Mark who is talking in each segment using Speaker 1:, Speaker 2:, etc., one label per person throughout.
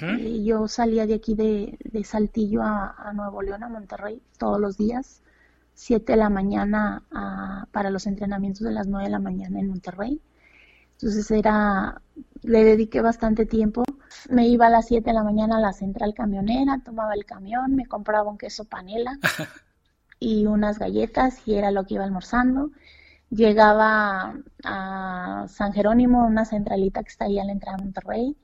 Speaker 1: Y yo salía de aquí de, Saltillo a, Nuevo León, a Monterrey, todos los días, 7 de la mañana para los entrenamientos de las 9 de la mañana en Monterrey. Entonces era, le dediqué bastante tiempo. Me iba a las 7 de la mañana a la central camionera, tomaba el camión, me compraba un queso panela y unas galletas y era lo que iba almorzando. Llegaba a San Jerónimo, una centralita que está ahí a la entrada de Monterrey.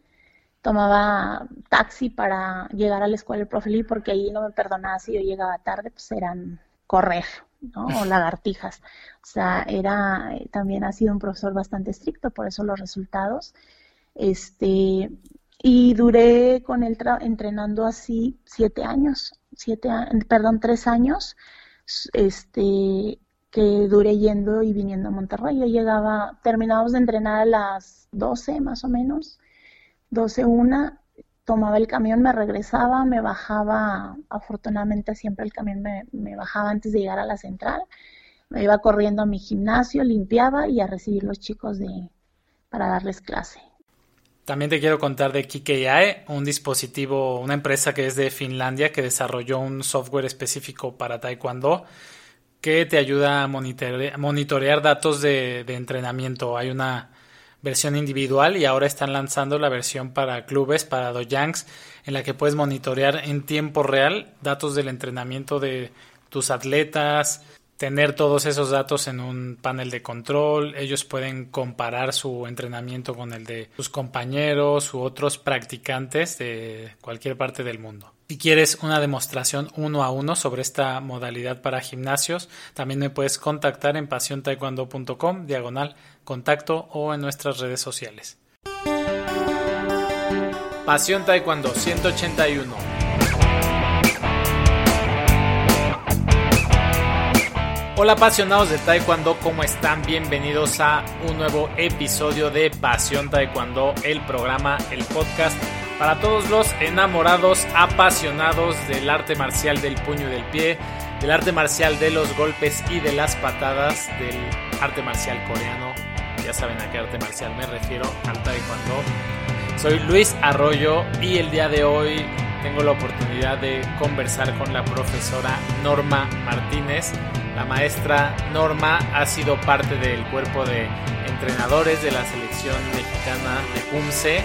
Speaker 1: Tomaba taxi para llegar a la escuela del profe porque ahí no me perdonaba si yo llegaba tarde, pues eran correr, ¿no? O lagartijas. O sea, era, eh, también ha sido un profesor bastante estricto, por eso los resultados. Este, y duré con él entrenando así siete años, siete, perdón, tres años, este, que duré yendo y viniendo a Monterrey. Yo llegaba, terminábamos de entrenar a las 12 más o menos, 12, una, tomaba el camión, me regresaba, me bajaba, afortunadamente siempre el camión me, me, bajaba antes de llegar a la central, me iba corriendo a mi gimnasio, limpiaba y a recibir los chicos de, para darles clase.
Speaker 2: También te quiero contar de KKIAE, un dispositivo, una empresa que es de Finlandia que desarrolló un software específico para Taekwondo que te ayuda a monitorear, datos de, de, entrenamiento. Hay una versión individual y ahora están lanzando la versión para clubes, para dojangs, en la que puedes monitorear en tiempo real datos del entrenamiento de tus atletas, tener todos esos datos en un panel de control, ellos pueden comparar su entrenamiento con el de sus compañeros u otros practicantes de cualquier parte del mundo. Si quieres una demostración uno a uno sobre esta modalidad para gimnasios, también me puedes contactar en pasiontaekwondo.com, diagonal contacto o en nuestras redes sociales. Pasión Taekwondo 181 Hola apasionados de Taekwondo, ¿cómo están? Bienvenidos a un nuevo episodio de Pasión Taekwondo, el programa, el podcast para todos los enamorados, apasionados del arte marcial del puño y del pie, del arte marcial de los golpes y de las patadas, del arte marcial coreano. Ya saben a qué arte marcial me refiero, al Taekwondo. Soy Luis Arroyo y el día de hoy tengo la oportunidad de conversar con la profesora Norma Martínez. La maestra Norma ha sido parte del cuerpo de entrenadores de la selección mexicana de PUMSE,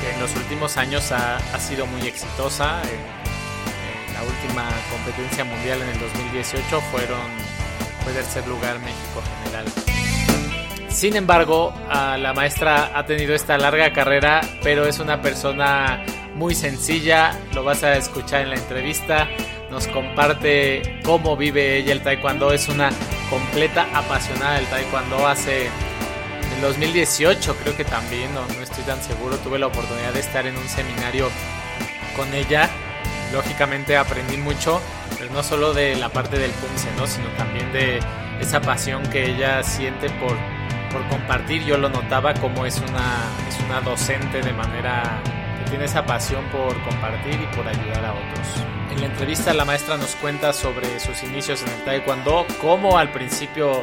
Speaker 2: que en los últimos años ha, sido muy exitosa. En, la última competencia mundial en el 2018 fueron, fue tercer lugar México general. Sin embargo, la maestra ha tenido esta larga carrera, pero es una persona muy sencilla, lo vas a escuchar en la entrevista, nos comparte cómo vive ella el taekwondo, es una completa apasionada del taekwondo, hace en 2018 creo que también, no, estoy tan seguro, tuve la oportunidad de estar en un seminario con ella, lógicamente aprendí mucho, pero no solo de la parte del punce, ¿no? sino también de esa pasión que ella siente por, por compartir, yo lo notaba como es una, es una docente de manera tiene esa pasión por compartir y por ayudar a otros. En la entrevista la maestra nos cuenta sobre sus inicios en el taekwondo, cómo al principio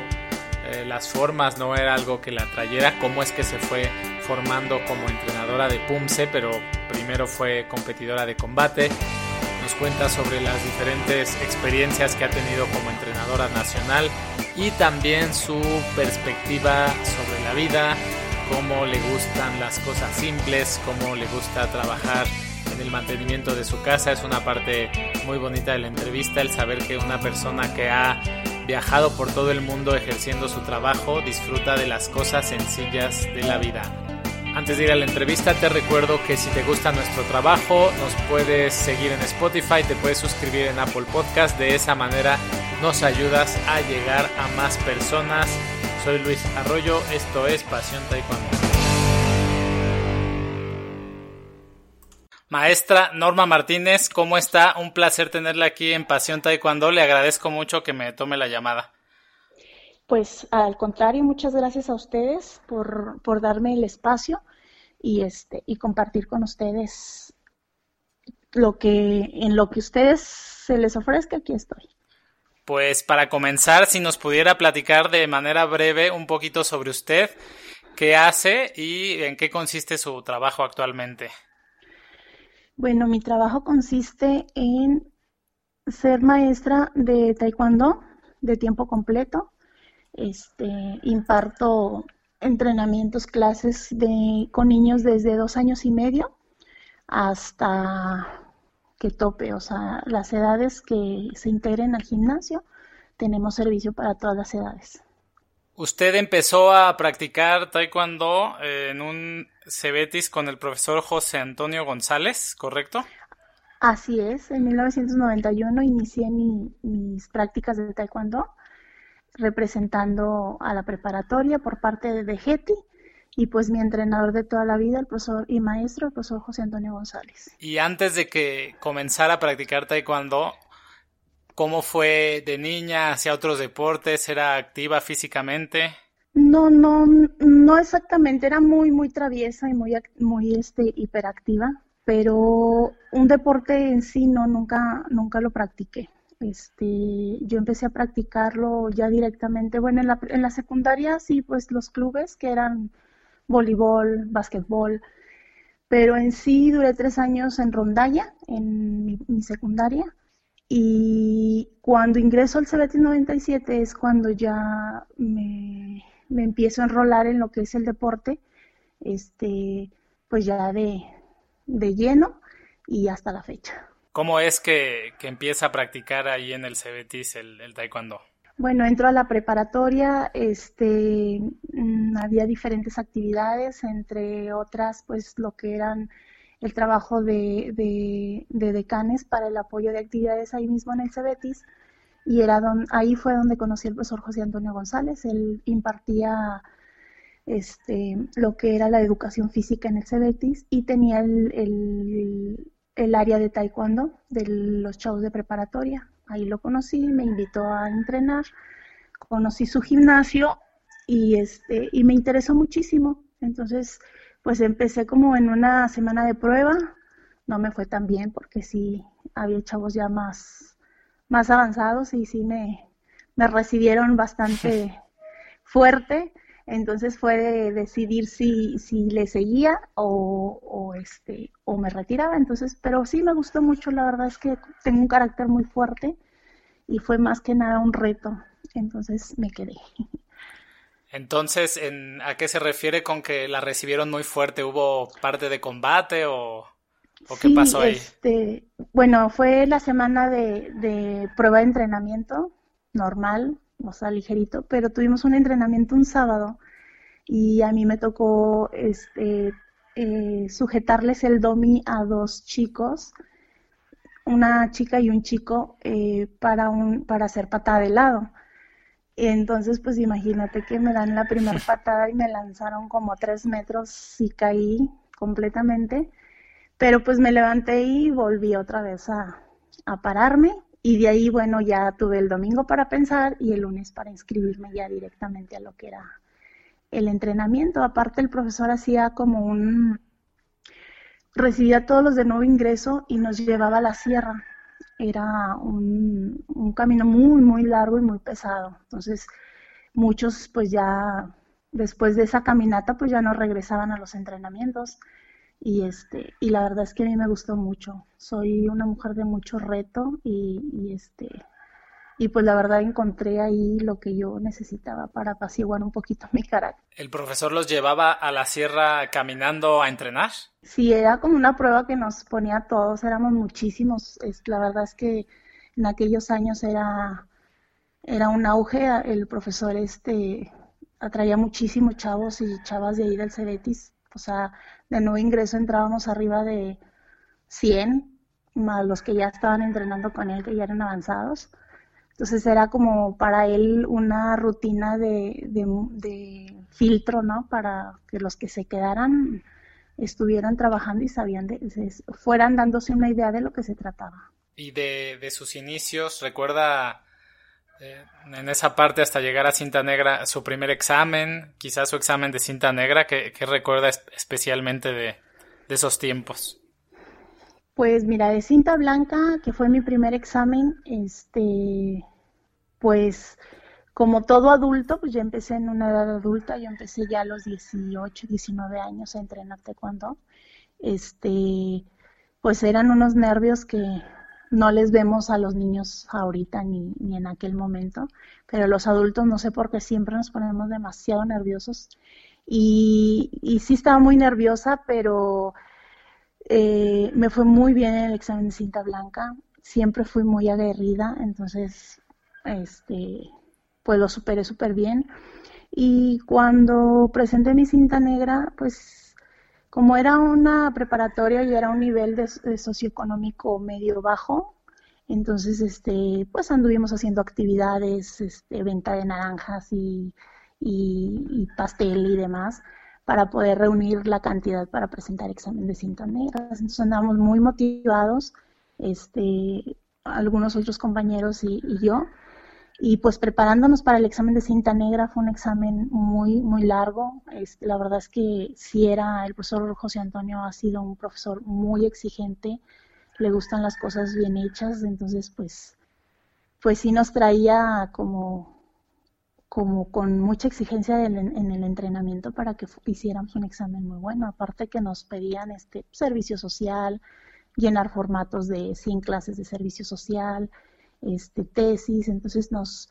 Speaker 2: eh, las formas no era algo que la trayera, cómo es que se fue formando como entrenadora de Pumse, pero primero fue competidora de combate. Nos cuenta sobre las diferentes experiencias que ha tenido como entrenadora nacional y también su perspectiva sobre la vida, cómo le gustan las cosas simples, cómo le gusta trabajar en el mantenimiento de su casa. Es una parte muy bonita de la entrevista, el saber que una persona que ha viajado por todo el mundo ejerciendo su trabajo disfruta de las cosas sencillas de la vida. Antes de ir a la entrevista te recuerdo que si te gusta nuestro trabajo nos puedes seguir en Spotify, te puedes suscribir en Apple Podcast, de esa manera nos ayudas a llegar a más personas soy Luis Arroyo, esto es Pasión Taekwondo. Maestra Norma Martínez, ¿cómo está? Un placer tenerla aquí en Pasión Taekwondo. Le agradezco mucho que me tome la llamada.
Speaker 1: Pues al contrario, muchas gracias a ustedes por, por darme el espacio y este y compartir con ustedes lo que en lo que ustedes se les ofrezca, aquí estoy.
Speaker 2: Pues para comenzar, si nos pudiera platicar de manera breve un poquito sobre usted, qué hace y en qué consiste su trabajo actualmente.
Speaker 1: Bueno, mi trabajo consiste en ser maestra de taekwondo de tiempo completo. Este, imparto entrenamientos, clases de, con niños desde dos años y medio hasta que tope, o sea, las edades que se integren al gimnasio, tenemos servicio para todas las edades.
Speaker 2: Usted empezó a practicar taekwondo en un Cebetis con el profesor José Antonio González, ¿correcto?
Speaker 1: Así es, en 1991 inicié mis prácticas de taekwondo representando a la preparatoria por parte de Getty y pues mi entrenador de toda la vida, el profesor y maestro, el profesor José Antonio González.
Speaker 2: Y antes de que comenzara a practicar taekwondo, ¿cómo fue de niña hacia otros deportes? ¿Era activa físicamente?
Speaker 1: No, no, no exactamente, era muy, muy traviesa y muy, muy este, hiperactiva, pero un deporte en sí no, nunca, nunca lo practiqué. Este, yo empecé a practicarlo ya directamente, bueno, en la, en la secundaria sí, pues los clubes que eran voleibol, básquetbol, pero en sí duré tres años en rondalla, en mi, secundaria, y cuando ingreso al CBT 97 es cuando ya me, me, empiezo a enrolar en lo que es el deporte, este, pues ya de, de lleno y hasta la fecha.
Speaker 2: ¿Cómo es que, empieza a practicar ahí en el CBT el taekwondo?
Speaker 1: Bueno, entro a la preparatoria, este, mm, había diferentes actividades, entre otras, pues lo que eran el trabajo de, de, decanes para el apoyo de actividades ahí mismo en el Cebetis, y era don, ahí fue donde conocí al profesor José Antonio González, él impartía este, lo que era la educación física en el Cebetis y tenía el, el, el área de taekwondo de los chavos de preparatoria ahí lo conocí, me invitó a entrenar, conocí su gimnasio y este y me interesó muchísimo. Entonces, pues empecé como en una semana de prueba, no me fue tan bien porque sí había chavos ya más más avanzados y sí me, me recibieron bastante fuerte. Entonces fue de decidir si, si le seguía o, o, este, o me retiraba. Entonces, pero sí me gustó mucho, la verdad es que tengo un carácter muy fuerte y fue más que nada un reto. Entonces me quedé.
Speaker 2: Entonces, ¿en, ¿a qué se refiere con que la recibieron muy fuerte? ¿Hubo parte de combate o, qué pasó ahí?
Speaker 1: Este, bueno, fue la semana de, de prueba de entrenamiento normal, o sea, ligerito, pero tuvimos un entrenamiento un sábado y a mí me tocó este, eh, sujetarles el domi a dos chicos, una chica y un chico, eh, para, un, para hacer patada de lado. Entonces, pues imagínate que me dan la primera patada y me lanzaron como tres metros y caí completamente, pero pues me levanté y volví otra vez a, a pararme y de ahí, bueno, ya tuve el domingo para pensar y el lunes para inscribirme ya directamente a lo que era el entrenamiento. Aparte, el profesor hacía como un... recibía a todos los de nuevo ingreso y nos llevaba a la sierra. Era un, un camino muy, muy largo y muy pesado. Entonces, muchos pues ya después de esa caminata pues ya no regresaban a los entrenamientos y este y la verdad es que a mí me gustó mucho soy una mujer de mucho reto y, este y pues la verdad encontré ahí lo que yo necesitaba para apaciguar un poquito mi carácter.
Speaker 2: ¿El profesor los llevaba a la sierra caminando a entrenar?
Speaker 1: Sí, era como una prueba que nos ponía a todos, éramos muchísimos. Es, la verdad es que en aquellos años era, era un auge, el profesor este atraía muchísimos chavos y chavas de ahí del Cebetis. O sea, de nuevo ingreso entrábamos arriba de 100, más los que ya estaban entrenando con él, que ya eran avanzados. Entonces era como para él una rutina de, de, filtro, ¿no? Para que los que se quedaran estuvieran trabajando y sabían, de, fueran dándose una idea de lo que se trataba.
Speaker 2: Y de, de sus inicios, ¿recuerda eh, en esa parte hasta llegar a cinta negra, su primer examen, quizás su examen de cinta negra, ¿qué, recuerda especialmente de, esos tiempos?
Speaker 1: Pues mira, de cinta blanca, que fue mi primer examen, este, pues como todo adulto, pues ya empecé en una edad adulta, yo empecé ya a los 18, 19 años a entrenar taekwondo. Este, pues eran unos nervios que no les vemos a los niños ahorita ni, ni en aquel momento, pero los adultos no sé por qué siempre nos ponemos demasiado nerviosos y, y sí estaba muy nerviosa, pero eh, me fue muy bien en el examen de cinta blanca, siempre fui muy aguerrida, entonces, este, pues lo superé súper bien. Y cuando presenté mi cinta negra, pues como era una preparatoria y era un nivel de, socioeconómico medio bajo, entonces, este, pues anduvimos haciendo actividades, este, venta de naranjas y, y pastel y demás para poder reunir la cantidad para presentar examen de cinta negra. Entonces andamos muy motivados, este, algunos otros compañeros y, yo, y pues preparándonos para el examen de cinta negra fue un examen muy, muy largo. Este, la verdad es que si era, el profesor José Antonio ha sido un profesor muy exigente, le gustan las cosas bien hechas, entonces pues, pues sí nos traía como como con mucha exigencia en, el entrenamiento para que hiciéramos un examen muy bueno. Aparte que nos pedían este servicio social, llenar formatos de 100 clases de servicio social, este tesis, entonces nos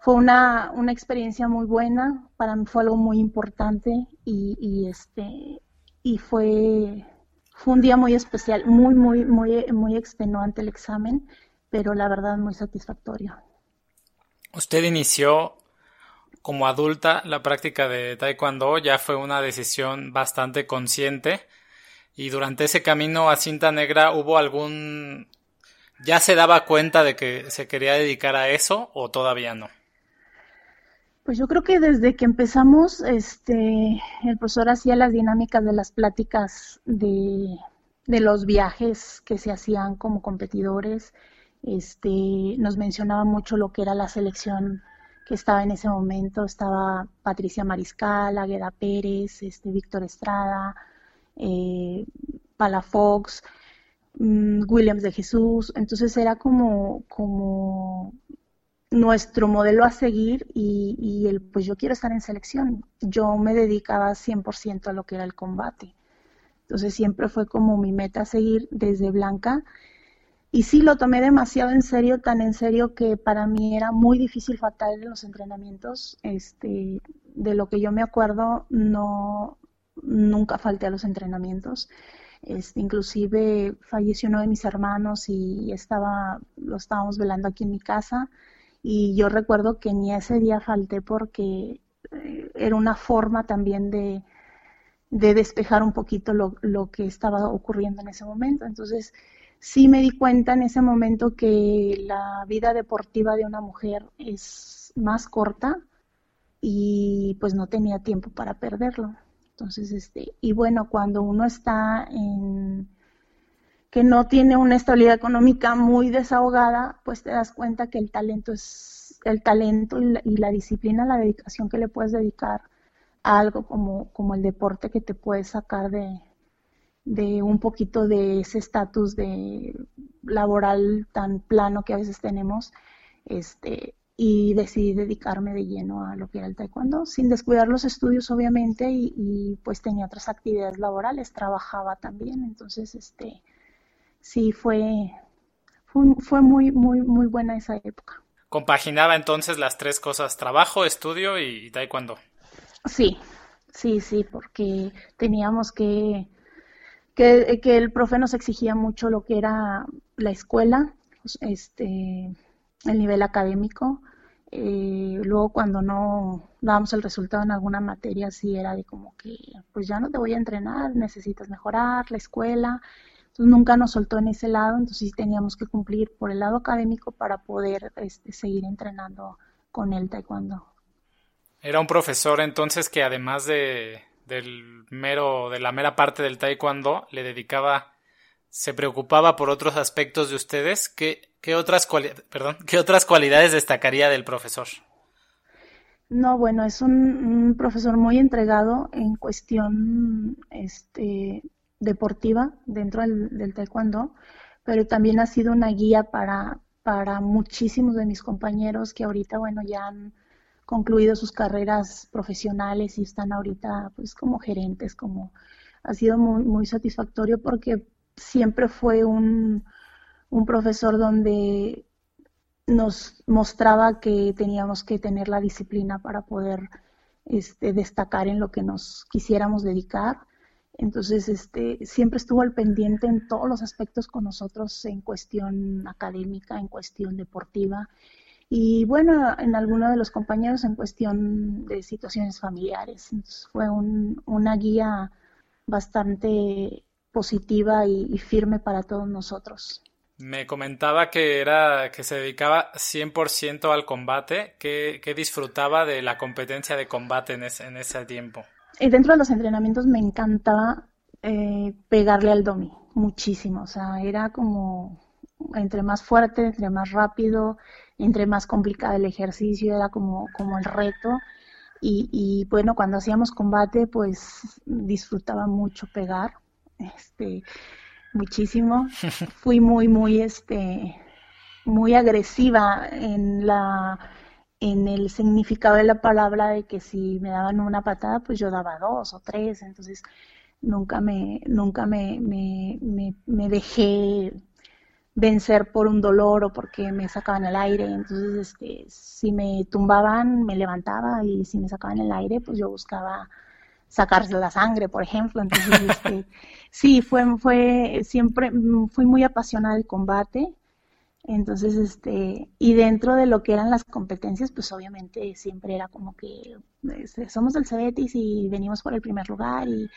Speaker 1: fue una, una experiencia muy buena, para mí fue algo muy importante y, y este y fue fue un día muy especial, muy muy muy muy extenuante el examen, pero la verdad muy satisfactorio.
Speaker 2: Usted inició como adulta la práctica de taekwondo ya fue una decisión bastante consciente y durante ese camino a cinta negra hubo algún ya se daba cuenta de que se quería dedicar a eso o todavía no.
Speaker 1: Pues yo creo que desde que empezamos, este, el profesor hacía las dinámicas de las pláticas de, de los viajes que se hacían como competidores, este, nos mencionaba mucho lo que era la selección que estaba en ese momento, estaba Patricia Mariscal, Agueda Pérez, este, Víctor Estrada, eh, Palafox, mm, Williams de Jesús, entonces era como, nuestro modelo a seguir y, y, el, pues yo quiero estar en selección. Yo me dedicaba 100% a lo que era el combate. Entonces siempre fue como mi meta a seguir desde Blanca y sí, lo tomé demasiado en serio, tan en serio que para mí era muy difícil faltar en los entrenamientos. Este, de lo que yo me acuerdo, no, nunca falté a los entrenamientos. Este, inclusive falleció uno de mis hermanos y estaba, lo estábamos velando aquí en mi casa. Y yo recuerdo que ni ese día falté porque eh, era una forma también de, de despejar un poquito lo, lo que estaba ocurriendo en ese momento. Entonces, sí me di cuenta en ese momento que la vida deportiva de una mujer es más corta y pues no tenía tiempo para perderlo. Entonces, este, y bueno, cuando uno está en que no tiene una estabilidad económica muy desahogada, pues te das cuenta que el talento es el talento y la, y la disciplina, la dedicación que le puedes dedicar a algo como, como el deporte que te puede sacar de, de un poquito de ese estatus de laboral tan plano que a veces tenemos, este, y decidí dedicarme de lleno a lo que era el taekwondo, sin descuidar los estudios obviamente, y, pues tenía otras actividades laborales, trabajaba también, entonces este, sí fue, fue, muy, muy, muy buena esa época.
Speaker 2: Compaginaba entonces las tres cosas, trabajo, estudio y taekwondo.
Speaker 1: Sí, sí, sí, porque teníamos que que, el profe nos exigía mucho lo que era la escuela, este, el nivel académico. Eh, luego cuando no dábamos el resultado en alguna materia, sí era de como que, pues ya no te voy a entrenar, necesitas mejorar la escuela. Entonces nunca nos soltó en ese lado, entonces sí teníamos que cumplir por el lado académico para poder este, seguir entrenando con el taekwondo.
Speaker 2: Era un profesor entonces que además de, del mero, de la mera parte del taekwondo, le dedicaba, se preocupaba por otros aspectos de ustedes. ¿Qué, qué otras, perdón, ¿qué otras cualidades destacaría del profesor?
Speaker 1: No, bueno, es un, profesor muy entregado en cuestión este, deportiva dentro del, del, taekwondo, pero también ha sido una guía para, para muchísimos de mis compañeros que ahorita, bueno, ya han concluido sus carreras profesionales y están ahorita pues como gerentes, como ha sido muy, muy satisfactorio porque siempre fue un, un profesor donde nos mostraba que teníamos que tener la disciplina para poder este, destacar en lo que nos quisiéramos dedicar. Entonces, este, siempre estuvo al pendiente en todos los aspectos con nosotros en cuestión académica, en cuestión deportiva y bueno, en algunos de los compañeros en cuestión de situaciones familiares. fue una guía bastante positiva y, firme para todos nosotros.
Speaker 2: Me comentaba que era que se dedicaba 100% al combate, que, disfrutaba de la competencia de combate en ese, en ese tiempo.
Speaker 1: Y dentro de los entrenamientos me encantaba eh, pegarle al domi, muchísimo. O sea, era como entre más fuerte, entre más rápido, entre más complicado el ejercicio, era como, como el reto. Y, y, bueno, cuando hacíamos combate, pues disfrutaba mucho pegar, este, muchísimo. Fui muy, muy, este, muy agresiva en la en el significado de la palabra de que si me daban una patada, pues yo daba dos o tres, entonces nunca me, nunca me, me, me, me dejé vencer por un dolor o porque me sacaban el aire. Entonces, este, si me tumbaban, me levantaba y si me sacaban el aire, pues yo buscaba sacarse la sangre, por ejemplo. Entonces, este, sí, fue, fue, siempre fui muy apasionada del combate. Entonces, este, y dentro de lo que eran las competencias, pues obviamente siempre era como que este, somos del Cebetis y venimos por el primer lugar y,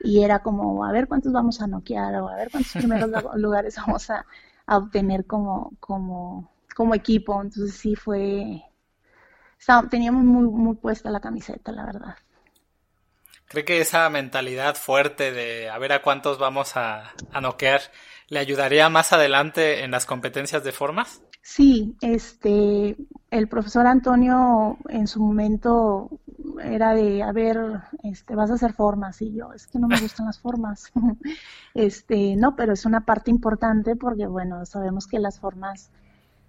Speaker 1: y era como a ver cuántos vamos a noquear o a ver cuántos primeros lugares vamos a, a obtener como, como, como equipo. Entonces sí fue, teníamos muy, muy puesta la camiseta, la verdad.
Speaker 2: ¿Cree que esa mentalidad fuerte de a ver a cuántos vamos a, a noquear le ayudaría más adelante en las competencias de formas?
Speaker 1: Sí, este, el profesor Antonio en su momento era de, a ver, este, vas a hacer formas y yo, es que no me gustan las formas. este, no, pero es una parte importante porque, bueno, sabemos que las formas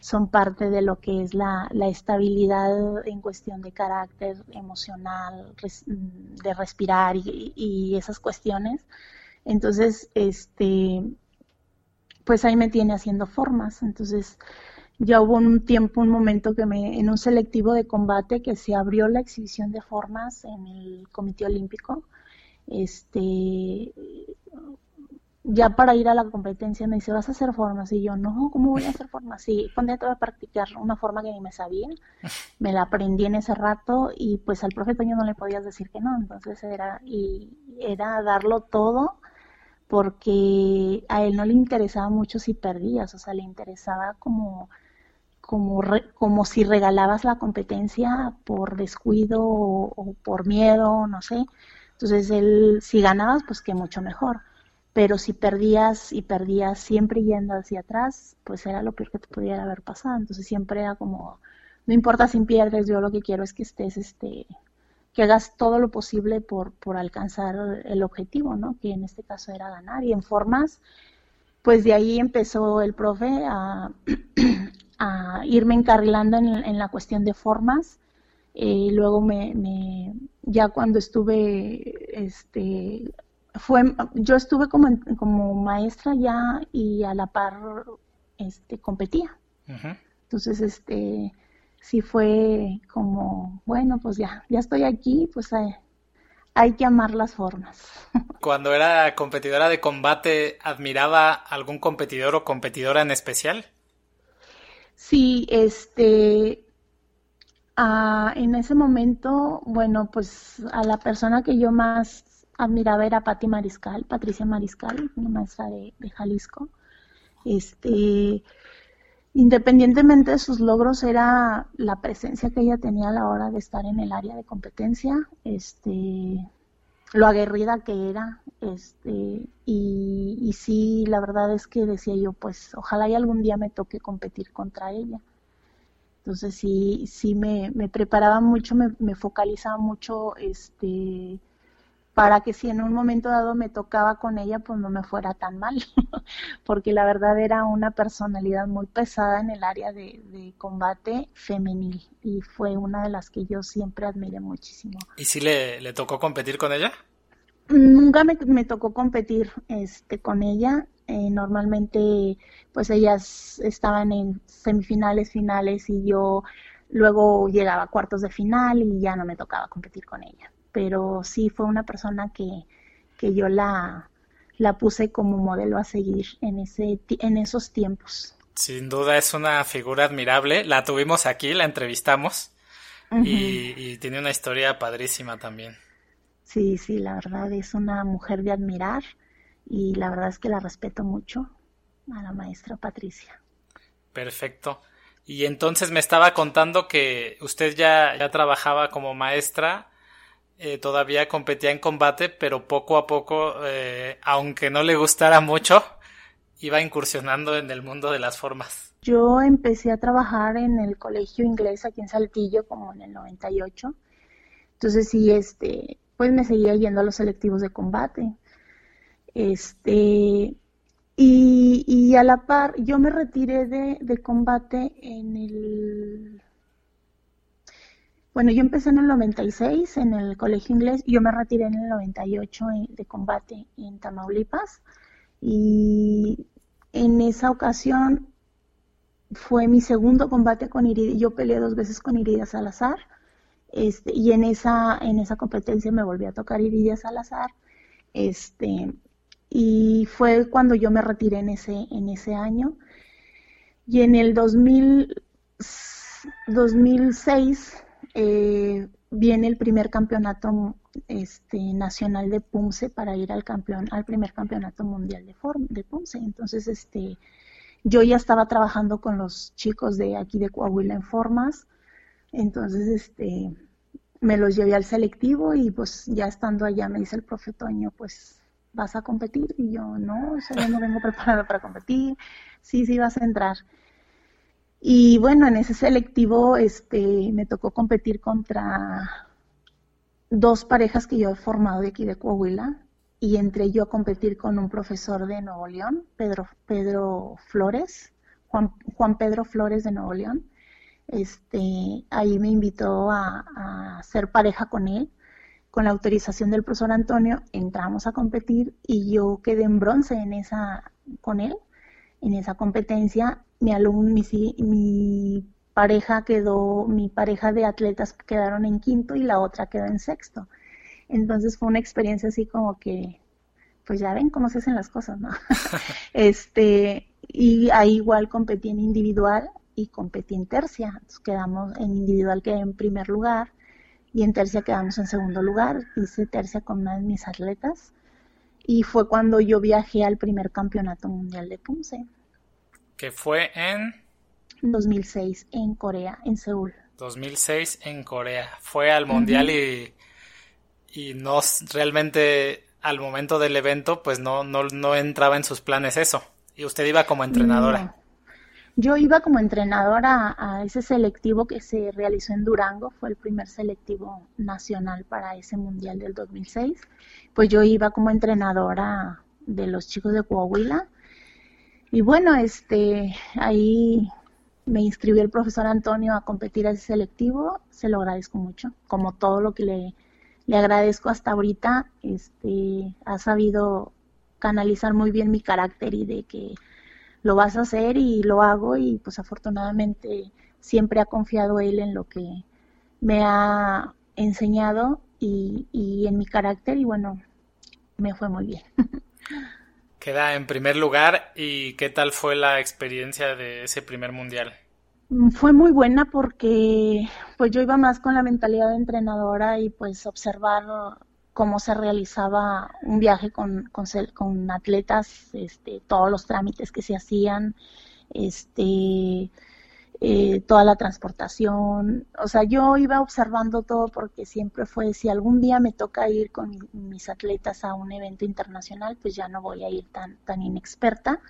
Speaker 1: son parte de lo que es la, la estabilidad en cuestión de carácter emocional, de respirar y, y esas cuestiones. Entonces, este, pues ahí me tiene haciendo formas. Entonces, ya hubo un tiempo, un momento que me, en un selectivo de combate que se abrió la exhibición de formas en el Comité Olímpico. Este, ya para ir a la competencia me dice, ¿vas a hacer formas? Y yo, no, ¿cómo voy a hacer formas? Sí, ponte a practicar una forma que ni me sabía. Me la aprendí en ese rato y pues al profe Toño no le podías decir que no. Entonces era, y era darlo todo porque a él no le interesaba mucho si perdías, o sea, le interesaba como como, como si regalabas la competencia por descuido o, por miedo, no sé. Entonces, él, si ganabas, pues que mucho mejor. Pero si perdías y perdías siempre yendo hacia atrás, pues era lo peor que te pudiera haber pasado. Entonces, siempre era como, no importa si pierdes, yo lo que quiero es que estés, este, que hagas todo lo posible por, por alcanzar el objetivo, ¿no? Que en este caso era ganar. Y en formas, pues de ahí empezó el profe a, irme encarrilando en, la cuestión de formas. Eh, luego me, ya cuando estuve, este, fue, yo estuve como, como maestra ya y a la par, este, competía. Entonces, este, sí fue como, bueno, pues ya, ya estoy aquí, pues hay, hay que amar las formas.
Speaker 2: Cuando era competidora de combate, ¿admiraba algún competidor o competidora en especial?
Speaker 1: Sí, este, ah, en ese momento, bueno, pues a la persona que yo más admiraba era Patti Mariscal, Patricia Mariscal, una maestra de, Jalisco. Este, independientemente de sus logros, era la presencia que ella tenía a la hora de estar en el área de competencia, este, lo aguerrida que era, este, y, y, sí, la verdad es que decía yo, pues ojalá y algún día me toque competir contra ella. Entonces sí, sí me, me preparaba mucho, me, me, focalizaba mucho, este, para que si en un momento dado me tocaba con ella, pues no me fuera tan mal, porque la verdad era una personalidad muy pesada en el área de, de combate femenil y fue una de las que yo siempre admiré muchísimo.
Speaker 2: ¿Y si le, le tocó competir con ella?
Speaker 1: Nunca me, me, tocó competir este, con ella. Eh, normalmente, pues ellas estaban en semifinales, finales y yo luego llegaba a cuartos de final y ya no me tocaba competir con ella. Pero sí fue una persona que, que yo la, la puse como modelo a seguir en, ese, en esos tiempos.
Speaker 2: Sin duda es una figura admirable. La tuvimos aquí, la entrevistamos y, y tiene una historia padrísima también.
Speaker 1: Sí, sí, la verdad es una mujer de admirar y la verdad es que la respeto mucho a la maestra Patricia.
Speaker 2: Perfecto. Y entonces me estaba contando que usted ya, ya trabajaba como maestra, eh, todavía competía en combate, pero poco a poco, eh, aunque no le gustara mucho, iba incursionando en el mundo de las formas.
Speaker 1: Yo empecé a trabajar en el colegio inglés aquí en Saltillo como en el 98. Entonces sí, este, pues me seguía yendo a los selectivos de combate. Este, y, a la par, yo me retiré de, combate en el... Bueno, yo empecé en el 96 en el colegio inglés, yo me retiré en el 98 de combate en Tamaulipas. Y en esa ocasión fue mi segundo combate con Iridia, yo peleé dos veces con Iridia Salazar este, y en esa, en esa competencia me volví a tocar Iridia Salazar este, y fue cuando yo me retiré en ese, en ese año. Y en el 2000, 2006 eh, viene el primer campeonato este, nacional de Pumse para ir al campeón, al primer campeonato mundial de, form, de. Entonces, este, yo ya estaba trabajando con los chicos de aquí de Coahuila en formas. Entonces, este, me los llevé al selectivo y pues ya estando allá me dice el profe Toño, pues ¿vas a competir? Y yo, no, yo no vengo preparada para competir. Sí, sí, vas a entrar. Y bueno, en ese selectivo este, me tocó competir contra dos parejas que yo he formado de aquí de Coahuila y entré yo a competir con un profesor de Nuevo León, Pedro, Pedro Flores, Juan, Juan Pedro Flores de Nuevo León. Este, ahí me invitó a, a ser pareja con él con la autorización del profesor Antonio, entramos a competir y yo quedé en bronce en esa, con él, en esa competencia. Mi alumno, mi, mi pareja quedó, mi pareja de atletas quedaron en quinto y la otra quedó en sexto. Entonces fue una experiencia así como que, pues ya ven cómo se hacen las cosas, ¿no? este, y ahí igual competí en individual y competí en tercia. Entonces quedamos en individual quedé en primer lugar y en tercia quedamos en segundo lugar. Hice tercia con una de mis atletas y fue cuando yo viajé al primer campeonato mundial de Pumse.
Speaker 2: Que fue en
Speaker 1: 2006 en Corea, en Seúl.
Speaker 2: 2006 en Corea. Fue al mundial y, y no realmente al momento del evento pues no, no, no entraba en sus planes eso. Y usted iba como entrenadora.
Speaker 1: Yo iba como entrenadora a, ese selectivo que se realizó en Durango, fue el primer selectivo nacional para ese mundial del 2006. Pues yo iba como entrenadora de los chicos de Coahuila. Y bueno, este, ahí me inscribió el profesor Antonio a competir a ese selectivo, se lo agradezco mucho, como todo lo que le, le agradezco hasta ahorita, este, ha sabido canalizar muy bien mi carácter y de que lo vas a hacer y lo hago y pues afortunadamente siempre ha confiado él en lo que me ha enseñado y, y en mi carácter y bueno, me fue muy bien.
Speaker 2: Queda en primer lugar y ¿qué tal fue la experiencia de ese primer mundial?
Speaker 1: Mm, fue muy buena porque pues yo iba más con la mentalidad de entrenadora y pues observar cómo se realizaba un viaje con, con, atletas, este, todos los trámites que se hacían, este, eh, toda la transportación. O sea, yo iba observando todo porque siempre fue, si algún día me toca ir con mis atletas a un evento internacional, pues ya no voy a ir tan, tan inexperta.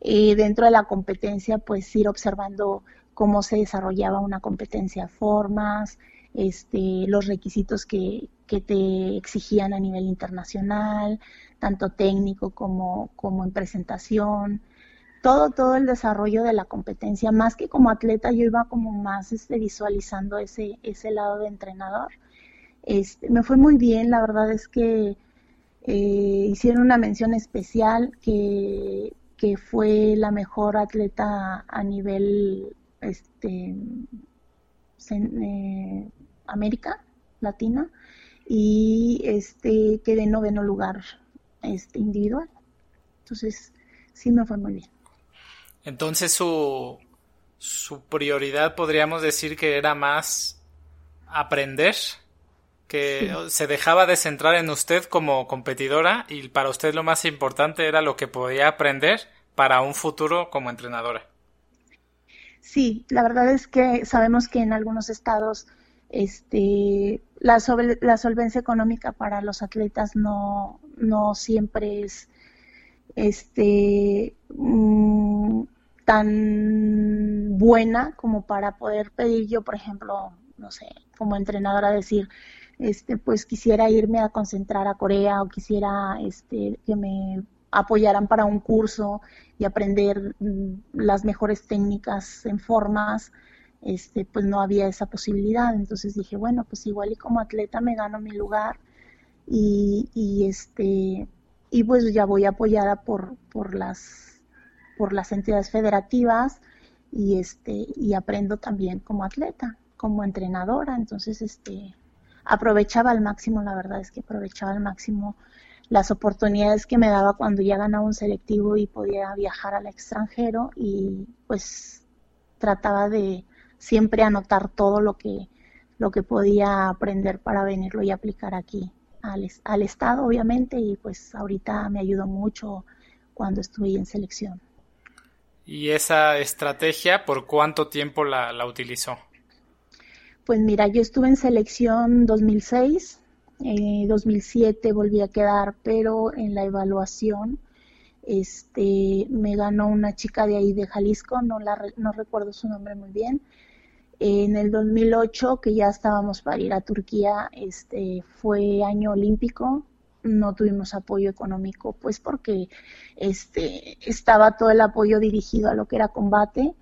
Speaker 1: Eh, dentro de la competencia, pues ir observando cómo se desarrollaba una competencia, formas, este, los requisitos que, que te exigían a nivel internacional, tanto técnico como, como en presentación, todo, todo el desarrollo de la competencia, más que como atleta, yo iba como más este, visualizando ese, ese lado de entrenador. Este, me fue muy bien, la verdad es que Eh, hicieron una mención especial que, que fue la mejor atleta a nivel este, eh, América Latina y este quedé en noveno lugar este individual. Entonces, sí me fue muy bien.
Speaker 2: Entonces su, su prioridad podríamos decir que era más aprender, que se dejaba de centrar en usted como competidora y para usted lo más importante era lo que podía aprender para un futuro como entrenadora.
Speaker 1: Sí, la verdad es que sabemos que en algunos estados este, la, la solvencia económica para los atletas no, no siempre es este, mm, tan buena como para poder pedir. Yo, por ejemplo, no sé, como entrenadora decir, este, pues quisiera irme a concentrar a Corea o quisiera este, que me apoyaran para un curso y aprender mm, las mejores técnicas en formas, este, pues no había esa posibilidad. Entonces dije, bueno, pues igual y como atleta me gano mi lugar y, y este, y pues ya voy apoyada por, por las, por las entidades federativas y este, y aprendo también como atleta, como entrenadora. Entonces, este, aprovechaba al máximo, la verdad es que aprovechaba al máximo las oportunidades que me daba cuando ya ganaba un selectivo y podía viajar al extranjero y pues trataba de siempre anotar todo lo que lo que podía aprender para venirlo y aplicar aquí al, al estado obviamente y pues ahorita me ayudó mucho cuando estuve en selección.
Speaker 2: ¿Y esa estrategia por cuánto tiempo la, la utilizó?
Speaker 1: Pues mira, yo estuve en selección 2006, eh, 2007 volví a quedar, pero en la evaluación este, me ganó una chica de ahí de Jalisco, no, la, no recuerdo su nombre muy bien. En el 2008, que ya estábamos para ir a Turquía, este, fue año olímpico, no tuvimos apoyo económico, pues porque este, estaba todo el apoyo dirigido a lo que era combate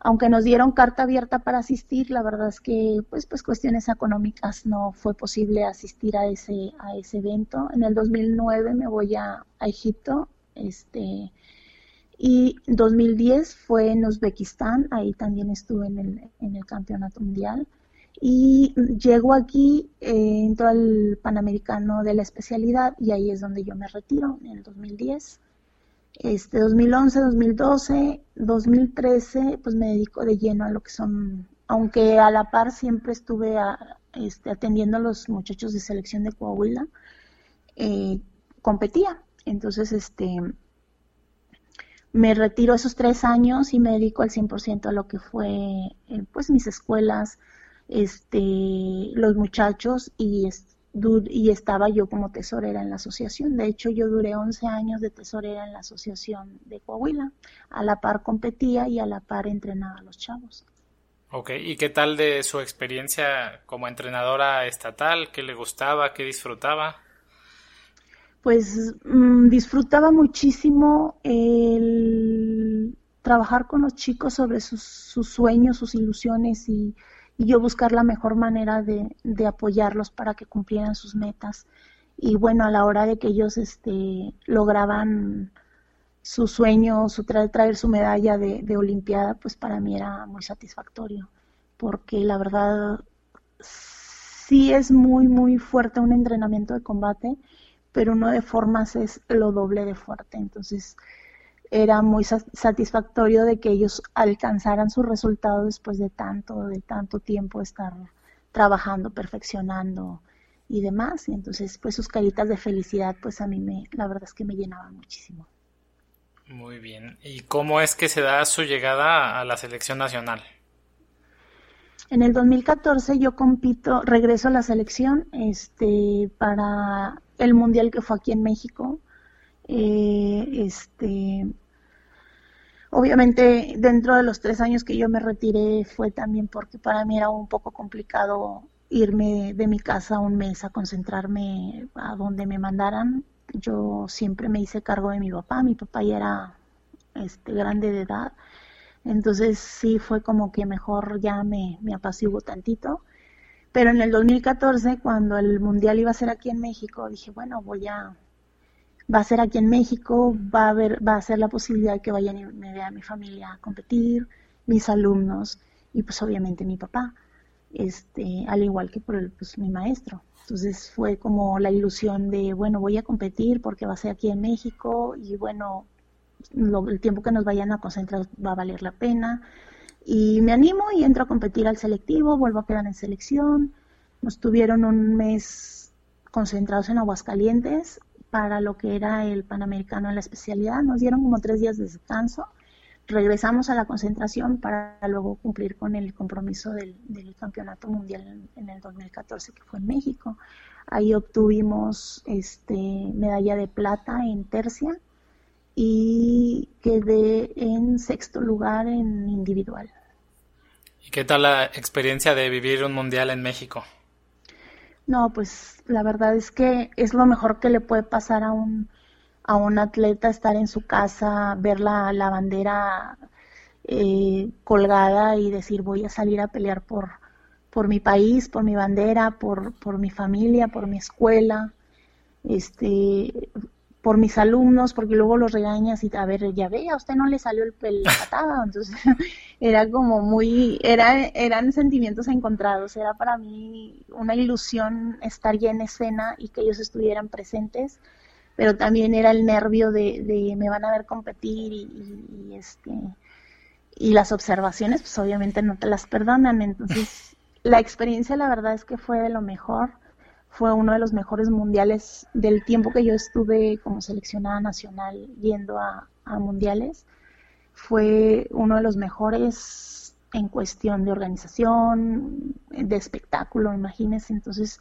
Speaker 1: aunque nos dieron carta abierta para asistir, la verdad es que pues pues cuestiones económicas no fue posible asistir a ese a ese evento. En el 2009 me voy a, Egipto, este y 2010 fue en Uzbekistán, ahí también estuve en el, en el campeonato mundial. Y llego aquí, eh, entro al Panamericano de la especialidad y ahí es donde yo me retiro, en el 2010 este 2011, 2012, 2013, pues me dedico de lleno a lo que son, aunque a la par siempre estuve este, atendiendo a los muchachos de selección de Coahuila, eh, competía. Entonces, este, me retiro esos tres años y me dedico al 100% a lo que fue, eh, pues, mis escuelas, este, los muchachos y, y estaba yo como tesorera en la asociación. De hecho, yo duré 11 años de tesorera en la asociación de Coahuila. A la par competía y a la par entrenaba a los chavos.
Speaker 2: Ok, ¿y qué tal de su experiencia como entrenadora estatal? ¿Qué le gustaba? ¿Qué disfrutaba?
Speaker 1: Pues mm, disfrutaba muchísimo el trabajar con los chicos sobre sus, sueños, sus ilusiones y, yo buscar la mejor manera de, de, apoyarlos para que cumplieran sus metas. Y bueno, a la hora de que ellos este, lograban su sueño, su traer su medalla de, de Olimpiada, pues para mí era muy satisfactorio, porque la verdad sí es muy, muy fuerte un entrenamiento de combate, pero uno de formas es lo doble de fuerte. Entonces, era muy satisfactorio de que ellos alcanzaran su resultado después de tanto, de tanto tiempo estar trabajando, perfeccionando y demás. Y entonces, pues sus caritas de felicidad, pues a mí me, la verdad es que me llenaban muchísimo.
Speaker 2: Muy bien. ¿Y cómo es que se da su llegada a la selección nacional?
Speaker 1: En el 2014 yo compito, regreso a la selección, este, para el mundial que fue aquí en México, eh, este, obviamente dentro de los tres años que yo me retiré fue también porque para mí era un poco complicado irme de mi casa un mes a concentrarme a donde me mandaran. Yo siempre me hice cargo de mi papá, mi papá ya era este, grande de edad, entonces sí fue como que mejor ya me, me apaciguo tantito Pero en el 2014, cuando el mundial iba a ser aquí en México, dije, bueno, voy a, va a ser aquí en México, va a haber, va a ser la posibilidad de que vayan y me vea mi familia a competir, mis alumnos y pues obviamente mi papá, este, al igual que por el, pues, mi maestro. Entonces fue como la ilusión de, bueno, voy a competir porque va a ser aquí en México y bueno, el tiempo que nos vayan a concentrar va a valer la pena. Y me animo y entro a competir al selectivo, vuelvo a quedar en selección. Nos tuvieron un mes concentrados en Aguascalientes para lo que era el Panamericano en la especialidad. Nos dieron como tres días de descanso. Regresamos a la concentración para luego cumplir con el compromiso del, Campeonato Mundial en, el 2014, que fue en México. Ahí obtuvimos este, medalla de plata en tercia y quedé en sexto lugar en individual.
Speaker 2: ¿Y qué tal la experiencia de vivir un mundial en México?
Speaker 1: No, pues la verdad es que es lo mejor que le puede pasar a un, a un atleta estar en su casa, ver la, la bandera eh, colgada y decir voy a salir a pelear por, por mi país, por mi bandera, por, por mi familia, por mi escuela. Este, por mis alumnos, porque luego los regañas y a ver, ya ve, a usted no le salió el, el patada, entonces era como muy, era, eran sentimientos encontrados, era para mí una ilusión estar ya en escena y que ellos estuvieran presentes, pero también era el nervio de, de me van a ver competir y, este y las observaciones, pues obviamente no te las perdonan, entonces la experiencia la verdad es que fue de lo mejor fue uno de los mejores mundiales del tiempo que yo estuve como seleccionada nacional yendo a, mundiales. Fue uno de los mejores en cuestión de organización, de espectáculo, imagínense. Entonces,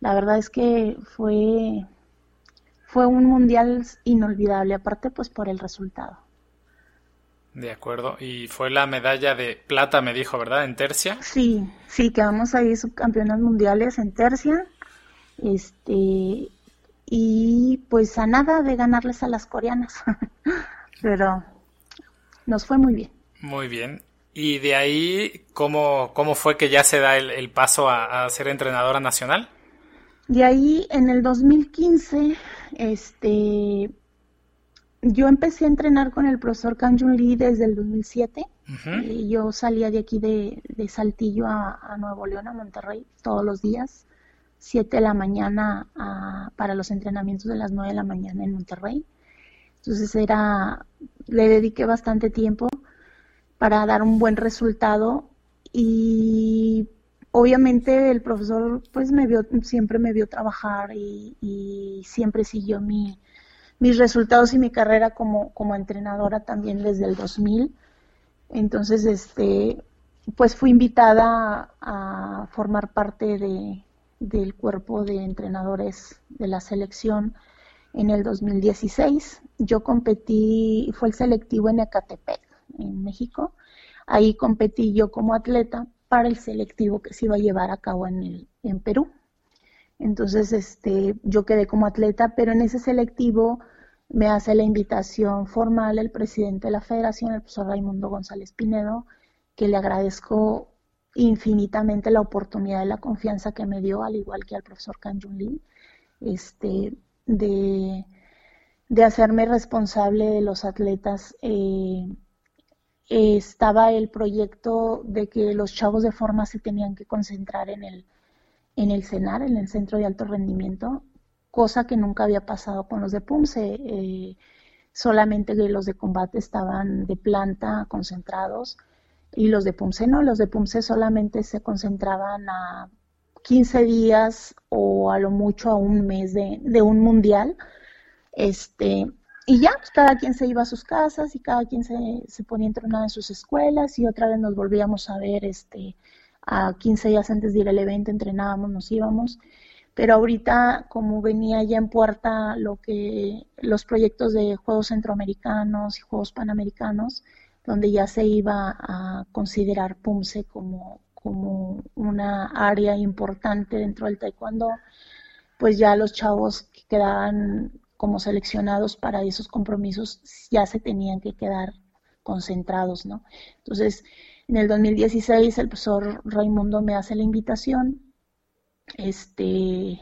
Speaker 1: la verdad es que fue, fue un mundial inolvidable, aparte pues por el resultado.
Speaker 2: De acuerdo, y fue la medalla de plata, me dijo, ¿verdad? En tercia.
Speaker 1: Sí, sí, quedamos ahí subcampeonas mundiales en tercia este, y pues a nada de ganarles a las coreanas. Pero nos fue muy bien.
Speaker 2: Muy bien. ¿Y de ahí cómo, cómo fue que ya se da el, paso a, ser entrenadora nacional?
Speaker 1: De ahí en el 2015, este, yo empecé a entrenar con el profesor Kang Jun Lee desde el 2007. y yo salía de aquí de, Saltillo a, Nuevo León, a Monterrey, todos los días. 7 de la mañana para los entrenamientos de las 9 de la mañana en Monterrey. Entonces era, le dediqué bastante tiempo para dar un buen resultado y obviamente el profesor pues me vio, siempre me vio trabajar y, siempre siguió mi, mis resultados y mi carrera como, como entrenadora también desde el 2000. Entonces, este, pues fui invitada a formar parte de, del cuerpo de entrenadores de la selección en el 2016. Yo competí, fue el selectivo en Ecatepec, en México. Ahí competí yo como atleta para el selectivo que se iba a llevar a cabo en, el, en Perú. Entonces, este, yo quedé como atleta, pero en ese selectivo me hace la invitación formal el presidente de la federación, el profesor Raimundo González Pinedo, que le agradezco infinitamente la oportunidad y la confianza que me dio, al igual que al profesor Kan Jun Lee, este, de, de, hacerme responsable de los atletas. Eh, estaba el proyecto de que los chavos de forma se tenían que concentrar en el, en el CENAR, en el Centro de Alto Rendimiento, cosa que nunca había pasado con los de PUMSE. Eh, solamente los de combate estaban de planta concentrados y los de PUMSE no, los de PUMSE solamente se concentraban a 15 días o a lo mucho a un mes de, un mundial. Este, y ya, pues, cada quien se iba a sus casas y cada quien se, se ponía a entrenar en sus escuelas y otra vez nos volvíamos a ver este, a 15 días antes de ir al evento, entrenábamos, nos íbamos. Pero ahorita, como venía ya en puerta lo que los proyectos de Juegos Centroamericanos y Juegos Panamericanos, donde ya se iba a considerar PUMSE como, como una área importante dentro del taekwondo, pues ya los chavos que quedaban como seleccionados para esos compromisos ya se tenían que quedar concentrados, ¿no? Entonces, en el 2016 el profesor Raimundo me hace la invitación este,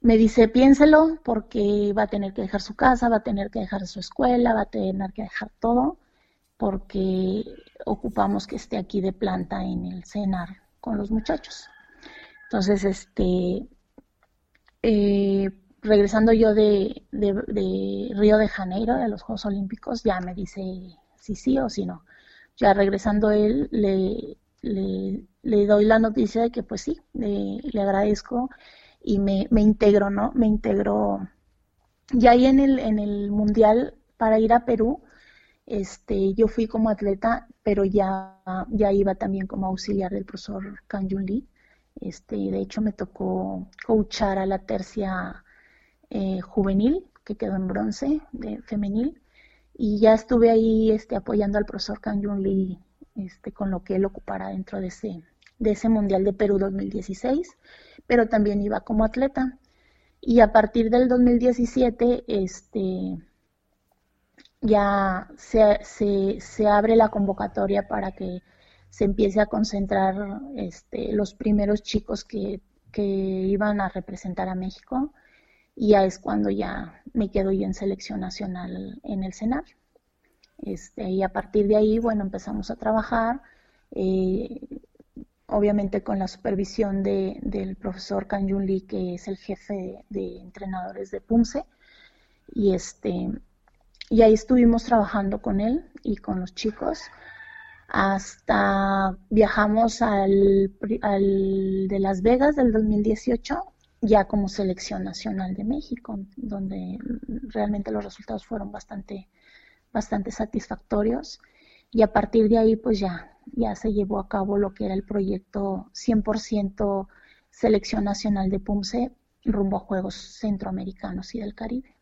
Speaker 1: me dice, piénselo, porque va a tener que dejar su casa, va a tener que dejar su escuela, va a tener que dejar todo, porque ocupamos que esté aquí de planta en el cenar con los muchachos. Entonces, este, eh, regresando yo de, Río de Janeiro, de los Juegos Olímpicos, ya me dice si sí o si no. Ya regresando él, le, le, doy la noticia de que pues sí, le, agradezco y me, me, integro, ¿no? Me integro ya ahí en el, en el Mundial para ir a Perú. Este, yo fui como atleta, pero ya, ya iba también como auxiliar del profesor Kang Yun Lee. Este, de hecho me tocó coachar a la tercia eh, juvenil, que quedó en bronce, de femenil, y ya estuve ahí este, apoyando al profesor Kang Yun Lee este, con lo que él ocupara dentro de ese, de ese Mundial de Perú 2016, pero también iba como atleta. Y a partir del 2017, este, ya se, se, abre la convocatoria para que se empiece a concentrar este, los primeros chicos que, que iban a representar a México y ya es cuando ya me quedo yo en selección nacional en el CENAR. Este, y a partir de ahí, bueno, empezamos a trabajar, eh, obviamente con la supervisión de, del profesor Kang Yun Lee, que es el jefe de entrenadores de PUMSE, y este, y ahí estuvimos trabajando con él y con los chicos hasta viajamos al, al de Las Vegas del 2018 ya como selección nacional de México, donde realmente los resultados fueron bastante bastante satisfactorios y a partir de ahí pues ya, ya se llevó a cabo lo que era el proyecto 100% Selección Nacional de PUMSE rumbo a Juegos Centroamericanos y del Caribe.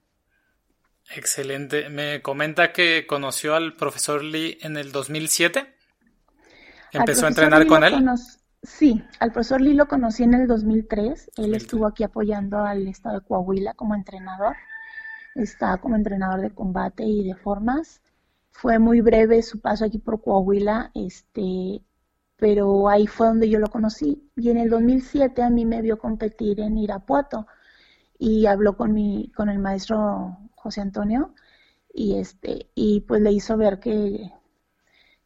Speaker 2: Excelente. Me comenta que conoció al profesor Lee en el 2007. ¿Empezó a entrenar con él?
Speaker 1: Sí, al profesor Lee lo conocí en el 2003. Él estuvo aquí apoyando al estado de Coahuila como entrenador está como entrenador de combate y de formas. Fue muy breve su paso aquí por Coahuila, este, pero ahí fue donde yo lo conocí. Y en el 2007 a mí me vio competir en Irapuato y habló con mi, con el maestro José Antonio y este, y pues le hizo ver que,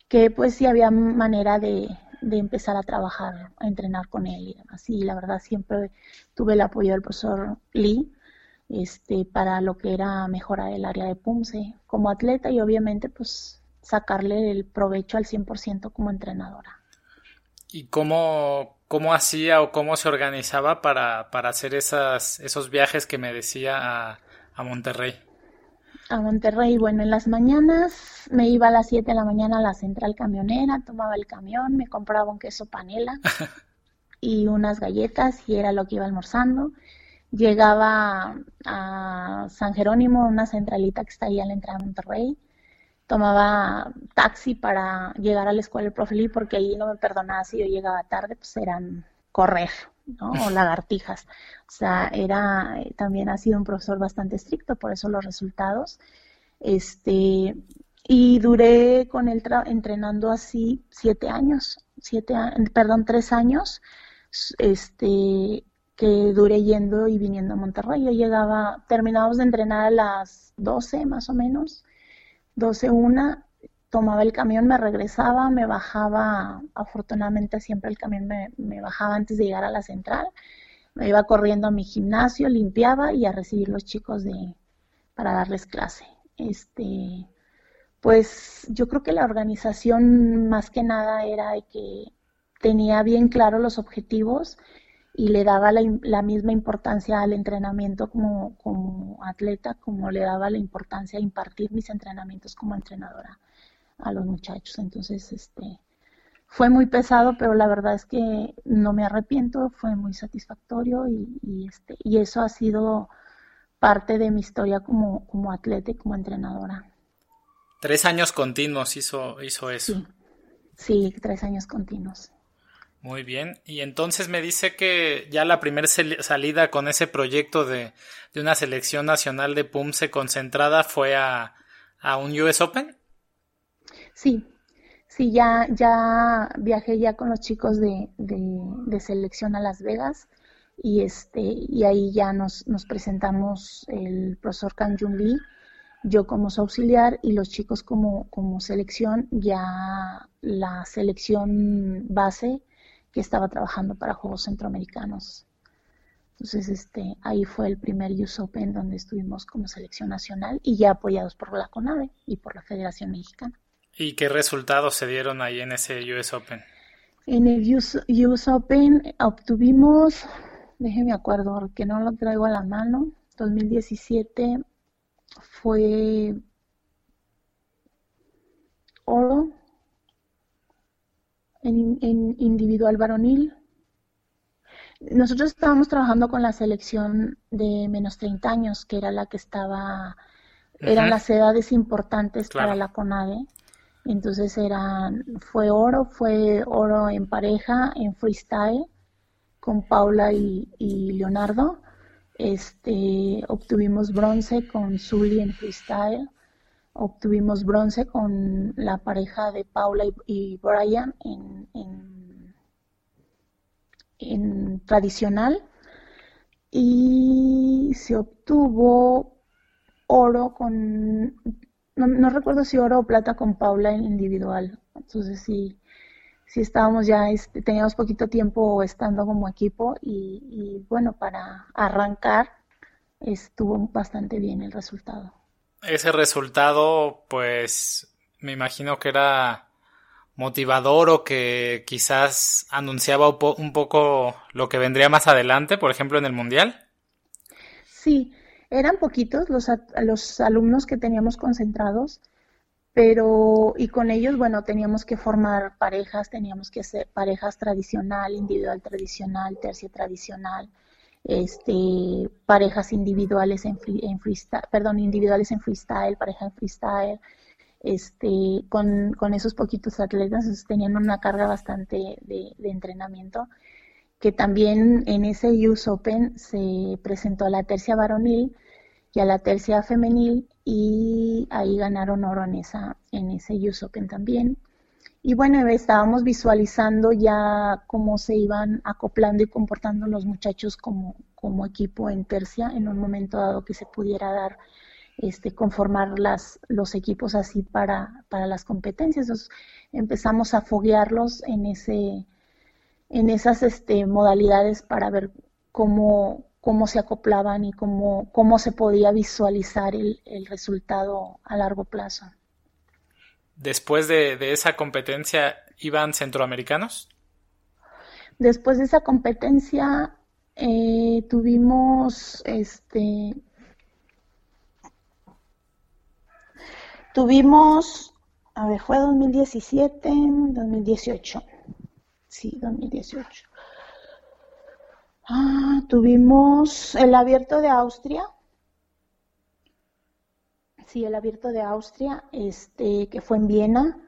Speaker 1: que pues sí había manera de, de empezar a trabajar, a entrenar con él y demás. Y la verdad siempre tuve el apoyo del profesor Lee este, para lo que era mejorar el área de PUMSE como atleta y obviamente pues sacarle el provecho al 100% como entrenadora.
Speaker 2: ¿Y cómo, cómo hacía o cómo se organizaba para, para hacer esas, esos viajes que me decía a, a Monterrey?
Speaker 1: A Monterrey, bueno, en las mañanas me iba a las 7 de la mañana a la central camionera, tomaba el camión, me compraba un queso panela y unas galletas y era lo que iba almorzando. Llegaba a San Jerónimo, una centralita que está ahí a la entrada de Monterrey, tomaba taxi para llegar a la escuela del profe Lee, porque ahí no me perdonaba si yo llegaba tarde, pues eran correr, ¿no? O lagartijas. O sea, era, también ha sido un profesor bastante estricto, por eso los resultados. Este, y duré con él entrenando así siete años, siete, perdón, tres años. Este, que duré yendo y viniendo a Monterrey. Yo llegaba, terminábamos de entrenar a las 12 más o menos, 12, una, tomaba el camión, me regresaba, me bajaba, afortunadamente siempre el camión me, bajaba antes de llegar a la central, me iba corriendo a mi gimnasio, limpiaba y a recibir los chicos de, para darles clase. Este, pues yo creo que la organización más que nada era de que tenía bien claro los objetivos y le daba la, misma importancia al entrenamiento como, como, atleta, como le daba la importancia a impartir mis entrenamientos como entrenadora a los muchachos. Entonces, este, fue muy pesado, pero la verdad es que no me arrepiento, fue muy satisfactorio y, este, y eso ha sido parte de mi historia como, como atleta y como entrenadora.
Speaker 2: Tres años continuos hizo, hizo eso.
Speaker 1: Sí, sí, tres años continuos.
Speaker 2: Muy bien. Y entonces me dice que ya la primera salida con ese proyecto de, una selección nacional de PUMSE concentrada fue a, un US Open.
Speaker 1: Sí, Sí, ya, ya viajé ya con los chicos de, de, selección a Las Vegas y este y ahí ya nos, nos presentamos el profesor Kang Jun Lee, yo como su auxiliar y los chicos como, como selección, ya la selección base que estaba trabajando para Juegos Centroamericanos. Entonces, este, ahí fue el primer US Open donde estuvimos como selección nacional y ya apoyados por la CONAVE y por la Federación Mexicana.
Speaker 2: ¿Y qué resultados se dieron ahí en ese US Open?
Speaker 1: En el US, Open obtuvimos, déjeme acuerdo, que no lo traigo a la mano, 2017 fue oro en, en individual varonil. Nosotros estábamos trabajando con la selección de menos 30 años, que era la que estaba, eran las edades importantes para la CONADE. Entonces eran, fue oro, fue oro en pareja, en freestyle, con Paula y, Leonardo. Este, obtuvimos bronce con Zully en freestyle. Obtuvimos bronce con la pareja de Paula y, Brian en, en, en tradicional. Y se obtuvo oro con no, recuerdo si oro o plata con Paula en individual. Entonces sí, sí estábamos ya, este, teníamos poquito tiempo estando como equipo y, bueno, para arrancar estuvo bastante bien el resultado.
Speaker 2: Ese resultado, pues me imagino que era motivador o que quizás anunciaba un poco lo que vendría más adelante, por ejemplo, en el Mundial.
Speaker 1: Sí, eran poquitos los, los alumnos que teníamos concentrados, pero y con ellos, bueno, teníamos que formar parejas, teníamos que hacer parejas tradicional, individual tradicional, tercia tradicional, este, parejas individuales en, en freestyle, perdón, individuales en freestyle, pareja en freestyle, este, con, con esos poquitos atletas, tenían una carga bastante de, entrenamiento que también en ese US Open se presentó la tercia varonil y a la tercia femenil y ahí ganaron oro en, esa, en ese US Open también. Y bueno, estábamos visualizando ya cómo se iban acoplando y comportando los muchachos como, como equipo en tercia en un momento dado que se pudiera dar, este, conformar las, los equipos así para, para las competencias. Entonces empezamos a foguearlos en, ese, en esas este, modalidades para ver cómo, cómo se acoplaban y cómo, cómo se podía visualizar el, resultado a largo plazo.
Speaker 2: Después de, esa competencia, ¿iban centroamericanos?
Speaker 1: Después de esa competencia eh, tuvimos este tuvimos a ver fue 2017 2018 sí 2018 Ah, tuvimos el abierto de Austria. Sí, el abierto de Austria, este, que fue en Viena.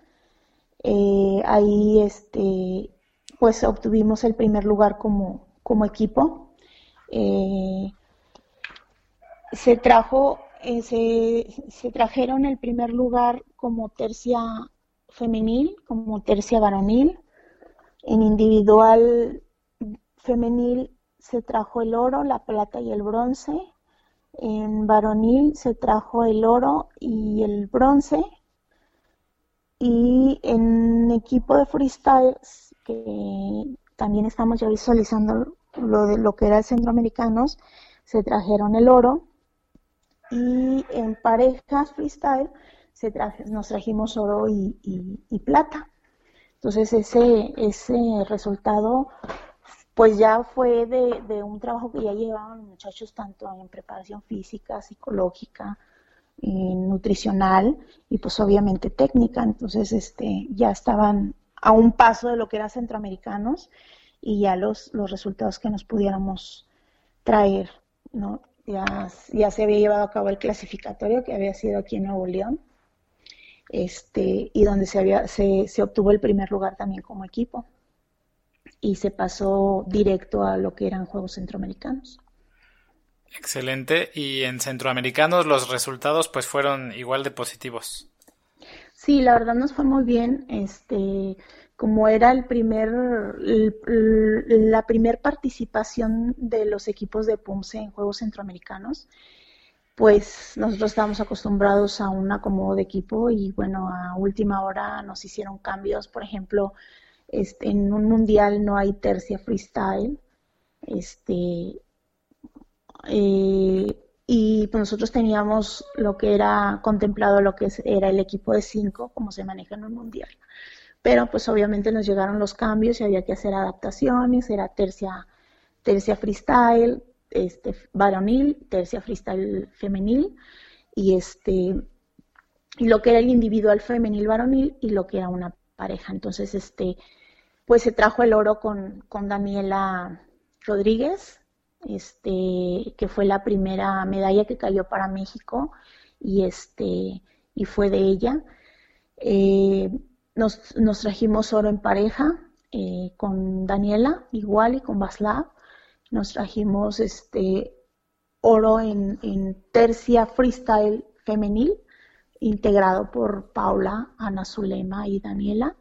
Speaker 1: Eh, ahí, este, pues obtuvimos el primer lugar como, como equipo. Eh, se trajo, eh, se, se trajeron el primer lugar como tercia femenil, como tercia varonil. En individual femenil se trajo el oro, la plata y el bronce. En varonil se trajo el oro y el bronce. Y en equipo de freestyle, que también estamos ya visualizando lo de lo que era el centroamericanos, se trajeron el oro. Y en parejas freestyle se nos trajimos oro y, y plata. Entonces ese, ese resultado pues ya fue de, un trabajo que ya llevaban los muchachos tanto en preparación física, psicológica, nutricional y pues obviamente técnica. Entonces este, ya estaban a un paso de lo que eran centroamericanos y ya los, los resultados que nos pudiéramos traer, ¿no? Ya, ya se había llevado a cabo el clasificatorio que había sido aquí en Nuevo León, este, y donde se, había, se, se obtuvo el primer lugar también como equipo y se pasó directo a lo que eran Juegos Centroamericanos.
Speaker 2: Excelente. Y en Centroamericanos los resultados pues fueron igual de positivos.
Speaker 1: Sí, la verdad nos fue muy bien. Este, como era el primer, la primer participación de los equipos de PUMSE en Juegos Centroamericanos, pues nosotros estábamos acostumbrados a un acomodo de equipo y bueno, a última hora nos hicieron cambios. Por ejemplo, este, en un mundial no hay tercia freestyle. Este, eh, y pues nosotros teníamos lo que era contemplado, lo que era el equipo de cinco, como se maneja en un mundial. Pero pues obviamente nos llegaron los cambios y había que hacer adaptaciones, era tercia, tercia freestyle, este, varonil, tercia freestyle femenil, y este, lo que era el individual femenil varonil y lo que era una pareja. Entonces, este, pues se trajo el oro con, con Daniela Rodríguez, este, que fue la primera medalla que cayó para México y, este, y fue de ella. Eh, nos, trajimos oro en pareja eh, con Daniela, igual, y con Baslav. Nos trajimos este, oro en, en tercia freestyle femenil, integrado por Paula, Ana Zulema y Daniela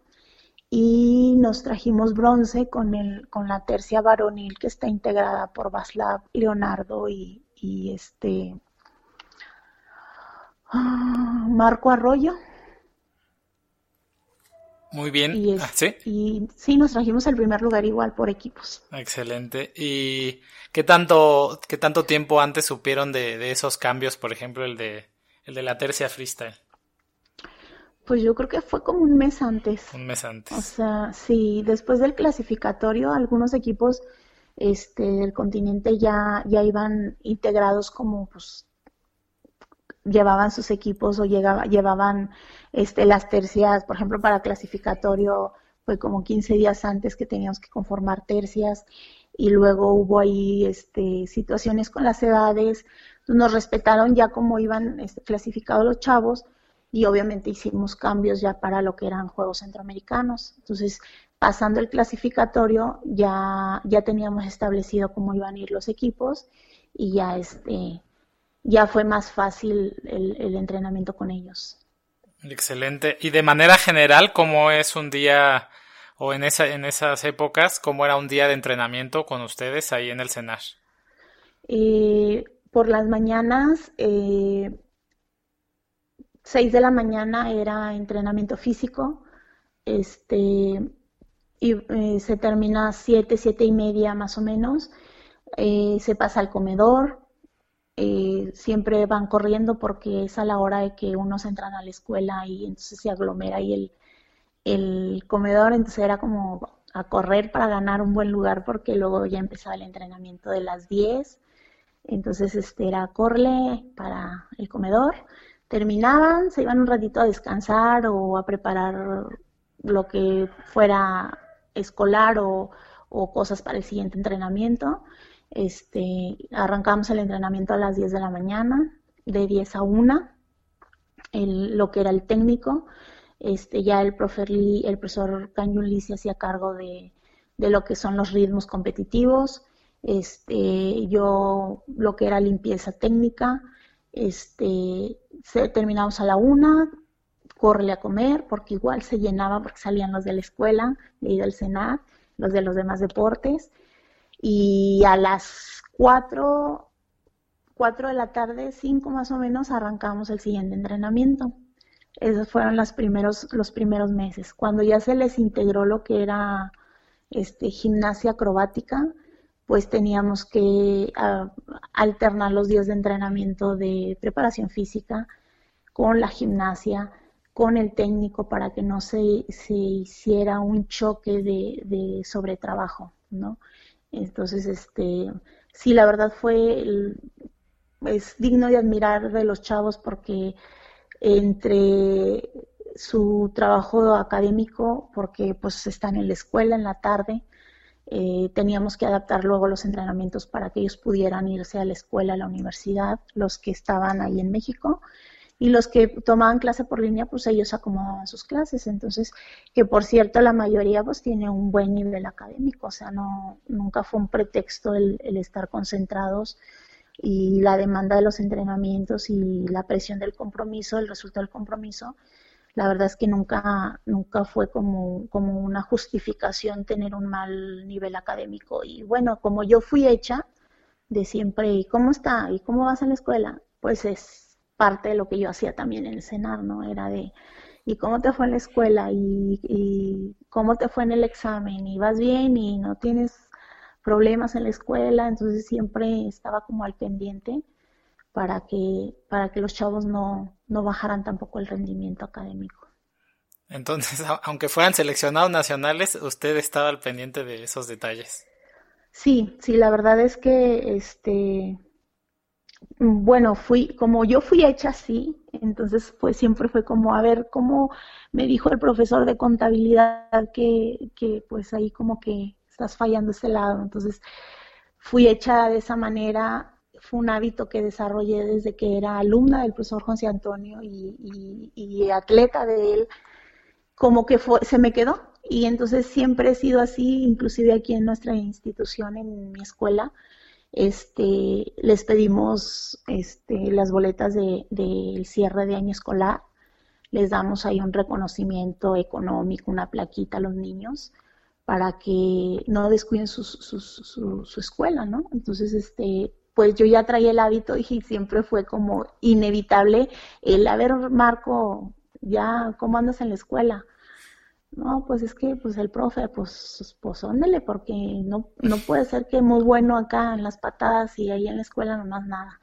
Speaker 1: y nos trajimos bronce con, el, con la tercia varonil que está integrada por Vaslav Leonardo y, este ah, Marco Arroyo.
Speaker 2: Muy bien.
Speaker 1: Y, ah, ¿Sí? y sí, nos trajimos el primer lugar igual por equipos.
Speaker 2: Excelente. ¿Y qué tanto, qué tanto tiempo antes supieron de, de esos cambios, por ejemplo, el de, el de la tercia freestyle?
Speaker 1: Pues yo creo que fue como un mes antes.
Speaker 2: Un mes antes.
Speaker 1: O sea, sí, después del clasificatorio, algunos equipos este, del continente ya, ya iban integrados como pues llevaban sus equipos o llegaba, llevaban este, las tercias, por ejemplo, para clasificatorio fue como 15 días antes que teníamos que conformar tercias y luego hubo ahí este, situaciones con las edades, nos respetaron ya como iban este, clasificados los chavos, y obviamente hicimos cambios ya para lo que eran Juegos Centroamericanos. Entonces, pasando el clasificatorio, ya, ya teníamos establecido cómo iban a ir los equipos y ya, este, ya fue más fácil el, el entrenamiento con ellos.
Speaker 2: Excelente. Y de manera general, ¿cómo es un día o en, esa, en esas épocas, cómo era un día de entrenamiento con ustedes ahí en el CENAR?
Speaker 1: Eh, por las mañanas eh, 6 de la mañana era entrenamiento físico, este, y eh, se termina 7, 7 y media más o menos, eh, se pasa al comedor, eh, siempre van corriendo porque es a la hora de que unos entran a la escuela y entonces se aglomera ahí el, el comedor, entonces era como a correr para ganar un buen lugar porque luego ya empezaba el entrenamiento de las 10, entonces este era corre para el comedor, terminaban, se iban un ratito a descansar o a preparar lo que fuera escolar o, cosas para el siguiente entrenamiento. Este, arrancamos el entrenamiento a las 10 de la mañana, de 10 a 1, el, lo que era el técnico. Este, ya el, profe, el profesor Lee se hacía cargo de, de, lo que son los ritmos competitivos. Este, yo lo que era limpieza técnica, este, se, terminamos a la una, córrele a comer, porque igual se llenaba porque salían los de la escuela, de del Senat, los de los demás deportes, y a las cuatro, cuatro de la tarde, cinco más o menos, arrancamos el siguiente entrenamiento. Esos fueron los primeros, los primeros meses. Cuando ya se les integró lo que era este, gimnasia acrobática, pues teníamos que ah, alternar los días de entrenamiento de preparación física con la gimnasia, con el técnico para que no se, se hiciera un choque de, sobretrabajo, ¿no? Entonces, este, sí, la verdad fue, es digno de admirar de los chavos porque entre su trabajo académico, porque pues están en la escuela en la tarde, eh, teníamos que adaptar luego los entrenamientos para que ellos pudieran irse a la escuela, a la universidad, los que estaban ahí en México. Y los que tomaban clase por línea, pues ellos acomodaban sus clases. Entonces, que por cierto, la mayoría pues tiene un buen nivel académico, o sea, no, nunca fue un pretexto el, el estar concentrados y la demanda de los entrenamientos y la presión del compromiso, el resultado del compromiso, la verdad es que nunca, nunca fue como, como una justificación tener un mal nivel académico. Y bueno, como yo fui hecha de siempre, ¿y cómo está? ¿Y cómo vas a la escuela? Pues es parte de lo que yo hacía también en el CENAR, ¿no? Era de, ¿y cómo te fue en la escuela? ¿Y, y cómo te fue en el examen? ¿Y vas bien? ¿Y no tienes problemas en la escuela? Entonces siempre estaba como al pendiente para que, para que los chavos no, no bajaran tampoco el rendimiento académico.
Speaker 2: Entonces, aunque fueran seleccionados nacionales, usted estaba al pendiente de esos detalles.
Speaker 1: Sí, sí, la verdad es que, este, bueno, fui, como yo fui hecha así, entonces pues siempre fue como, a ver, cómo me dijo el profesor de contabilidad que, que pues ahí como que estás fallando ese lado. Entonces, fui hecha de esa manera fue un hábito que desarrollé desde que era alumna del profesor José Antonio y, atleta de él, como que fue, se me quedó. Y entonces siempre he sido así, inclusive aquí en nuestra institución, en mi escuela, este, les pedimos este, las boletas del de, cierre de año escolar, les damos ahí un reconocimiento económico, una plaquita a los niños para que no descuiden su, su, su, su escuela, ¿no? Entonces, este, pues yo ya traía el hábito y siempre fue como inevitable el, a ver, Marco, ya, ¿cómo andas en la escuela? No, pues es que, pues el profe, pues, pues óndele, porque no, no puede ser que muy bueno acá en las patadas y ahí en la escuela no más nada.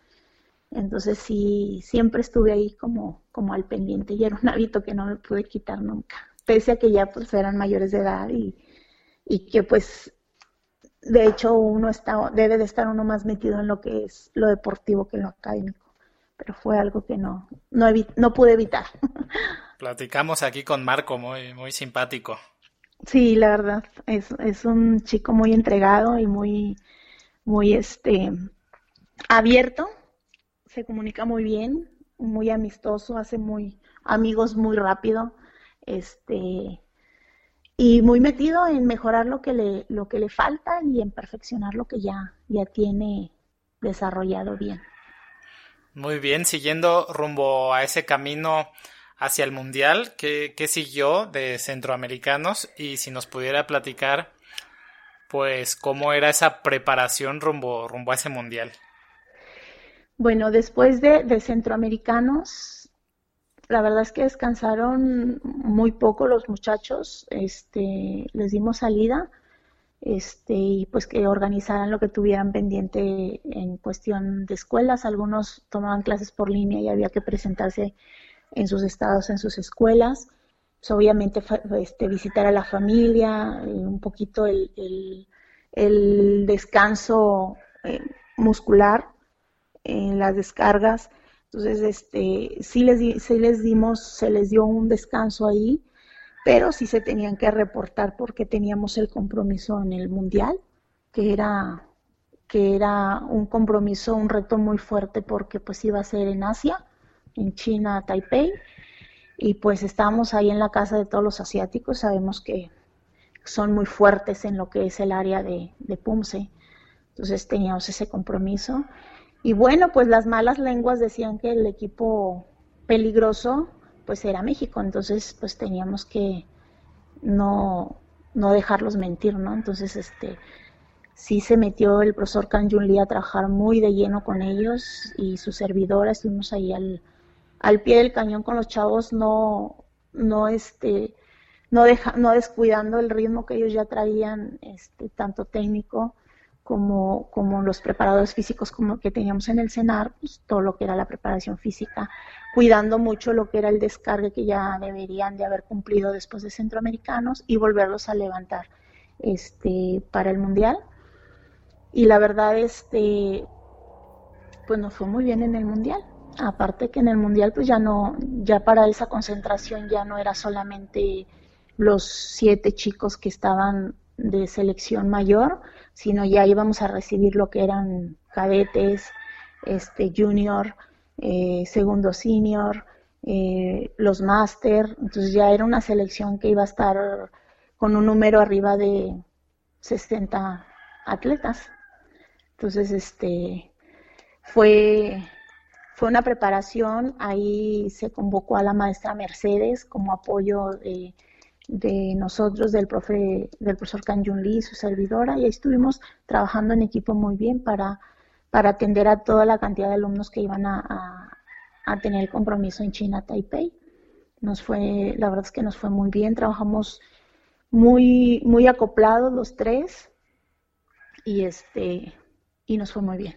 Speaker 1: Entonces sí, siempre estuve ahí como, como al pendiente y era un hábito que no me pude quitar nunca, pese a que ya pues eran mayores de edad y, y que pues de hecho uno está, debe de estar uno más metido en lo que es lo deportivo que en lo académico, pero fue algo que no, no, no pude evitar.
Speaker 2: Platicamos aquí con Marco, muy, muy simpático.
Speaker 1: Sí, la verdad, es, es un chico muy entregado y muy, muy este abierto, se comunica muy bien, muy amistoso, hace muy amigos muy rápido, este y muy metido en mejorar lo que le, lo que le falta y en perfeccionar lo que ya, ya tiene desarrollado bien.
Speaker 2: Muy bien, siguiendo rumbo a ese camino hacia el Mundial, ¿qué, qué siguió de centroamericanos? Y si nos pudiera platicar, pues, cómo era esa preparación rumbo, rumbo a ese Mundial.
Speaker 1: Bueno, después de, de centroamericanos, la verdad es que descansaron muy poco los muchachos, este, les dimos salida, este, y pues que organizaran lo que tuvieran pendiente en cuestión de escuelas. Algunos tomaban clases por línea y había que presentarse en sus estados, en sus escuelas. Pues obviamente este, visitar a la familia, eh, un poquito el, descanso eh, muscular en las descargas entonces, este, sí les, sí les dimos, se les dio un descanso ahí, pero sí se tenían que reportar porque teníamos el compromiso en el mundial, que era, que era un compromiso, un reto muy fuerte porque pues iba a ser en Asia, en China, Taipei, y pues estábamos ahí en la casa de todos los asiáticos, sabemos que son muy fuertes en lo que es el área de, de PUMSE, entonces teníamos ese compromiso y bueno, pues las malas lenguas decían que el equipo peligroso pues era México, entonces pues teníamos que no, no dejarlos mentir, ¿no? Entonces este sí se metió el profesor Kan Lee a trabajar muy de lleno con ellos y su servidora, estuvimos ahí al, al pie del cañón con los chavos, no, no este, no deja, no descuidando el ritmo que ellos ya traían, este, tanto técnico como, como los preparadores físicos como que teníamos en el CENAR, pues todo lo que era la preparación física, cuidando mucho lo que era el descargue que ya deberían de haber cumplido después de centroamericanos y volverlos a levantar este para el mundial. Y la verdad, este, pues nos fue muy bien en el mundial. Aparte que en el mundial, pues ya no, ya para esa concentración ya no era solamente los siete chicos que estaban de selección mayor, sino ya íbamos a recibir lo que eran cadetes, este junior, eh, segundo senior, eh, los máster, entonces ya era una selección que iba a estar con un número arriba de 60 atletas. Entonces, este fue fue una preparación, ahí se convocó a la maestra Mercedes como apoyo de, nosotros, del, profe, del profesor Kanjun Lee, su servidora, y ahí estuvimos trabajando en equipo muy bien para, para atender a toda la cantidad de alumnos que iban a, a, tener el compromiso en China, Taipei. Nos fue, la verdad es que nos fue muy bien, trabajamos muy, muy acoplados los tres y este, y nos fue muy bien.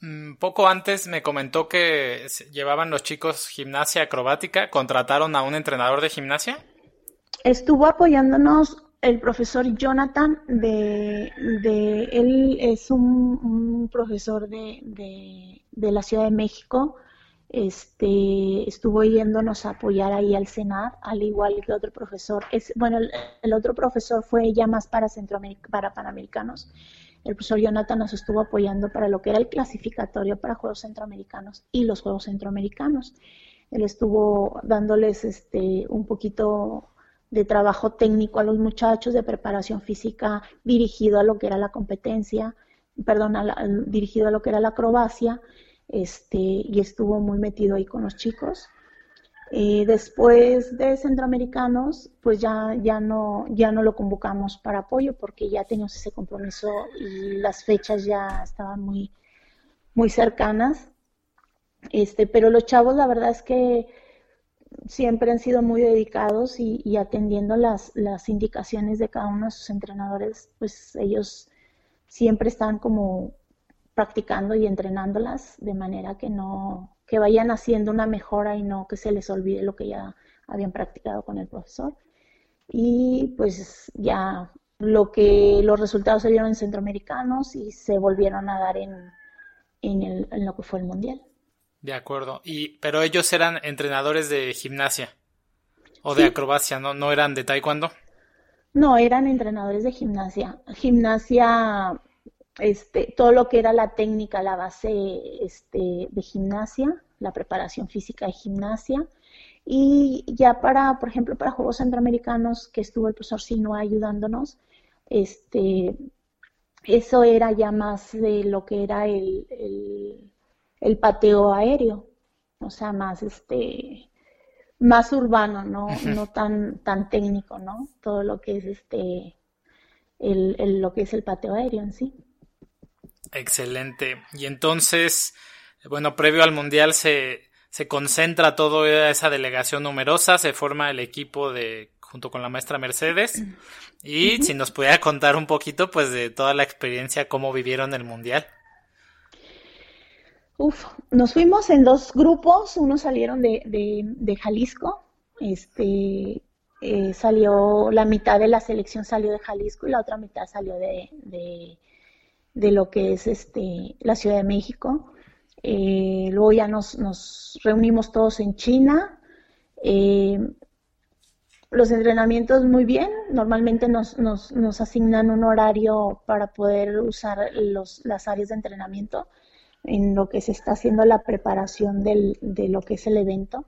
Speaker 2: Mm, poco antes me comentó que llevaban los chicos gimnasia acrobática. ¿Contrataron a un entrenador de gimnasia?
Speaker 1: Estuvo apoyándonos el profesor Jonathan de, él es un, profesor de, de, la Ciudad de México. Este estuvo yéndonos a apoyar ahí al Senat, al igual que otro profesor. Es, bueno, el, otro profesor fue ya más para Centroamérica, para Panamericanos el profesor Jonathan nos estuvo apoyando para lo que era el clasificatorio para Juegos Centroamericanos y los Juegos Centroamericanos. Él estuvo dándoles este, un poquito de trabajo técnico a los muchachos, de preparación física dirigido a lo que era la competencia, perdón, dirigido a lo que era la acrobacia, este, y estuvo muy metido ahí con los chicos. Eh, después de centroamericanos, pues ya, ya, no, ya no lo convocamos para apoyo porque ya teníamos ese compromiso y las fechas ya estaban muy, muy cercanas. Este, pero los chavos, la verdad es que siempre han sido muy dedicados y, atendiendo las, las indicaciones de cada uno de sus entrenadores, pues ellos siempre están como practicando y entrenándolas de manera que no, que vayan haciendo una mejora y no que se les olvide lo que ya habían practicado con el profesor. Y pues ya lo que los resultados se dieron en centroamericanos y se volvieron a dar en, en, lo que fue el mundial.
Speaker 2: De acuerdo. Y, pero ellos eran entrenadores de gimnasia o de acrobacia, ¿no? ¿No eran de taekwondo?
Speaker 1: No, eran entrenadores de gimnasia. Gimnasia este, todo lo que era la técnica, la base este, de gimnasia, la preparación física de gimnasia. Y ya para, por ejemplo, para Juegos Centroamericanos, que estuvo el profesor Sinua ayudándonos, este, eso era ya más de lo que era el, el, pateo aéreo, o sea, más este más urbano, no, no tan, tan técnico, ¿no? Todo lo que es este el, lo que es el pateo aéreo en sí.
Speaker 2: Excelente. Y entonces, bueno, previo al Mundial se, se concentra toda esa delegación numerosa, se forma el equipo de junto con la maestra Mercedes. Y si nos pudiera contar un poquito, pues, de toda la experiencia, cómo vivieron el Mundial.
Speaker 1: Uf, nos fuimos en dos grupos, unos salieron de, de, Jalisco, este, eh, salió, la mitad de la selección salió de Jalisco y la otra mitad salió de, de lo que es este, la Ciudad de México. Eh, luego ya nos, nos, reunimos todos en China. Eh, los entrenamientos muy bien, normalmente nos, nos, nos, asignan un horario para poder usar los, las áreas de entrenamiento en lo que se está haciendo la preparación del, de lo que es el evento.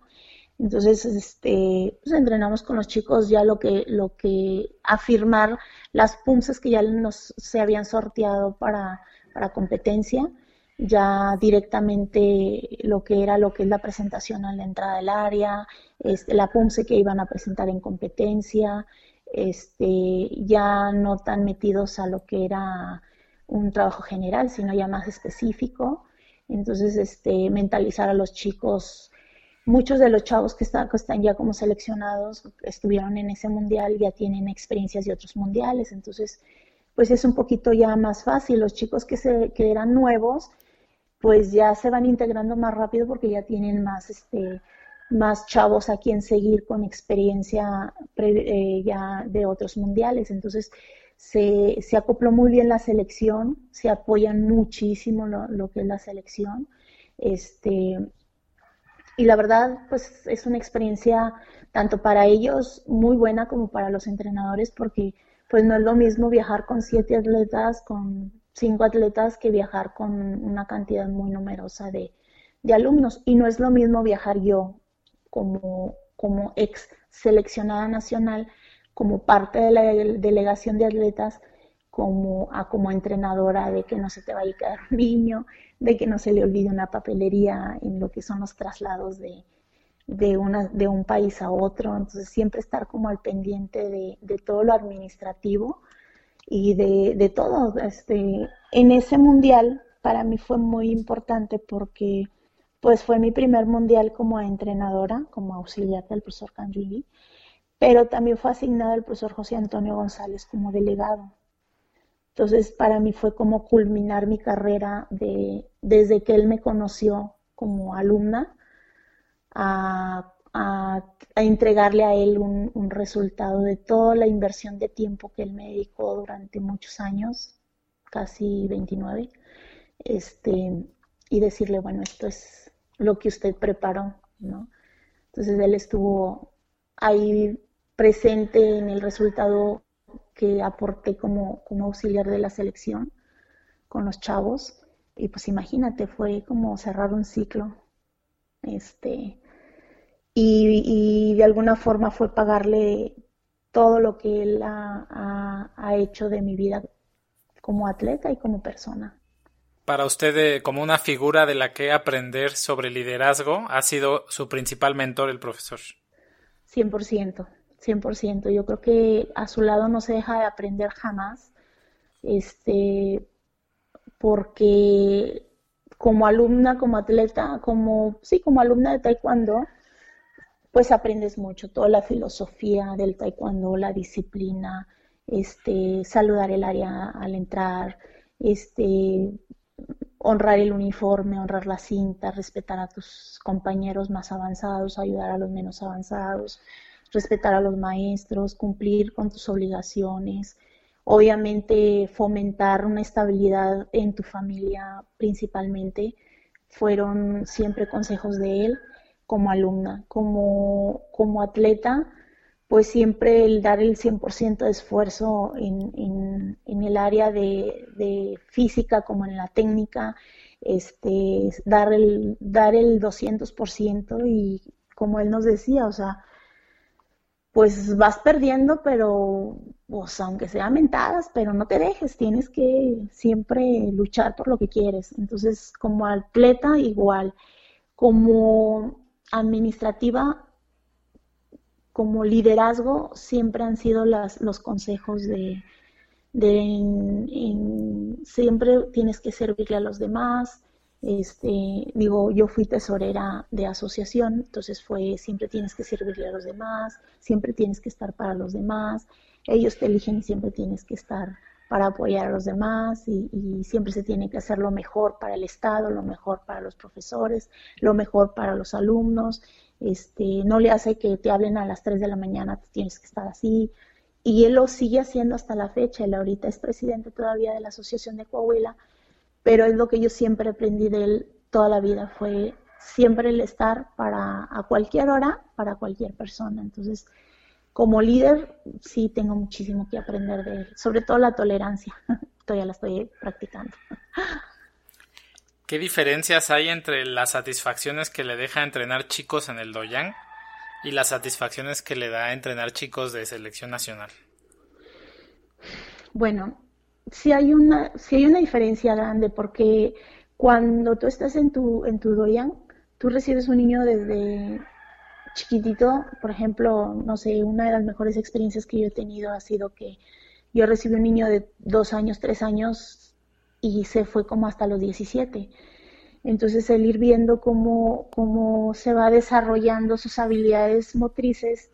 Speaker 1: Entonces, este, pues entrenamos con los chicos ya lo que, lo que afirmar las punzas que ya nos se habían sorteado para, para competencia, ya directamente lo que era lo que es la presentación a la entrada del área, este, la punce que iban a presentar en competencia, este, ya no tan metidos a lo que era un trabajo general, sino ya más específico. Entonces, este, mentalizar a los chicos muchos de los chavos que están, están ya como seleccionados estuvieron en ese mundial, ya tienen experiencias de otros mundiales, entonces pues es un poquito ya más fácil. Los chicos que, se, que eran nuevos, pues ya se van integrando más rápido porque ya tienen más, este, más chavos a quien seguir con experiencia eh, ya de otros mundiales. Entonces se, se, acopló muy bien la selección, se apoyan muchísimo lo, lo que es la selección. Este, y la verdad, pues es una experiencia tanto para ellos muy buena como para los entrenadores porque pues no es lo mismo viajar con siete atletas, con cinco atletas que viajar con una cantidad muy numerosa de, alumnos. Y no es lo mismo viajar yo como, como ex seleccionada nacional, como parte de la delegación de atletas, como, como entrenadora de que no se te vaya a quedar un niño, de que no se le olvide una papelería en lo que son los traslados de, de, una, de un país a otro. Entonces siempre estar como al pendiente de, de todo lo administrativo y de, de todo. Este, en ese mundial para mí fue muy importante porque pues fue mi primer mundial como entrenadora, como auxiliar del profesor Canjuli, pero también fue asignado el profesor José Antonio González como delegado. Entonces, para mí fue como culminar mi carrera de, desde que él me conoció como alumna a, entregarle a él un, un, resultado de toda la inversión de tiempo que él me dedicó durante muchos años, casi 29, este, y decirle, bueno, esto es lo que usted preparó, ¿no? Entonces él estuvo ahí presente en el resultado que aporté como, como auxiliar de la selección con los chavos. Y pues imagínate, fue como cerrar un ciclo. Este, y, de alguna forma fue pagarle todo lo que él ha, ha hecho de mi vida como atleta y como persona
Speaker 2: para usted eh, como una figura de la que aprender sobre liderazgo ha sido su principal mentor, el profesor?
Speaker 1: 100%, 100%. Yo creo que a su lado no se deja de aprender jamás, este, porque como alumna, como atleta, como, sí, como alumna de taekwondo, pues aprendes mucho, toda la filosofía del taekwondo, la disciplina, este, saludar el área al entrar, este, honrar el uniforme, honrar la cinta, respetar a tus compañeros más avanzados, ayudar a los menos avanzados, respetar a los maestros, cumplir con tus obligaciones, obviamente fomentar una estabilidad en tu familia principalmente, fueron siempre consejos de él como alumna, como, como atleta pues siempre el dar el 100% de esfuerzo en, el área de, física como en la técnica, este, dar, el, dar el 200% y como él nos decía, o sea, pues vas perdiendo, pero, pues aunque sean mentadas, pero no te dejes, tienes que siempre luchar por lo que quieres. Entonces, como atleta, igual, como administrativa, como liderazgo siempre han sido los consejos de, siempre tienes que servirle a los demás. Este, digo, yo fui tesorera de asociación, entonces fue siempre tienes que servirle a los demás, siempre tienes que estar para los demás, ellos te eligen y siempre tienes que estar para apoyar a los demás y, siempre se tiene que hacer lo mejor para el Estado, lo mejor para los profesores, lo mejor para los alumnos este, no le hace que te hablen a las 3 de la mañana, tienes que estar así. Y él lo sigue haciendo hasta la fecha. Él ahorita es presidente todavía de la Asociación de Coahuila, pero es lo que yo siempre aprendí de él toda la vida, fue siempre el estar para a cualquier hora, para cualquier persona. Entonces, como líder, sí tengo muchísimo que aprender de él, sobre todo la tolerancia. Todavía la estoy practicando.
Speaker 2: ¿Qué diferencias hay entre las satisfacciones que le deja entrenar chicos en el Doyang y las satisfacciones que le da entrenar chicos de selección nacional?
Speaker 1: Bueno, sí hay una, sí hay una diferencia grande porque cuando tú estás en tu, en tu Doyang, tú recibes un niño desde chiquitito, por ejemplo, no sé, una de las mejores experiencias que yo he tenido ha sido que yo recibí un niño de dos años, tres años, y se fue como hasta los 17. Entonces el ir viendo cómo, cómo se va desarrollando sus habilidades motrices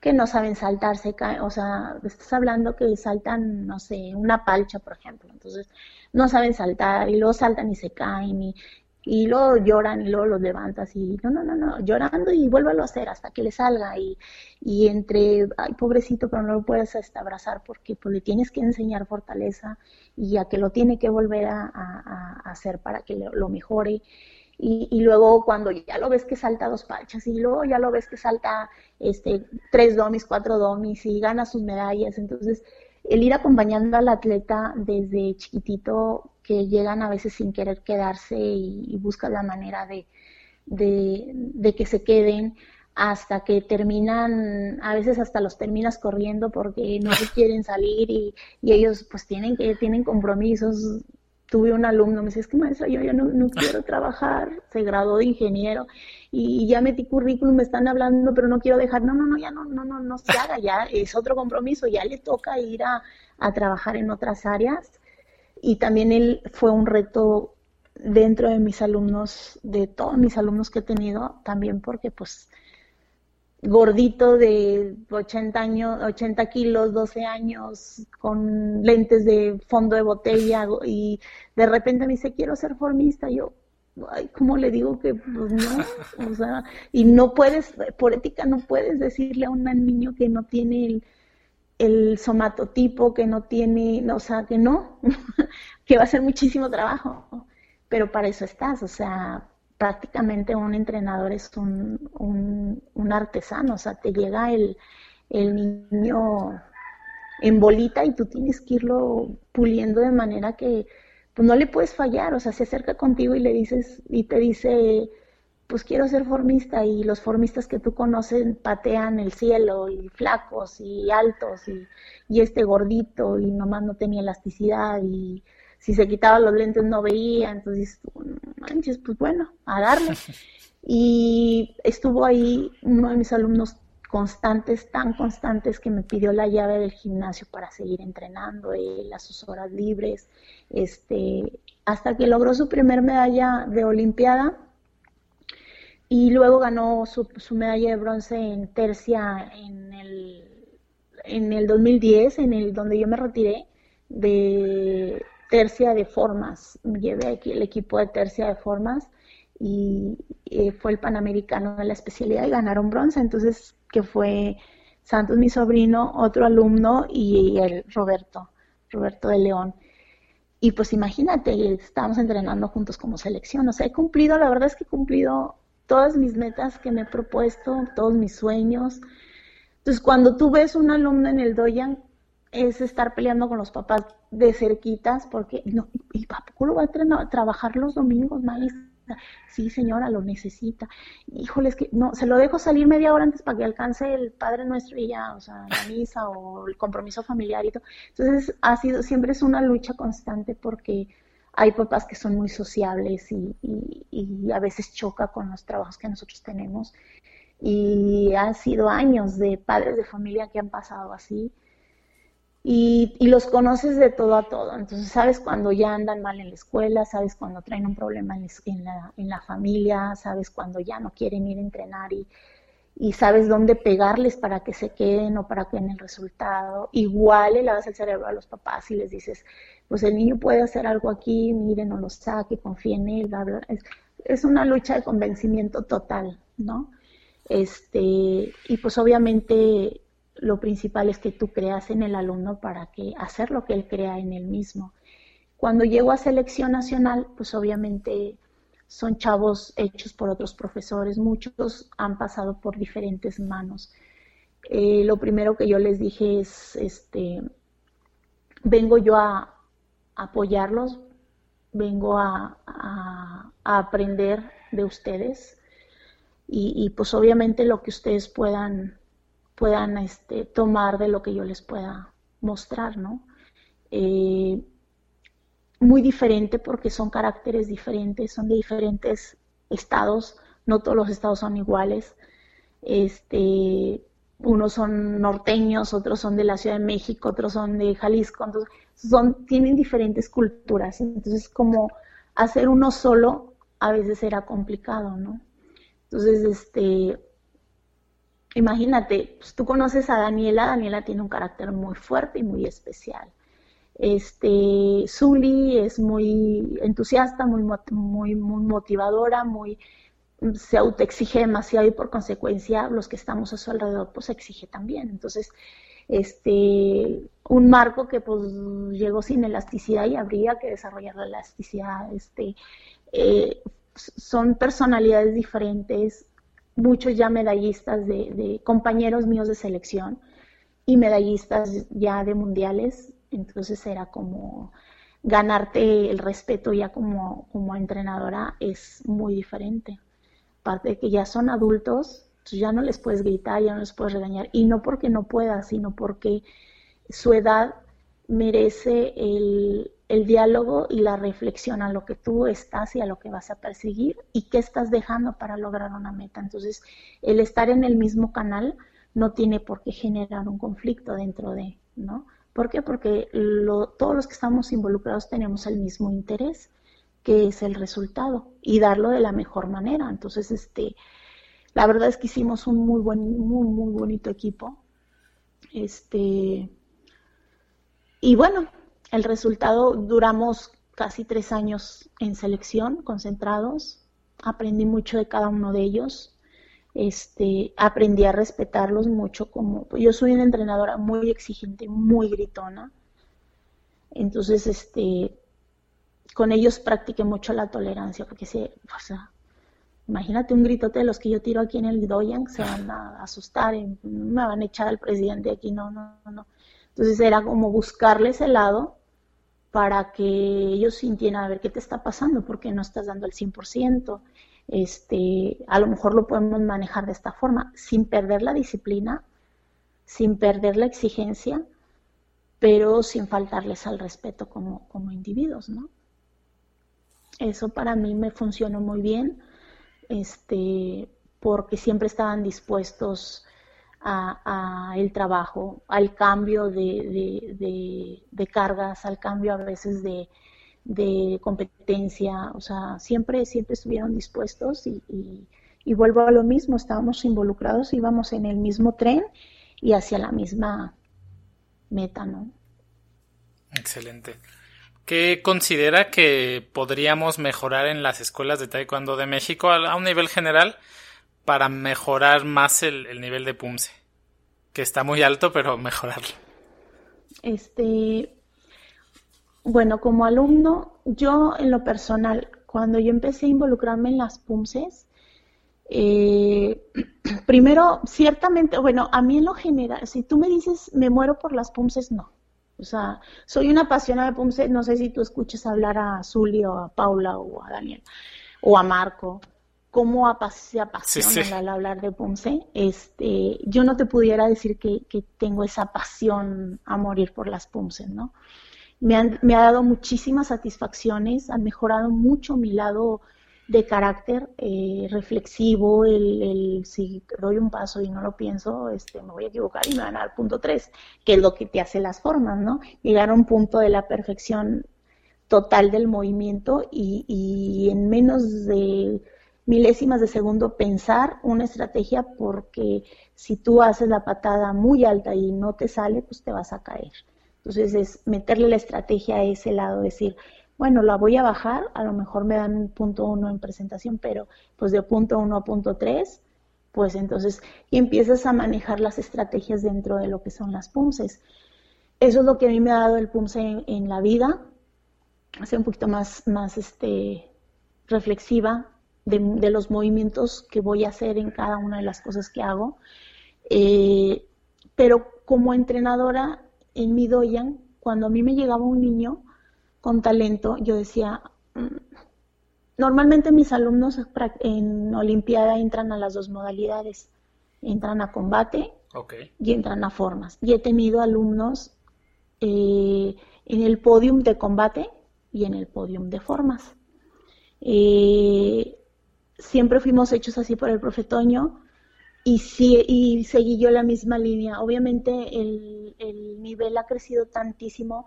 Speaker 1: que no saben saltarse, o sea, estás hablando que saltan, no sé, una palcha, por ejemplo, entonces no saben saltar y luego saltan y se caen y, y luego lloran y luego los levantas y no, no, no, no, llorando y vuélvelo a hacer hasta que le salga y, y entre, ay, pobrecito, pero no lo puedes hasta abrazar porque pues le tienes que enseñar fortaleza y a que lo tiene que volver a, hacer para que lo, mejore. Y, y, luego cuando ya lo ves que salta dos palchas y luego ya lo ves que salta este tres domis, cuatro domis y gana sus medallas, entonces el ir acompañando al atleta desde chiquitito que llegan a veces sin querer quedarse y, buscan la manera de, de, que se queden, hasta que terminan, a veces hasta los terminas corriendo porque no quieren salir y, y ellos pues tienen que, tienen compromisos. Tuve un alumno, me dice, es que maestra, yo ya no, no quiero trabajar, se graduó de ingeniero y, ya metí currículum, me están hablando, pero no quiero dejar, no, no, no, ya no, no, no, no se haga, ya es otro compromiso, ya le toca ir a, a trabajar en otras áreas. Y también él fue un reto dentro de mis alumnos, de todos mis alumnos que he tenido, también porque pues gordito de 80 años, 80 kilos, 12 años, con lentes de fondo de botella y de repente me dice, quiero ser formista. yo, ay, ¿cómo le digo que pues no? O sea, y no puedes, por ética no puedes decirle a un niño que no tiene el, el somatotipo, que no tiene, o sea, que no, que va a ser muchísimo trabajo, pero para eso estás, o sea, prácticamente un entrenador es un, un, artesano, o sea, te llega el, el niño en bolita y tú tienes que irlo puliendo de manera que pues no le puedes fallar, o sea, se acerca contigo y le dices y te dice, pues quiero ser formista y los formistas que tú conoces patean el cielo y flacos y altos y, y este gordito y nomás no tenía elasticidad y si se quitaba los lentes no veía, entonces, manches, pues bueno, a darle. Y estuvo ahí uno de mis alumnos constantes, tan constantes que me pidió la llave del gimnasio para seguir entrenando, las sus horas libres, este, hasta que logró su primer medalla de Olimpiada y luego ganó su, su medalla de bronce en tercia en el, en el 2010, en el donde yo me retiré de tercia de formas, llevé aquí el equipo de tercia de formas y eh, fue el Panamericano de la especialidad y ganaron bronce, entonces que fue Santos mi sobrino, otro alumno y el Roberto, Roberto de León. Y pues imagínate, estábamos entrenando juntos como selección, o sea, he cumplido, la verdad es que he cumplido todas mis metas que me he propuesto, todos mis sueños. Entonces, cuando tú ves un alumno en el Doyan es estar peleando con los papás de cerquitas porque, no, ¿y papá lo va a trabajar los domingos, maestra? Sí, señora, lo necesita. Híjole, es que no, se lo dejo salir media hora antes para que alcance el Padre Nuestro y ya, o sea, la misa o el compromiso familiar y todo. Entonces, ha sido, siempre es una lucha constante porque hay papás que son muy sociables y, y, y a veces choca con los trabajos que nosotros tenemos. Y han sido años de padres de familia que han pasado así y, los conoces de todo a todo. Entonces sabes cuando ya andan mal en la escuela, sabes cuando traen un problema en, la, en la, familia, sabes cuando ya no quieren ir a entrenar y, y, sabes dónde pegarles para que se queden o para que den el resultado. Igual le lavas el cerebro a los papás y les dices, pues el niño puede hacer algo aquí, miren, no lo saque, confíe en él, Es, es una lucha de convencimiento total, ¿no? Este, y pues obviamente lo principal es que tú creas en el alumno para que hacer lo que él crea en él mismo. Cuando llego a selección nacional, pues obviamente son chavos hechos por otros profesores, muchos han pasado por diferentes manos. Eh, lo primero que yo les dije es, este, vengo yo a, apoyarlos, vengo a, aprender de ustedes y, y, pues obviamente lo que ustedes puedan puedan este, tomar de lo que yo les pueda mostrar, ¿no? Eh, muy diferente porque son caracteres diferentes, son de diferentes estados, no todos los estados son iguales. Este, unos son norteños, otros son de la Ciudad de México, otros son de Jalisco, entonces son, tienen diferentes culturas, entonces como hacer uno solo a veces era complicado, ¿no? Entonces, este, imagínate, pues, tú conoces a Daniela, Daniela tiene un carácter muy fuerte y muy especial. Este, Zully es muy entusiasta, muy, muy, muy motivadora, muy se autoexige demasiado y por consecuencia los que estamos a su alrededor pues exige también. Entonces, este, un marco que pues llegó sin elasticidad y habría que desarrollar la elasticidad, este, eh, son personalidades diferentes, muchos ya medallistas de, compañeros míos de selección y medallistas ya de mundiales, entonces era como ganarte el respeto ya como, como entrenadora es muy diferente. Aparte de que ya son adultos, ya no les puedes gritar, ya no les puedes regañar. Y no porque no puedas, sino porque su edad merece el, el diálogo y la reflexión a lo que tú estás y a lo que vas a perseguir y qué estás dejando para lograr una meta. Entonces, el estar en el mismo canal no tiene por qué generar un conflicto dentro de, ¿no? ¿Por qué? Porque todos los que estamos involucrados tenemos el mismo interés, que es el resultado, y darlo de la mejor manera. Entonces, este, la verdad es que hicimos un muy buen, muy, muy bonito equipo. Este, y bueno, el resultado, duramos casi tres años en selección, concentrados. Aprendí mucho de cada uno de ellos este, aprendí a respetarlos mucho como, yo soy una entrenadora muy exigente, muy gritona, entonces, este, con ellos practiqué mucho la tolerancia, porque si, o sea, imagínate un gritote de los que yo tiro aquí en el Doyan, se van a asustar, y me van a echar al presidente aquí, no, no, no. Entonces era como buscarles el lado para que ellos sintieran a ver qué te está pasando, porque no estás dando el 100%, este, a lo mejor lo podemos manejar de esta forma, sin perder la disciplina, sin perder la exigencia, pero sin faltarles al respeto como, como individuos, ¿no? Eso para mí me funcionó muy bien, este, porque siempre estaban dispuestos a, el trabajo, al cambio de, de cargas, al cambio a veces de, de competencia, o sea, siempre, siempre estuvieron dispuestos y, y, vuelvo a lo mismo, estábamos involucrados, íbamos en el mismo tren y hacia la misma meta, ¿no?
Speaker 2: Excelente. ¿Qué considera que podríamos mejorar en las escuelas de Taekwondo de México a, un nivel general para mejorar más el, el nivel de PUMSE? Que está muy alto, pero mejorarlo.
Speaker 1: Este, bueno, como alumno, yo en lo personal, cuando yo empecé a involucrarme en las PUMSES, eh, primero, ciertamente, bueno, a mí en lo general, si tú me dices me muero por las PUMSES, no. O sea, soy una apasionada de PUMSES, no sé si tú escuchas hablar a Zully o a Paula o a Daniel o a Marco, cómo se apasiona al hablar de PUMSE. Este, yo no te pudiera decir que, que tengo esa pasión a morir por las PUMSES, ¿no? me, ha dado muchísimas satisfacciones, han mejorado mucho mi lado de carácter eh, reflexivo, el, si doy un paso y no lo pienso, este, me voy a equivocar y me van a dar punto tres, que es lo que te hace las formas, ¿no? Llegar a un punto de la perfección total del movimiento y, y en menos de milésimas de segundo pensar una estrategia porque si tú haces la patada muy alta y no te sale, pues te vas a caer. Entonces es meterle la estrategia a ese lado, decir, bueno, la voy a bajar, a lo mejor me dan punto uno en presentación, pero pues de punto uno a punto tres, pues entonces y empiezas a manejar las estrategias dentro de lo que son las PUMSES. Eso es lo que a mí me ha dado el PUMSE en, la vida, ser un poquito más, más este, reflexiva de, los movimientos que voy a hacer en cada una de las cosas que hago. Eh, pero como entrenadora en mi doyan, cuando a mí me llegaba un niño con talento, yo decía, mm, normalmente mis alumnos en Olimpiada entran a las dos modalidades, entran a combate y entran a formas. Y he tenido alumnos eh, en el podium de combate y en el podium de formas. Eh, siempre fuimos hechos así por el profe Toño y, sí, y seguí yo la misma línea. Obviamente el, el, nivel ha crecido tantísimo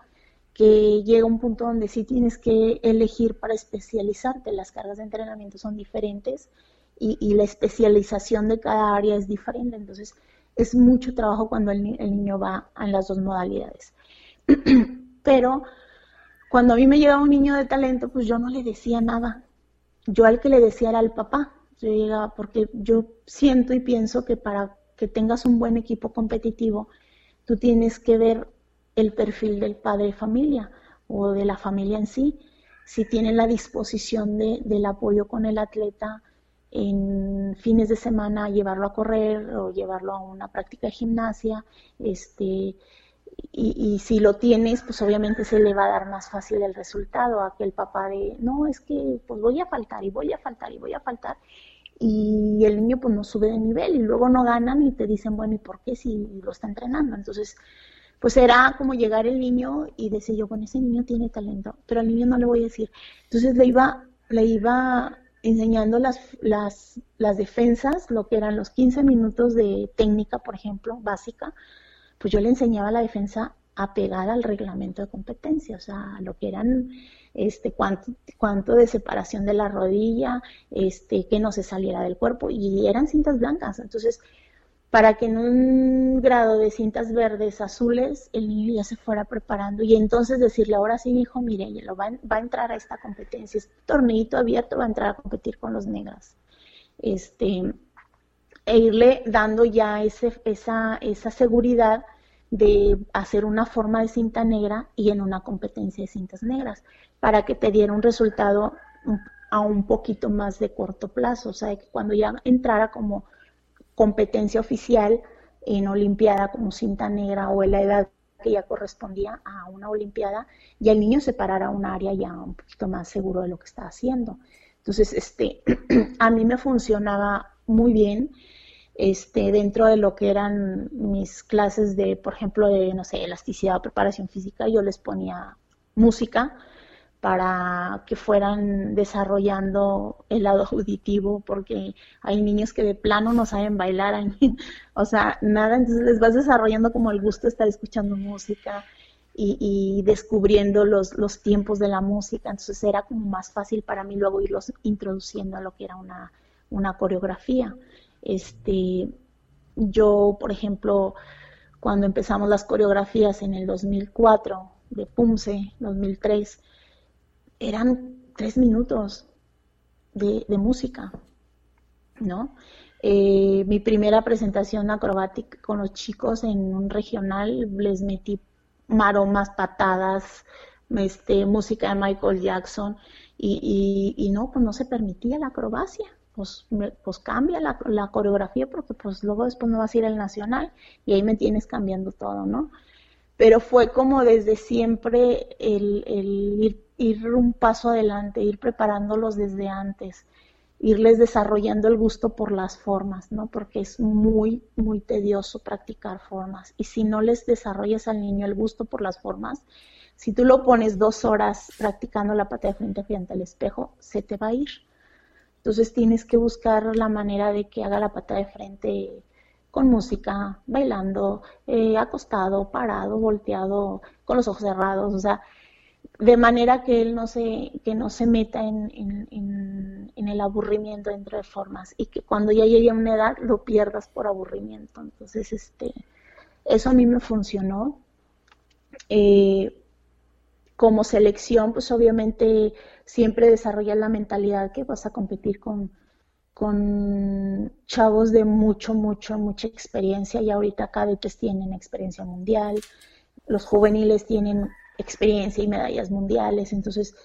Speaker 1: que llega un punto donde sí tienes que elegir para especializarte. Las cargas de entrenamiento son diferentes y, y la especialización de cada área es diferente. Entonces es mucho trabajo cuando el, el niño va en las dos modalidades. Pero cuando a mí me llegaba un niño de talento, pues yo no le decía nada. Yo al que le decía era al papá. Porque yo siento y pienso que para que tengas un buen equipo competitivo, tú tienes que ver el perfil del padre de familia o de la familia en sí, si tienen la disposición de, del apoyo con el atleta en fines de semana llevarlo a correr o llevarlo a una práctica de gimnasia, este, y, si lo tienes, pues obviamente se le va a dar más fácil el resultado a que el papá de, no, es que pues voy a faltar y voy a faltar y voy a faltar. y el niño pues no sube de nivel y luego no ganan y te dicen, bueno, ¿y por qué si lo está entrenando? Entonces, pues era como llegar el niño y decir yo, bueno, ese niño tiene talento, pero al niño no le voy a decir. Entonces le iba, le iba enseñando las, las, las defensas, lo que eran los 15 minutos de técnica, por ejemplo, básica, pues yo le enseñaba la defensa apegada al reglamento de competencia, o sea, lo que eran este cuánto, cuánto de separación de la rodilla, este, que no se saliera del cuerpo, y eran cintas blancas. Entonces, para que en un grado de cintas verdes, azules, el niño ya se fuera preparando y entonces decirle, ahora sí, hijo, mire, lo va, a entrar a esta competencia, este torneito abierto va a entrar a competir con los negros. Este, e irle dando ya ese, esa, esa seguridad de hacer una forma de cinta negra y en una competencia de cintas negras, para que te diera un resultado a un poquito más de corto plazo, o sea, que cuando ya entrara como competencia oficial en Olimpiada como cinta negra o en la edad que ya correspondía a una Olimpiada, ya el niño se parara a un área ya un poquito más seguro de lo que está haciendo. Entonces, este, a mí me funcionaba muy bien este, dentro de lo que eran mis clases de, por ejemplo, de, no sé, elasticidad o preparación física, yo les ponía música para que fueran desarrollando el lado auditivo, porque hay niños que de plano no saben bailar, o sea, nada, entonces les vas desarrollando como el gusto de estar escuchando música y, descubriendo los, los tiempos de la música, entonces era como más fácil para mí luego irlos introduciendo a lo que era una, una coreografía. Este, yo, por ejemplo, cuando empezamos las coreografías en el 2004 de PUMSE, 2003, eran tres minutos de, música, ¿no? Eh, mi primera presentación acrobática con los chicos en un regional, les metí maromas, patadas, este, música de Michael Jackson, y, y, no, pues no se permitía la acrobacia. Pues, pues cambia la, la, coreografía porque pues luego después no vas a ir al nacional y ahí me tienes cambiando todo, ¿no? Pero fue como desde siempre el, el ir ir un paso adelante, ir preparándolos desde antes, irles desarrollando el gusto por las formas, ¿no? Porque es muy, muy tedioso practicar formas. Y si no les desarrollas al niño el gusto por las formas, si tú lo pones dos horas practicando la pata de frente frente al espejo, se te va a ir. Entonces tienes que buscar la manera de que haga la pata de frente con música, bailando, eh, acostado, parado, volteado, con los ojos cerrados, o sea, de manera que él no se, que no se meta en, el aburrimiento entre formas y que cuando ya llegue a una edad lo pierdas por aburrimiento. Entonces, este, eso a mí me funcionó. Eh, como selección, pues obviamente siempre desarrollas la mentalidad que vas a competir con, con chavos de mucho, mucho, mucha experiencia y ahorita cadetes tienen experiencia mundial, los juveniles tienen experiencia y medallas mundiales, entonces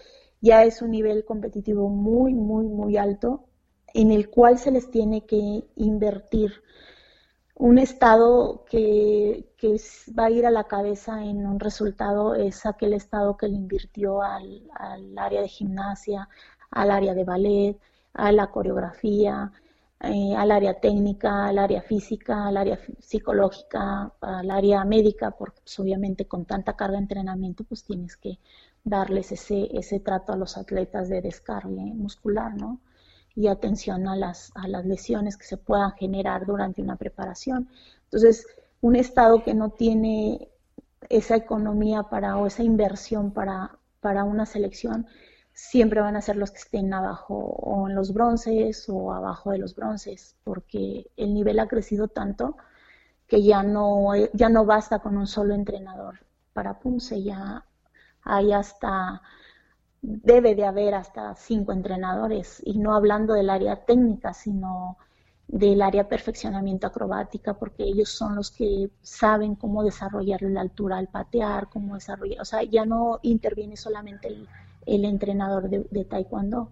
Speaker 1: ya es un nivel competitivo muy, muy, muy alto en el cual se les tiene que invertir. Un estado que, va a ir a la cabeza en un resultado es aquel estado que le invirtió al, al área de gimnasia, al área de ballet, a la coreografía, eh, al área técnica, al área física, al área psicológica, al área médica, porque pues, obviamente con tanta carga de entrenamiento pues tienes que darles ese, ese trato a los atletas de descargue muscular, ¿no? Y atención a las, a las lesiones que se puedan generar durante una preparación. Entonces, un estado que no tiene esa economía para o esa inversión para, para una selección, siempre van a ser los que estén abajo o en los bronces o abajo de los bronces, porque el nivel ha crecido tanto que ya no, ya no basta con un solo entrenador para Punce, ya hay hasta, debe de haber hasta cinco entrenadores, y no hablando del área técnica, sino del área perfeccionamiento acrobática, porque ellos son los que saben cómo desarrollar la altura al patear, cómo desarrollar, o sea, ya no interviene solamente el entrenador de, taekwondo.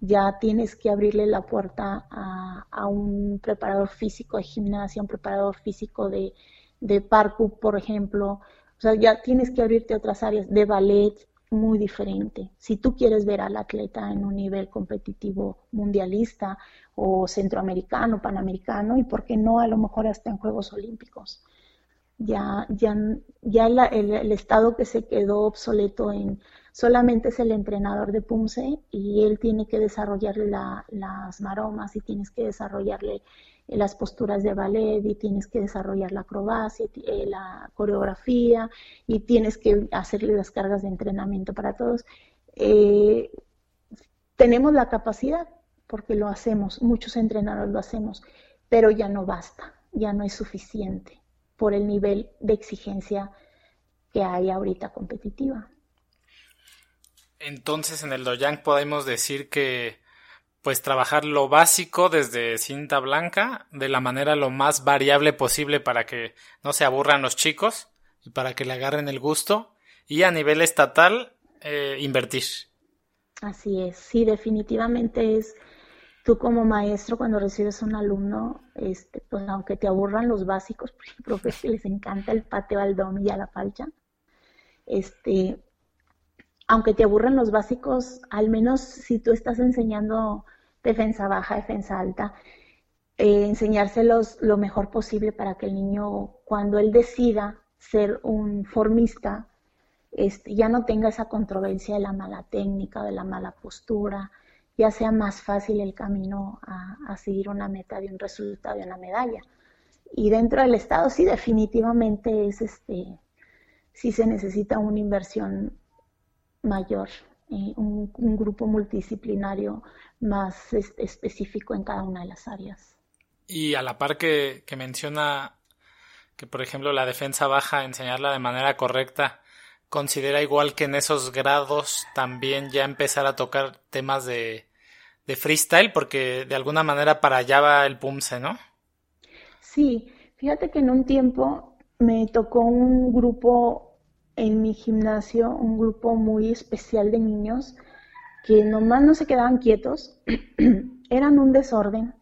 Speaker 1: Ya tienes que abrirle la puerta a, un preparador físico de gimnasia, un preparador físico de, de parkour, por ejemplo. O sea, ya tienes que abrirte otras áreas de ballet, muy diferente. Si tú quieres ver al atleta en un nivel competitivo mundialista o centroamericano, panamericano y por qué no a lo mejor hasta en Juegos Olímpicos. Ya, ya, ya el, estado que se quedó obsoleto en solamente es el entrenador de Pumse y él tiene que desarrollarle las maromas y tienes que desarrollarle las posturas de ballet y tienes que desarrollar la acrobacia, eh, la coreografía y tienes que hacerle las cargas de entrenamiento para todos. Eh, tenemos la capacidad porque lo hacemos, muchos entrenadores lo hacemos, pero ya no basta, ya no es suficiente por el nivel de exigencia que hay ahorita competitiva.
Speaker 2: Entonces en el Doyang podemos decir que pues trabajar lo básico desde cinta blanca de la manera lo más variable posible para que no se aburran los chicos y para que le agarren el gusto y a nivel estatal eh, invertir.
Speaker 1: Así es, sí, definitivamente es tú como maestro cuando recibes un alumno, este, pues aunque te aburran los básicos, por ejemplo, les encanta el pateo al domi y a la falcha, este, aunque te aburran los básicos, al menos si tú estás enseñando defensa baja, defensa alta, eh, enseñárselos lo mejor posible para que el niño, cuando él decida ser un formista, este, ya no tenga esa controversia de la mala técnica, de la mala postura, ya sea más fácil el camino a, a seguir una meta de un resultado, de una medalla. Y dentro del Estado sí definitivamente es este, sí se necesita una inversión mayor un, grupo multidisciplinario más específico en cada una de las áreas.
Speaker 2: Y a la par que, menciona que, por ejemplo, la defensa baja, enseñarla de manera correcta, considera igual que en esos grados también ya empezar a tocar temas de, de freestyle, porque de alguna manera para allá va el PUMSE, ¿no?
Speaker 1: Sí, fíjate que en un tiempo me tocó un grupo en mi gimnasio un grupo muy especial de niños que nomás no se quedaban quietos, eran un desorden.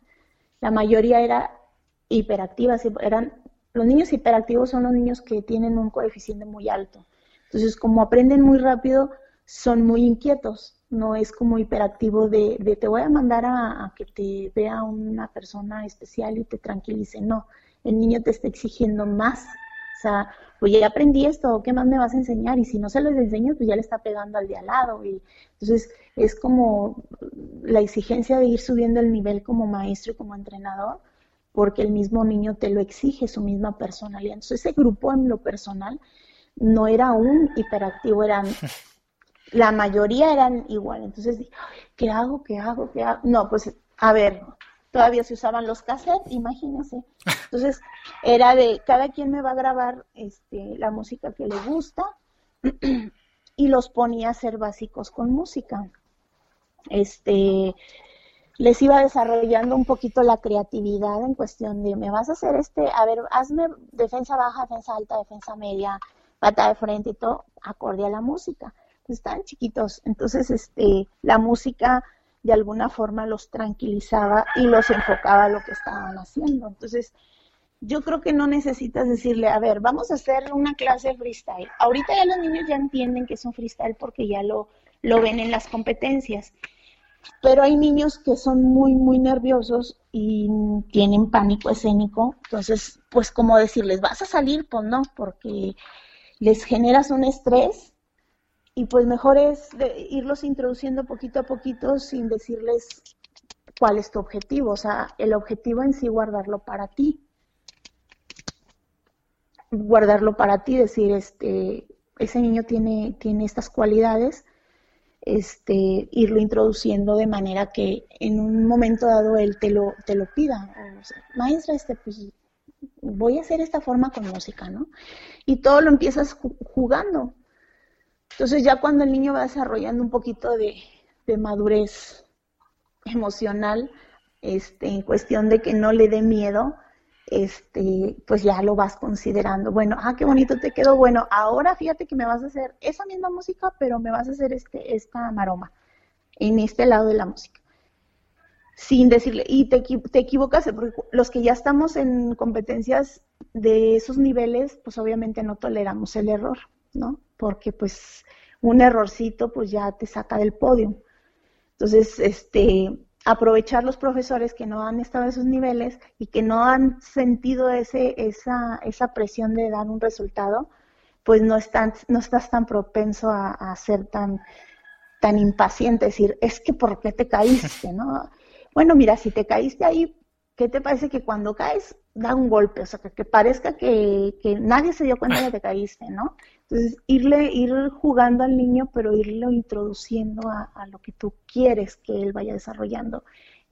Speaker 1: La mayoría era hiperactiva, eran los niños hiperactivos son los niños que tienen un coeficiente muy alto. Entonces, como aprenden muy rápido, son muy inquietos. No es como hiperactivo de, de te voy a mandar a, a, que te vea una persona especial y te tranquilice. No, el niño te está exigiendo más. O sea, pues ya aprendí esto, ¿qué más me vas a enseñar? Y si no se les enseña, pues ya le está pegando al de al lado. Y entonces es como la exigencia de ir subiendo el nivel como maestro y como entrenador, porque el mismo niño te lo exige, su misma personalidad. Entonces ese grupo en lo personal no era un hiperactivo, eran la mayoría eran igual. Entonces, ¿qué hago? ¿Qué hago? ¿Qué hago? No, pues a ver, todavía se usaban los cassettes, imagínense. Entonces, era de cada quien me va a grabar este, la música que le gusta y los ponía a ser básicos con música. Este, les iba desarrollando un poquito la creatividad en cuestión de, me vas a hacer este, a ver, hazme defensa baja, defensa alta, defensa media, pata de frente y todo, acorde a la música. Pues estaban chiquitos, entonces este, la música de alguna forma los tranquilizaba y los enfocaba a lo que estaban haciendo. Entonces, yo creo que no necesitas decirle, a ver, vamos a hacer una clase de freestyle. Ahorita ya los niños ya entienden que es un freestyle porque ya lo, lo ven en las competencias. Pero hay niños que son muy, muy nerviosos y tienen pánico escénico. Entonces, pues como decirles, vas a salir, pues no, porque les generas un estrés y pues mejor es irlos introduciendo poquito a poquito sin decirles cuál es tu objetivo. O sea, el objetivo en sí guardarlo para ti. Guardarlo para ti, decir, este, ese niño tiene, tiene estas cualidades, este, irlo introduciendo de manera que en un momento dado él te lo, te lo pida. Maestra, este, pues voy a hacer esta forma con música, ¿no? Y todo lo empiezas jugando entonces ya cuando el niño va desarrollando un poquito de, madurez emocional, este, en cuestión de que no le dé miedo, este, pues ya lo vas considerando. Bueno, ah, qué bonito te quedó. Bueno, ahora fíjate que me vas a hacer esa misma música, pero me vas a hacer este, esta maroma en este lado de la música. Sin decirle, y te, te equivocas, porque los que ya estamos en competencias de esos niveles, pues obviamente no toleramos el error, ¿no? Porque pues un errorcito pues ya te saca del podio. Entonces, este, aprovechar los profesores que no han estado a esos niveles y que no han sentido ese, esa, esa presión de dar un resultado, pues no, estás, no estás tan propenso a, ser tan, tan impaciente, decir, es que ¿por qué te caíste? ¿no? Bueno, mira, si te caíste ahí, ¿qué te parece que cuando caes da un golpe? O sea, que, parezca que, que, nadie se dio cuenta de que te caíste, ¿no? Entonces, irle, ir jugando al niño, pero irlo introduciendo a, a lo que tú quieres que él vaya desarrollando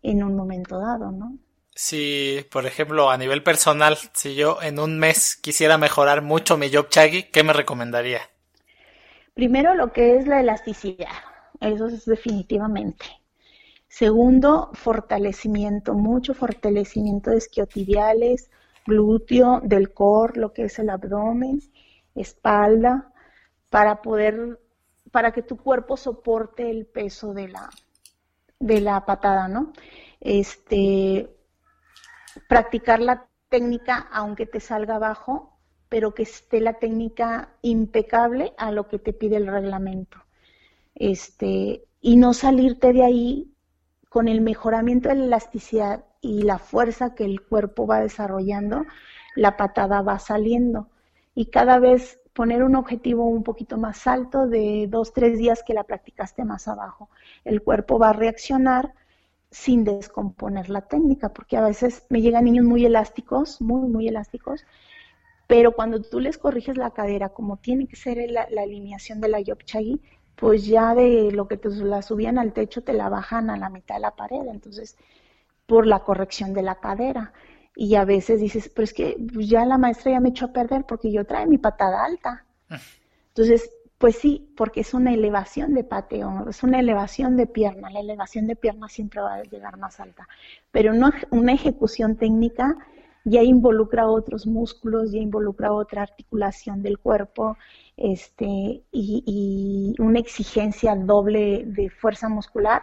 Speaker 1: en un momento dado, ¿no?
Speaker 2: Si, por ejemplo, a nivel personal, si yo en un mes quisiera mejorar mucho mi job chaggy, ¿qué me recomendaría?
Speaker 1: Primero, lo que es la elasticidad. Eso es definitivamente. Segundo, fortalecimiento, mucho fortalecimiento de isquiotibiales, glúteo, del core, lo que es el abdomen, espalda, para poder, para que tu cuerpo soporte el peso de la, de la patada, ¿no? Este, practicar la técnica aunque te salga abajo, pero que esté la técnica impecable a lo que te pide el reglamento. Este, y no salirte de ahí con el mejoramiento de la elasticidad y la fuerza que el cuerpo va desarrollando, la patada va saliendo. Y cada vez poner un objetivo un poquito más alto de dos, tres días que la practicaste más abajo. El cuerpo va a reaccionar sin descomponer la técnica, porque a veces me llegan niños muy elásticos, muy, muy elásticos, pero cuando tú les corriges la cadera, como tiene que ser la, alineación de la Yopchagi, pues ya de lo que te la subían al techo te la bajan a la mitad de la pared, entonces por la corrección de la cadera. Y a veces dices, pero es que pues ya la maestra ya me echó a perder porque yo trae mi patada alta. Ah. Entonces, pues sí, porque es una elevación de pateo, es una elevación de pierna, la elevación de pierna siempre va a llegar más alta, pero no, una ejecución técnica ya involucra otros músculos, ya involucra otra articulación del cuerpo, este, y, una exigencia doble de fuerza muscular,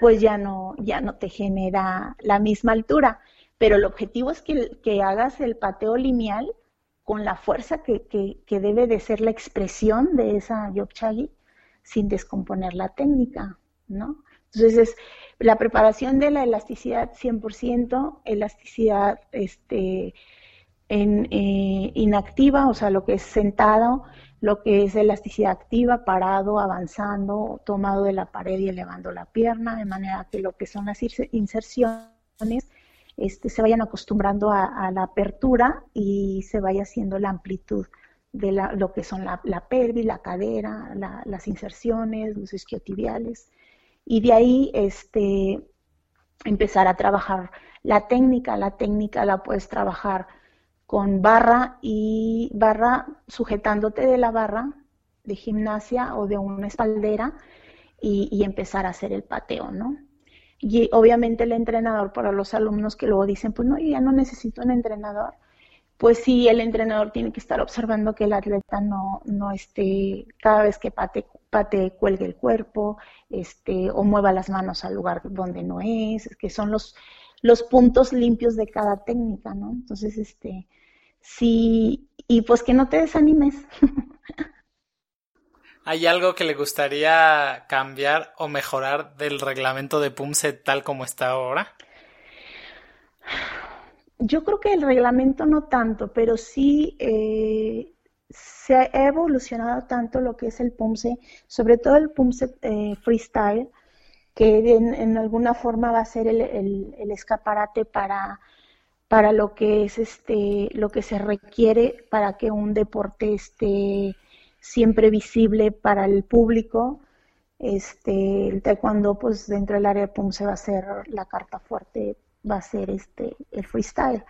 Speaker 1: pues ya no, ya no te genera la misma altura. Pero el objetivo es que, que hagas el pateo lineal con la fuerza que, que, debe de ser la expresión de esa yopchagi sin descomponer la técnica, ¿no? Entonces, es la preparación de la elasticidad 100%, elasticidad este, eh, inactiva, o sea, lo que es sentado, lo que es elasticidad activa, parado, avanzando, tomado de la pared y elevando la pierna, de manera que lo que son las inserciones este, se vayan acostumbrando a, la apertura y se vaya haciendo la amplitud de lo que son la, la pelvis, la cadera, las inserciones, los isquiotibiales. Y de ahí este, empezar a trabajar la técnica. La técnica la puedes trabajar con barra y barra sujetándote de la barra de gimnasia o de una espaldera y, empezar a hacer el pateo, ¿no? Y obviamente el entrenador para los alumnos que luego dicen, pues no, yo ya no necesito un entrenador. Pues sí, el entrenador tiene que estar observando que el atleta no, no esté, cada vez que pate, pate, cuelgue el cuerpo, este, o mueva las manos al lugar donde no es, que son los, los puntos limpios de cada técnica, ¿no? Entonces, este, sí, y pues que no te desanimes.
Speaker 2: ¿Hay algo que le gustaría cambiar o mejorar del reglamento de PUMSE tal como está ahora?
Speaker 1: Yo creo que el reglamento no tanto, pero sí eh, se ha evolucionado tanto lo que es el PUMSE, sobre todo el PUMSE eh, Freestyle, que en, alguna forma va a ser el, el, escaparate para, para lo que es este, lo que se requiere para que un deporte esté siempre visible para el público. Este, el taekwondo, pues dentro del área de PUM se va a ser la carta fuerte, va a ser este, el freestyle.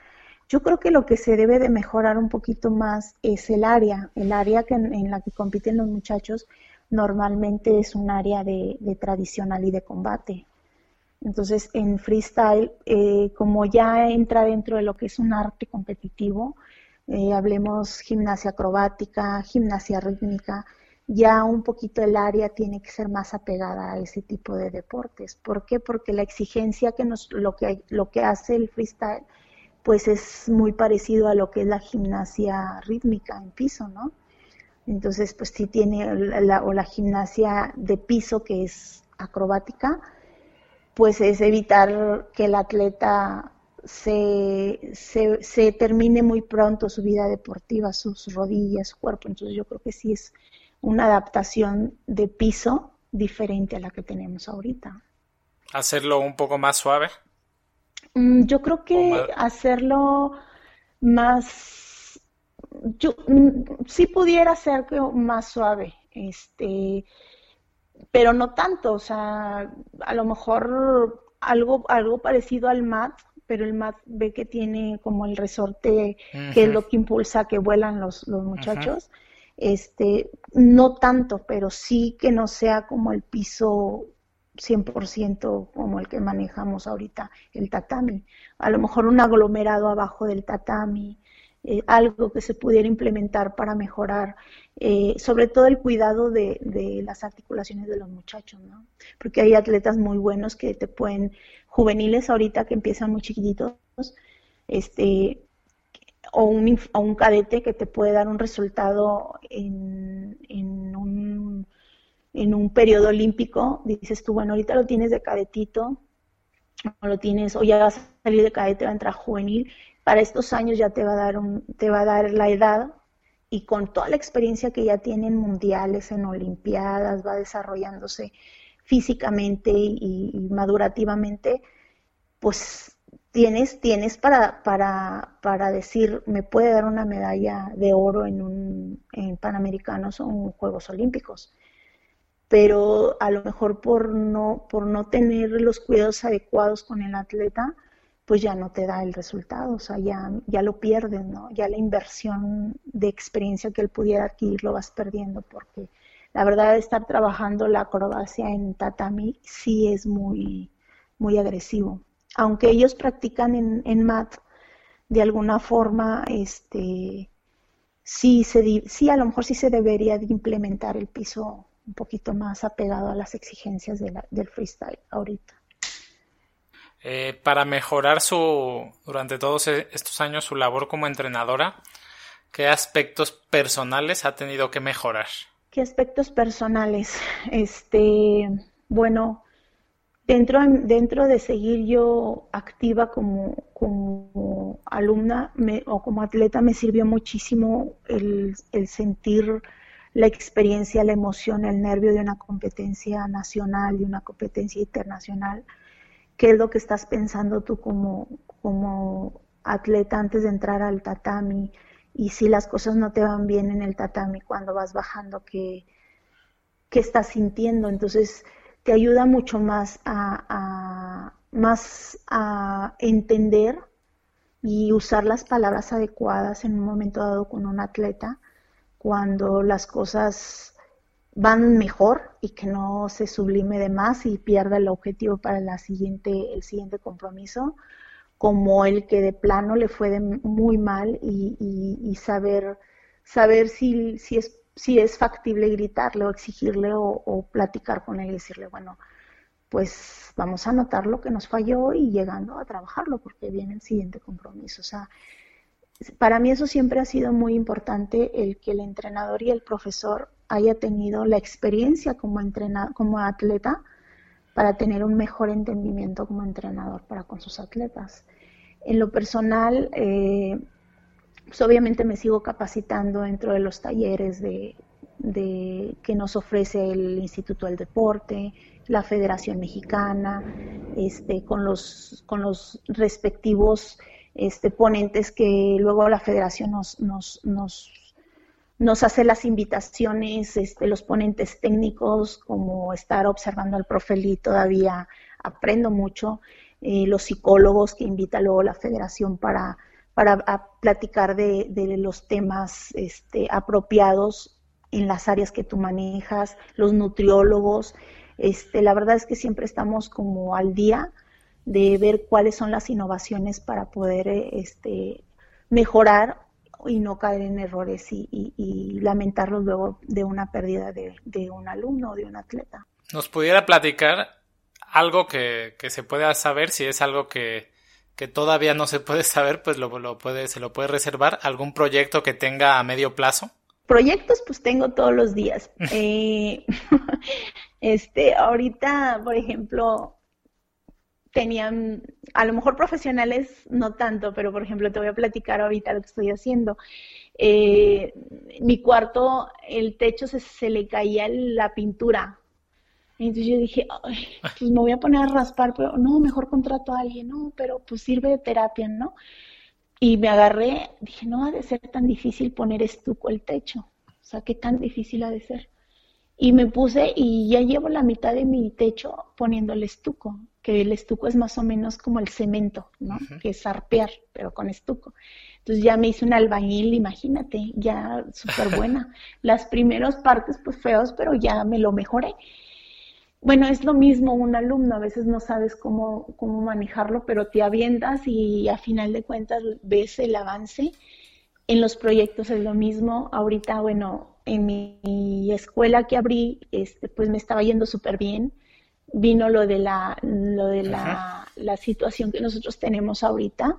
Speaker 1: Yo creo que lo que se debe de mejorar un poquito más es el área, el área que, en, la que compiten los muchachos normalmente es un área de, tradicional y de combate. Entonces, en freestyle, eh, como ya entra dentro de lo que es un arte competitivo, eh, hablemos gimnasia acrobática, gimnasia rítmica, ya un poquito el área tiene que ser más apegada a ese tipo de deportes. ¿Por qué? Porque la exigencia que nos, lo que, lo que hace el freestyle, pues es muy parecido a lo que es la gimnasia rítmica en piso, ¿no? Entonces, pues sí tiene la, o la gimnasia de piso que es acrobática, pues es evitar que el atleta se, se, termine muy pronto su vida deportiva, sus rodillas, su cuerpo. Entonces yo creo que sí es una adaptación de piso diferente a la que tenemos ahorita.
Speaker 2: ¿Hacerlo un poco más suave?
Speaker 1: Mm, yo creo que hacerlo más, yo mm, sí pudiera ser más suave, este, pero no tanto, o sea, a lo mejor algo, algo parecido al mat, pero el mat ve que tiene como el resorte, que es lo que impulsa que vuelan los, los muchachos. Este, no tanto, pero sí que no sea como el piso 100% como el que manejamos ahorita, el tatami. A lo mejor un aglomerado abajo del tatami, eh, algo que se pudiera implementar para mejorar, eh, sobre todo el cuidado de, de, las articulaciones de los muchachos, ¿no? Porque hay atletas muy buenos que te pueden, juveniles ahorita que empiezan muy chiquititos, este, o un, o un cadete que te puede dar un resultado en, en un en un periodo olímpico, dices tú, bueno, ahorita lo tienes de cadetito, o lo tienes, o ya vas a salir de cadete, va a entrar juvenil, para estos años ya te va a dar un, te va a dar la edad y con toda la experiencia que ya tienen mundiales, en olimpiadas, va desarrollándose físicamente y, madurativamente, pues tienes, tienes para, para, para decir, me puede dar una medalla de oro en un en Panamericanos o en Juegos Olímpicos pero a lo mejor por no, por no tener los cuidados adecuados con el atleta, pues ya no te da el resultado, o sea, ya, ya lo pierdes, ¿no? Ya la inversión de experiencia que él pudiera adquirir lo vas perdiendo, porque la verdad estar trabajando la acrobacia en tatami sí es muy, muy agresivo. Aunque ellos practican en, en mat, de alguna forma, este, sí, se, sí, a lo mejor sí se debería de implementar el piso un poquito más apegado a las exigencias del freestyle ahorita.
Speaker 2: Eh, para mejorar su, durante todos e, estos años, su labor como entrenadora, ¿qué aspectos personales ha tenido que mejorar?
Speaker 1: ¿Qué aspectos personales? Este, bueno, dentro, dentro de seguir yo activa como, como alumna o como atleta, me sirvió muchísimo el, el sentir la experiencia, la emoción, el nervio de una competencia nacional, y una competencia internacional. ¿Qué es lo que estás pensando tú como, como atleta antes de entrar al tatami? Y si las cosas no te van bien en el tatami cuando vas bajando, ¿qué, qué estás sintiendo? Entonces te ayuda mucho más a, más a entender y usar las palabras adecuadas en un momento dado con un atleta cuando las cosas van mejor y que no se sublime de más y pierda el objetivo para la siguiente, el siguiente compromiso, como el que de plano le fue muy mal y, saber, saber si, si, es, si es factible gritarle o exigirle o, o, platicar con él y decirle, bueno, pues vamos a notar lo que nos falló y llegando a trabajarlo porque viene el siguiente compromiso. O sea, para mí eso siempre ha sido muy importante, el que el entrenador y el profesor haya tenido la experiencia como, como atleta para tener un mejor entendimiento como entrenador para con sus atletas. En lo personal, eh, pues obviamente me sigo capacitando dentro de los talleres que nos ofrece el Instituto del Deporte, la Federación Mexicana, este, con los respectivos este, ponentes que luego la federación nos, nos, nos, nos hace las invitaciones, este, los ponentes técnicos, como estar observando al profe Lee, todavía aprendo mucho, eh, los psicólogos que invita luego la federación para, para platicar de, de, los temas este, apropiados en las áreas que tú manejas, los nutriólogos, este, la verdad es que siempre estamos como al día de ver cuáles son las innovaciones para poder eh, este, mejorar y no caer en errores y, lamentarlos luego de una pérdida de, un alumno o de un atleta.
Speaker 2: ¿Nos pudiera platicar algo que, se pueda saber? Si es algo que, todavía no se puede saber, pues lo, lo, puede, se lo puede reservar. ¿Algún proyecto que tenga a medio plazo?
Speaker 1: proyectos pues tengo todos los días. Eh, este, ahorita, por ejemplo, tenían, a lo mejor profesionales no tanto, pero por ejemplo te voy a platicar ahorita lo que estoy haciendo. Eh, mi cuarto, el techo se, se, le caía la pintura. Entonces yo dije, pues me voy a poner a raspar, pero no, mejor contrato a alguien, no, pero pues sirve de terapia, ¿no? Y me agarré, dije, no ha de ser tan difícil poner estuco el techo. O sea, qué tan difícil ha de ser. Y me puse y ya llevo la mitad de mi techo poniendo el estuco, que el estuco es más o menos como el cemento, ¿no? Que es arpear, pero con estuco. Entonces ya me hice un albañil, imagínate, ya súper buena. Las primeras partes pues feos, pero ya me lo mejoré. Bueno, es lo mismo un alumno, a veces no sabes cómo, cómo manejarlo, pero te avientas y a final de cuentas ves el avance. En los proyectos es lo mismo. Ahorita, bueno, en mi escuela que abrí, este, pues me estaba yendo súper bien. Vino lo de, la, lo de la, la, situación que nosotros tenemos ahorita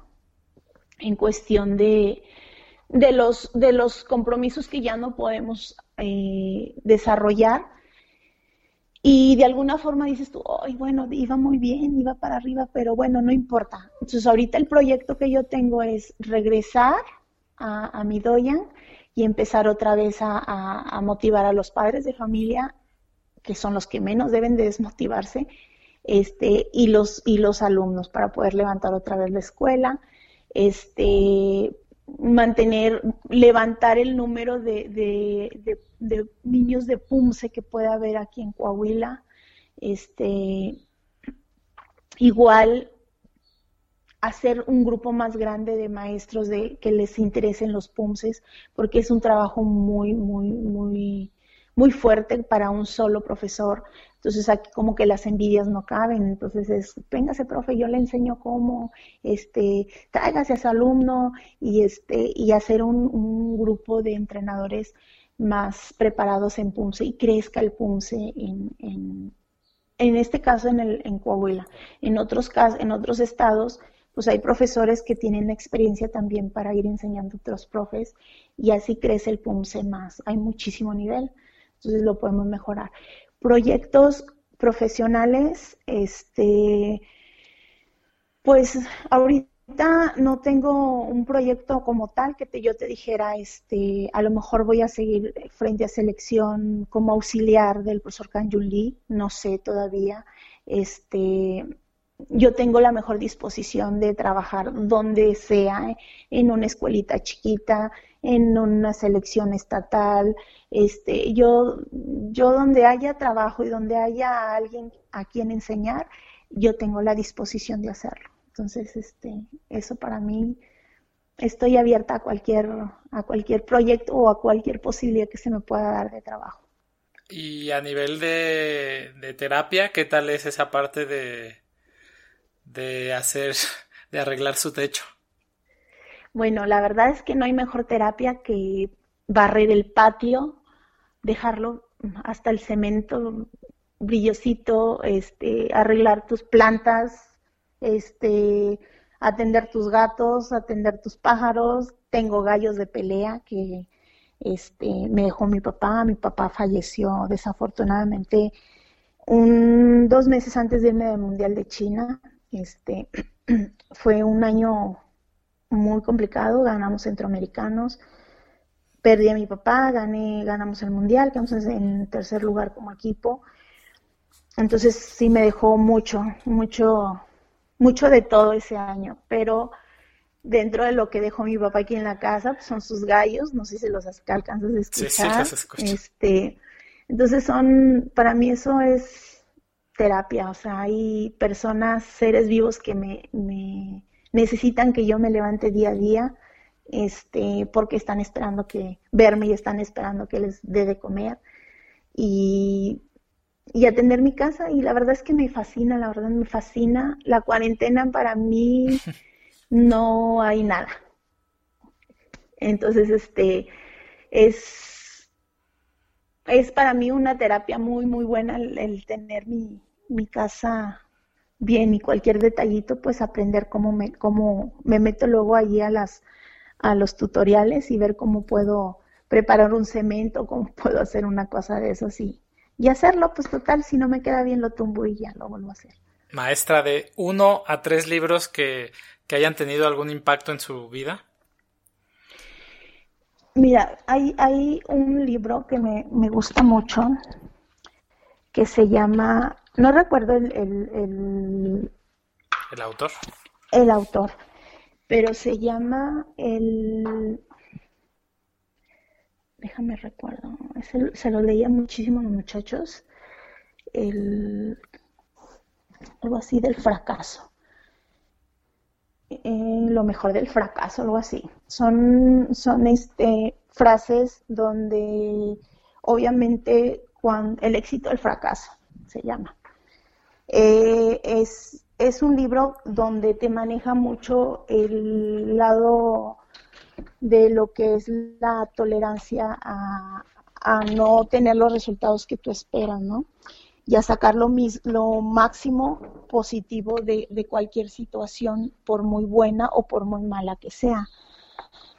Speaker 1: en cuestión de, de, los, de los compromisos que ya no podemos eh, desarrollar y de alguna forma dices tú, ay, bueno, iba muy bien, iba para arriba, pero bueno, no importa. Entonces ahorita el proyecto que yo tengo es regresar a, mi doyan y empezar otra vez a, motivar a los padres de familia, que son los que menos deben de desmotivarse, este, y los, y los alumnos para poder levantar otra vez la escuela, este, mantener, levantar el número de, de, niños de PUMSE que puede haber aquí en Coahuila. Este, igual hacer un grupo más grande de maestros de que les interesen los PUMSES, porque es un trabajo muy, muy, muy, muy fuerte para un solo profesor. Entonces aquí como que las envidias no caben, entonces es, véngase profe, yo le enseño cómo, este, tráigase a su alumno y este, y hacer un, grupo de entrenadores más preparados en PUMSE y crezca el PUMSE en, en, en este caso en, el, en Coahuila. En otros en otros estados, pues hay profesores que tienen experiencia también para ir enseñando a otros profes y así crece el PUMSE más. Hay muchísimo nivel, entonces lo podemos mejorar. Proyectos profesionales, este, pues ahorita no tengo un proyecto como tal que te, yo te dijera, este, a lo mejor voy a seguir frente a selección como auxiliar del profesor Kanjun Lee, no sé todavía, este, yo tengo la mejor disposición de trabajar donde sea, en una escuelita chiquita, en una selección estatal, este, yo, yo donde haya trabajo y donde haya alguien a quien enseñar, yo tengo la disposición de hacerlo. Entonces, este, eso para mí, estoy abierta a cualquier, a cualquier proyecto o a cualquier posibilidad que se me pueda dar de trabajo.
Speaker 2: Y a nivel de, de terapia, ¿qué tal es esa parte de, de hacer, de arreglar su techo?
Speaker 1: Bueno, la verdad es que no hay mejor terapia que barrer el patio, dejarlo hasta el cemento brillosito, este, arreglar tus plantas, este, atender tus gatos, atender tus pájaros. Tengo gallos de pelea que este, me dejó mi papá. Mi papá falleció desafortunadamente un, dos meses antes de irme del Mundial de China. Este, fue un año muy complicado, ganamos centroamericanos, perdí a mi papá, gané, ganamos el mundial, quedamos en tercer lugar como equipo. Entonces sí me dejó mucho, mucho, mucho de todo ese año, pero dentro de lo que dejó mi papá aquí en la casa pues son sus gallos, no sé si los alcanzas a escuchar. Sí, sí, este, entonces son, para mí eso es terapia, o sea, hay personas, seres vivos que me, me necesitan que yo me levante día a día, este, porque están esperando que verme y están esperando que les dé de comer y, y atender mi casa y la verdad es que me fascina, la verdad me fascina. La cuarentena para mí no hay nada. Entonces, este, es, es para mí una terapia muy, muy buena el, tener mi, mi casa bien y cualquier detallito, pues aprender cómo me, cómo me meto luego allí a las a los tutoriales y ver cómo puedo preparar un cemento, cómo puedo hacer una cosa de eso, sí. Y hacerlo, pues total, si no me queda bien lo tumbo y ya lo vuelvo a hacer.
Speaker 2: Maestra, de uno a tres libros que, que hayan tenido algún impacto en su vida.
Speaker 1: Mira, hay, hay un libro que me, me gusta mucho que se llama, no recuerdo el, el,
Speaker 2: el, autor.
Speaker 1: El autor, pero se llama el, déjame recuerdo, se lo leía muchísimo a los muchachos, el, algo así del fracaso. Eh, lo mejor del fracaso, algo así. Son, son este, frases donde obviamente cuando, el éxito del fracaso se llama. Eh, es, es un libro donde te maneja mucho el lado de lo que es la tolerancia a, a no tener los resultados que tú esperas, ¿no? y a sacar lo, lo máximo positivo de, cualquier situación, por muy buena o por muy mala que sea.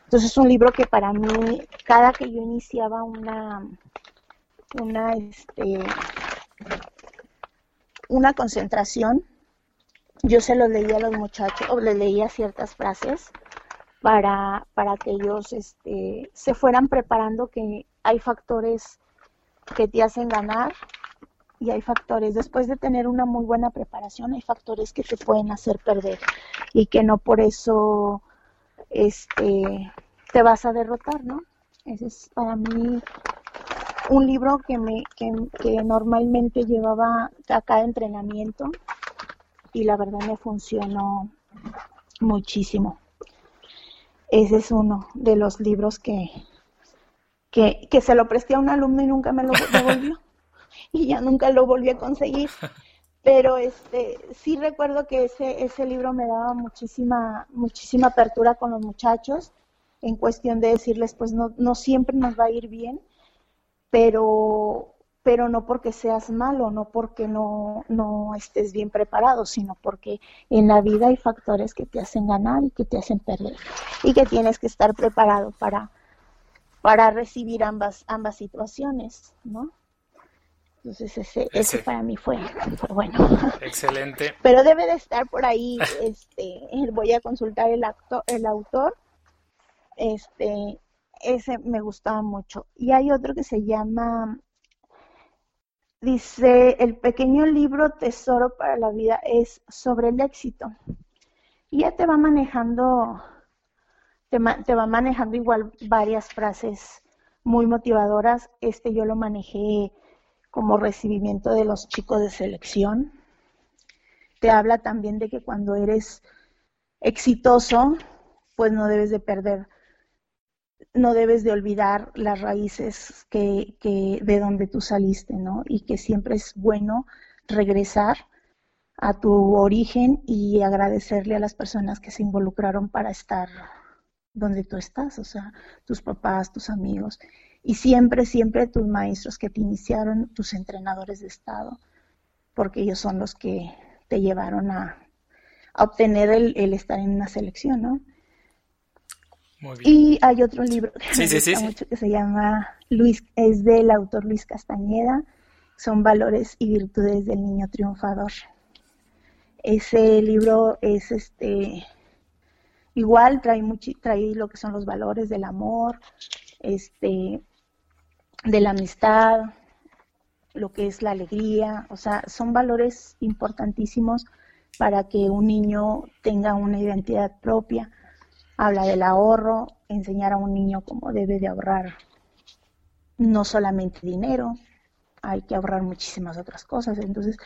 Speaker 1: Entonces es un libro que para mí, cada que yo iniciaba una, una, este, una concentración, yo se lo leía a los muchachos, o les leía ciertas frases para, para que ellos este, se fueran preparando que hay factores que te hacen ganar y hay factores, después de tener una muy buena preparación, hay factores que te pueden hacer perder y que no por eso este, te vas a derrotar, ¿no? Ese es para mí un libro que, me, que, que normalmente llevaba a cada entrenamiento y la verdad me funcionó muchísimo. Ese es uno de los libros que, que, que se lo presté a un alumno y nunca me lo devolvió y ya nunca lo volví a conseguir. Pero este sí recuerdo que ese, ese libro me daba muchísima, muchísima apertura con los muchachos en cuestión de decirles, pues no, no siempre nos va a ir bien, pero, pero no porque seas malo, no porque no, no estés bien preparado, sino porque en la vida hay factores que te hacen ganar y que te hacen perder y que tienes que estar preparado para, para recibir ambas, ambas situaciones, ¿no? Entonces ese, ese, para mí fue, bueno.
Speaker 2: Excelente.
Speaker 1: Pero debe de estar por ahí, este, voy a consultar el, acto, el autor, este, ese me gustaba mucho. Y hay otro que se llama, dice, el pequeño libro Tesoro para la vida es sobre el éxito. Y ya te va manejando, te, te va manejando igual varias frases muy motivadoras. Este yo lo manejé como recibimiento de los chicos de selección. Te habla también de que cuando eres exitoso, pues no debes de perder, no debes de olvidar las raíces que, que de donde tú saliste, ¿no? Y que siempre es bueno regresar a tu origen y agradecerle a las personas que se involucraron para estar donde tú estás, o sea, tus papás, tus amigos y siempre, siempre tus maestros que te iniciaron, tus entrenadores de estado, porque ellos son los que te llevaron a, obtener el, estar en una selección, ¿no? Muy bien. Y hay otro libro que me gusta mucho que se llama Luis, es del autor Luis Castañeda, son valores y virtudes del niño triunfador. Ese libro es este igual trae mucho, trae lo que son los valores del amor, este de la amistad, lo que es la alegría, o sea, son valores importantísimos para que un niño tenga una identidad propia. Habla del ahorro, enseñar a un niño cómo debe de ahorrar no solamente dinero, hay que ahorrar muchísimas otras cosas. Entonces,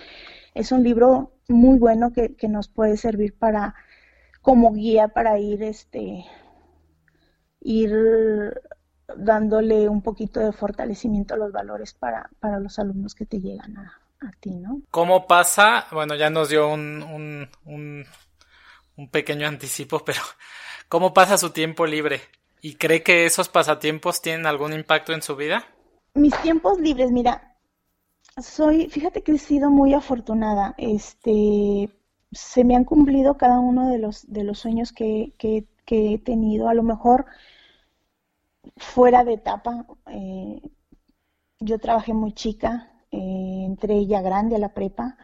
Speaker 1: es un libro muy bueno que, que nos puede servir para como guía para ir este ir dándole un poquito de fortalecimiento a los valores para, para los alumnos que te llegan a, a ti, ¿no?
Speaker 2: ¿Cómo pasa? Bueno, ya nos dio un, un, un, un pequeño anticipo, pero ¿cómo pasa su tiempo libre? ¿Y cree que esos pasatiempos tienen algún impacto en su vida?
Speaker 1: Mis tiempos libres, mira, soy, fíjate que he sido muy afortunada. Este, se me han cumplido cada uno de los, de los sueños que, que, he tenido. A lo mejor fuera de etapa, eh, yo trabajé muy chica, eh, entré ya grande a la prepa,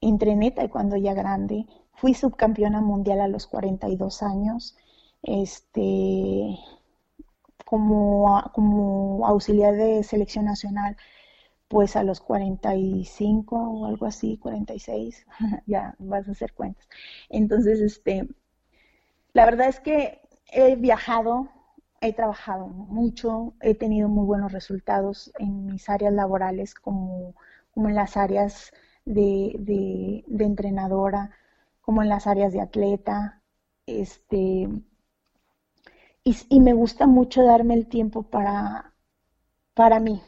Speaker 1: entrené cuando ya grande, fui subcampeona mundial a los 42 años, este, como, como auxiliar de selección nacional, pues a los 45 o algo así, 46, ya vas a hacer cuentas. Entonces, este, la verdad es que he viajado, he trabajado mucho, he tenido muy buenos resultados en mis áreas laborales como, como en las áreas de, de, entrenadora, como en las áreas de atleta, este, y, me gusta mucho darme el tiempo para, para mí,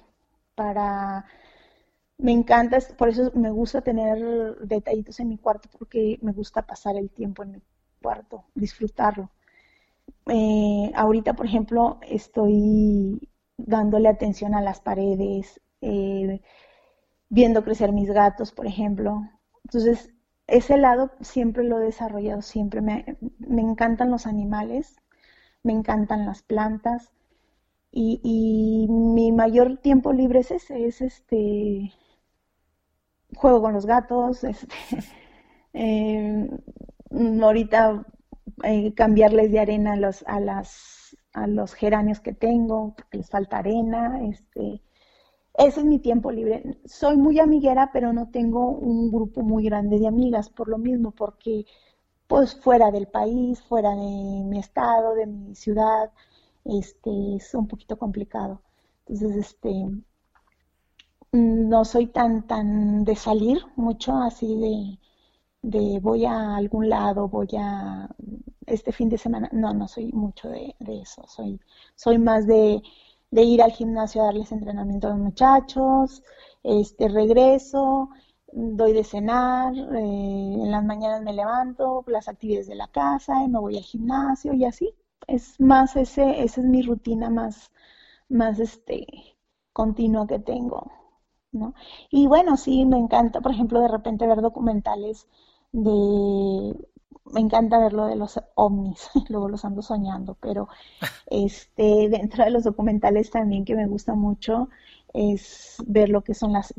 Speaker 1: para... Me encanta, por eso me gusta tener detallitos en mi cuarto, porque me gusta pasar el tiempo en mi cuarto, disfrutarlo. Eh, ahorita, por ejemplo, estoy dándole atención a las paredes, eh, viendo crecer mis gatos, por ejemplo. Entonces, ese lado siempre lo he desarrollado, siempre me, me encantan los animales, me encantan las plantas y, mi mayor tiempo libre es ese, es este, juego con los gatos, este, eh, ahorita eh, cambiarles de arena a los, a las, a los geranios que tengo, porque les falta arena, este, ese es mi tiempo libre. Soy muy amiguera, pero no tengo un grupo muy grande de amigas, por lo mismo, porque pues fuera del país, fuera de mi estado, de mi ciudad, este, es un poquito complicado. Entonces, este, no soy tan, tan de salir mucho así de, de voy a algún lado, voy a este fin de semana. No, no soy mucho de, de eso. Soy, soy más de, de, ir al gimnasio a darles entrenamiento a los muchachos, este regreso, doy de cenar, eh, en las mañanas me levanto, las actividades de la casa, y me voy al gimnasio y así. Es más ese, esa es mi rutina más, más este, continua que tengo, ¿no? Y bueno, sí, me encanta, por ejemplo, de repente ver documentales de, me encanta ver lo de los ovnis, luego los ando soñando, pero este, dentro de los documentales también que me gusta mucho es ver lo que son las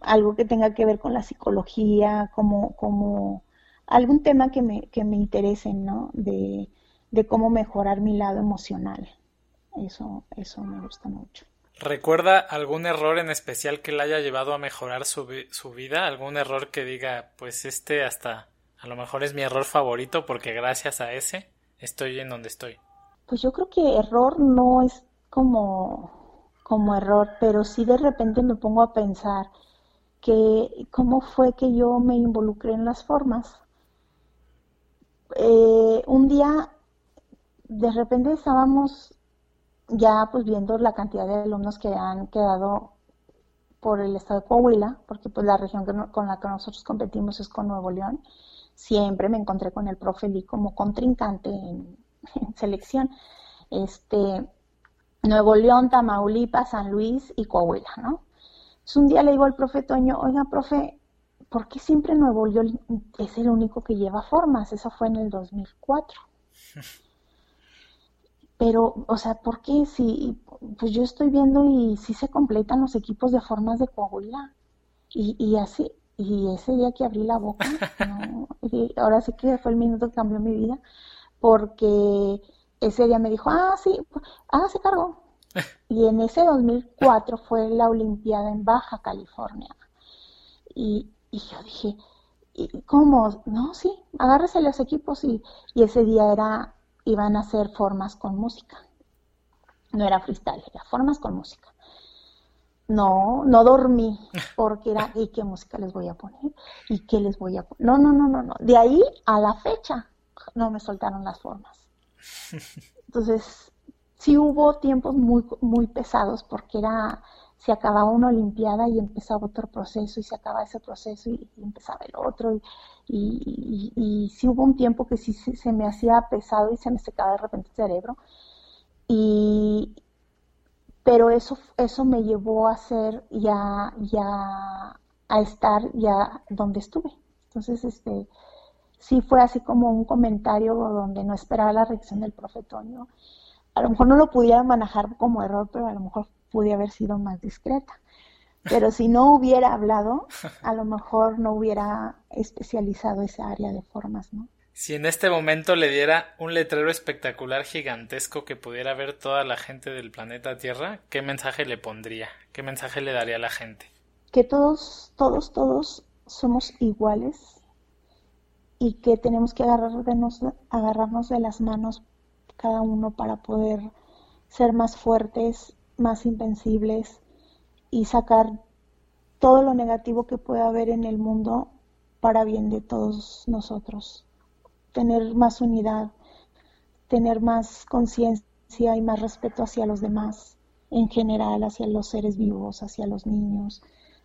Speaker 1: algo que tenga que ver con la psicología, como, como algún tema que me, que me interese, ¿no? De, cómo mejorar mi lado emocional. Eso, eso me gusta mucho.
Speaker 2: ¿Recuerda algún error en especial que le haya llevado a mejorar su, su vida? ¿Algún error que diga, pues este hasta a lo mejor es mi error favorito porque gracias a ese estoy en donde estoy?
Speaker 1: Pues yo creo que error no es como como error, pero sí de repente me pongo a pensar que cómo fue que yo me involucré en las formas. Eh, un día, de repente estábamos ya pues viendo la cantidad de alumnos que han quedado por el estado de Coahuila, porque pues la región con la que nosotros competimos es con Nuevo León. Siempre me encontré con el profe Lee como contrincante en, en selección. Este, Nuevo León, Tamaulipas, San Luis y Coahuila, ¿no? Entonces un día le digo al profe Toño, oiga, profe, ¿por qué siempre Nuevo León es el único que lleva formas? Eso fue en el 2004. Pero, o sea, ¿por qué? Si, pues yo estoy viendo y si se completan los equipos de formas de Coahuila. Y, y así, y ese día que abrí la boca, ahora sí que fue el minuto que cambió mi vida, porque ese día me dijo, ah, sí, hágase cargo. Y en ese 2004 fue la Olimpiada en Baja California. Y, yo dije, ¿cómo? No, sí, agárrese los equipos y, y ese día era, iban a hacer formas con música. No era freestyle, era formas con música. No, no dormí porque era, ¿y qué música les voy a poner? ¿Y qué les voy a poner? No, no, no, no, no. De ahí a la fecha no me soltaron las formas. Entonces, sí hubo tiempos muy, muy pesados porque era, se acababa una olimpiada y empezaba otro proceso y se acababa ese proceso y, empezaba el otro y, sí hubo un tiempo que sí se, me hacía pesado y se me secaba de repente el cerebro y pero eso eso me llevó a ser ya ya a estar ya donde estuve. Entonces este sí fue así como un comentario donde no esperaba la reacción del profe Toño, a lo mejor no lo pudiera manejar como error, pero a lo mejor pudiera haber sido más discreta. Pero si no hubiera hablado, a lo mejor no hubiera especializado esa área de formas, ¿no?
Speaker 2: Si en este momento le diera un letrero espectacular gigantesco que pudiera ver toda la gente del planeta Tierra, ¿qué mensaje le pondría? ¿Qué mensaje le daría a la gente?
Speaker 1: Que todos, todos, todos somos iguales y que tenemos que agarrarnos, agarrarnos de las manos cada uno para poder ser más fuertes, más invencibles y sacar todo lo negativo que pueda haber en el mundo para bien de todos nosotros. Tener más unidad, tener más conciencia y más respeto hacia los demás, en general, hacia los seres vivos, hacia los niños,